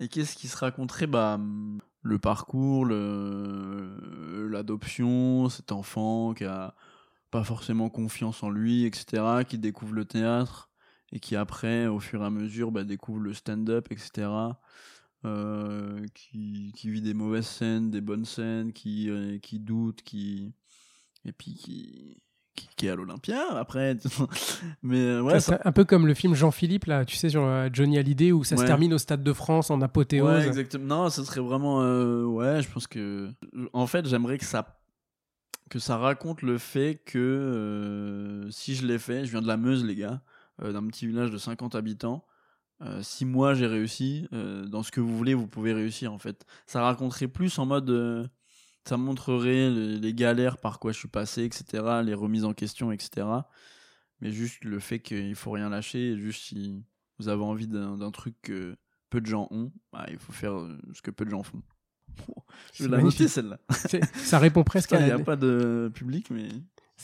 Et qu'est-ce qui se raconterait bah, Le parcours, le- l'adoption, cet enfant qui a pas forcément confiance en lui, etc., qui découvre le théâtre et qui après, au fur et à mesure, bah, découvre le stand-up, etc., euh, qui, qui vit des mauvaises scènes, des bonnes scènes, qui, euh, qui doute, qui... et puis qui, qui, qui est à l'Olympia après. [LAUGHS] Mais euh, ouais, Ça, un peu comme le film Jean-Philippe, là, tu sais, sur euh, Johnny Hallyday, où ça se termine au Stade de France en apothéose. Ouais, exactement. Non, ce serait vraiment. ouais, je pense que. En fait, j'aimerais que ça que ça raconte le fait que euh, si je l'ai fait, je viens de la Meuse, les gars, euh, d'un petit village de 50 habitants. Euh, si moi j'ai réussi, euh, dans ce que vous voulez, vous pouvez réussir en fait. Ça raconterait plus en mode. euh, ça montrerait les, les galères par quoi je suis passé, etc., les remises en question, etc. Mais juste le fait qu'il faut rien lâcher, juste si vous avez envie d'un truc que peu de gens ont, bah, il faut faire ce que peu de gens font. [LAUGHS] Je vais la noter celle-là. Ça répond [LAUGHS] presque à Il n'y a pas de public, mais.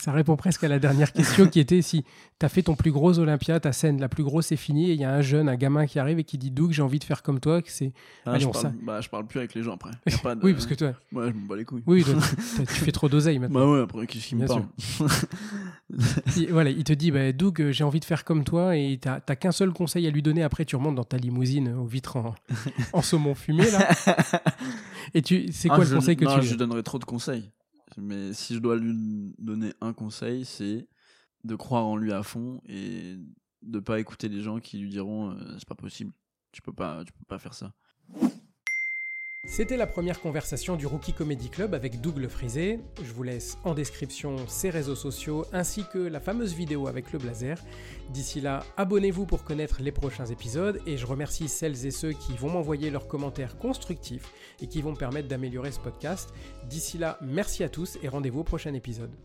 Ça répond presque à la dernière question qui était si tu as fait ton plus gros Olympia, ta scène la plus grosse est finie et il y a un jeune, un gamin qui arrive et qui dit Doug, j'ai envie de faire comme toi. que c'est Ah, Allez, je, on parle, bah, je parle plus avec les gens après. Y a pas [LAUGHS] de- Oui, parce que toi, Ouais, je me bats les couilles. oui, toi, [LAUGHS] tu fais trop d'oseille maintenant. Bah ouais, après, qu'est-ce qui me Bien parle Il, voilà, il te dit bah, Doug, euh, j'ai envie de faire comme toi et t'as t'as qu'un seul conseil à lui donner. Après, tu remontes dans ta limousine aux vitres en, [LAUGHS] en saumon fumé là. Et tu, c'est quoi Ah, le je- conseil que non, tu je donnerais trop de conseils. Mais si je dois lui donner un conseil, c'est de croire en lui à fond et de pas écouter les gens qui lui diront euh, c'est pas possible. Tu peux pas, tu peux pas faire ça. C'était la première conversation du Rookie Comedy Club avec Doug Le Frisé. Je vous laisse en description ses réseaux sociaux ainsi que la fameuse vidéo avec le blazer. D'ici là, abonnez-vous pour connaître les prochains épisodes et je remercie celles et ceux qui vont m'envoyer leurs commentaires constructifs et qui vont me permettre d'améliorer ce podcast. D'ici là, merci à tous et rendez-vous au prochain épisode.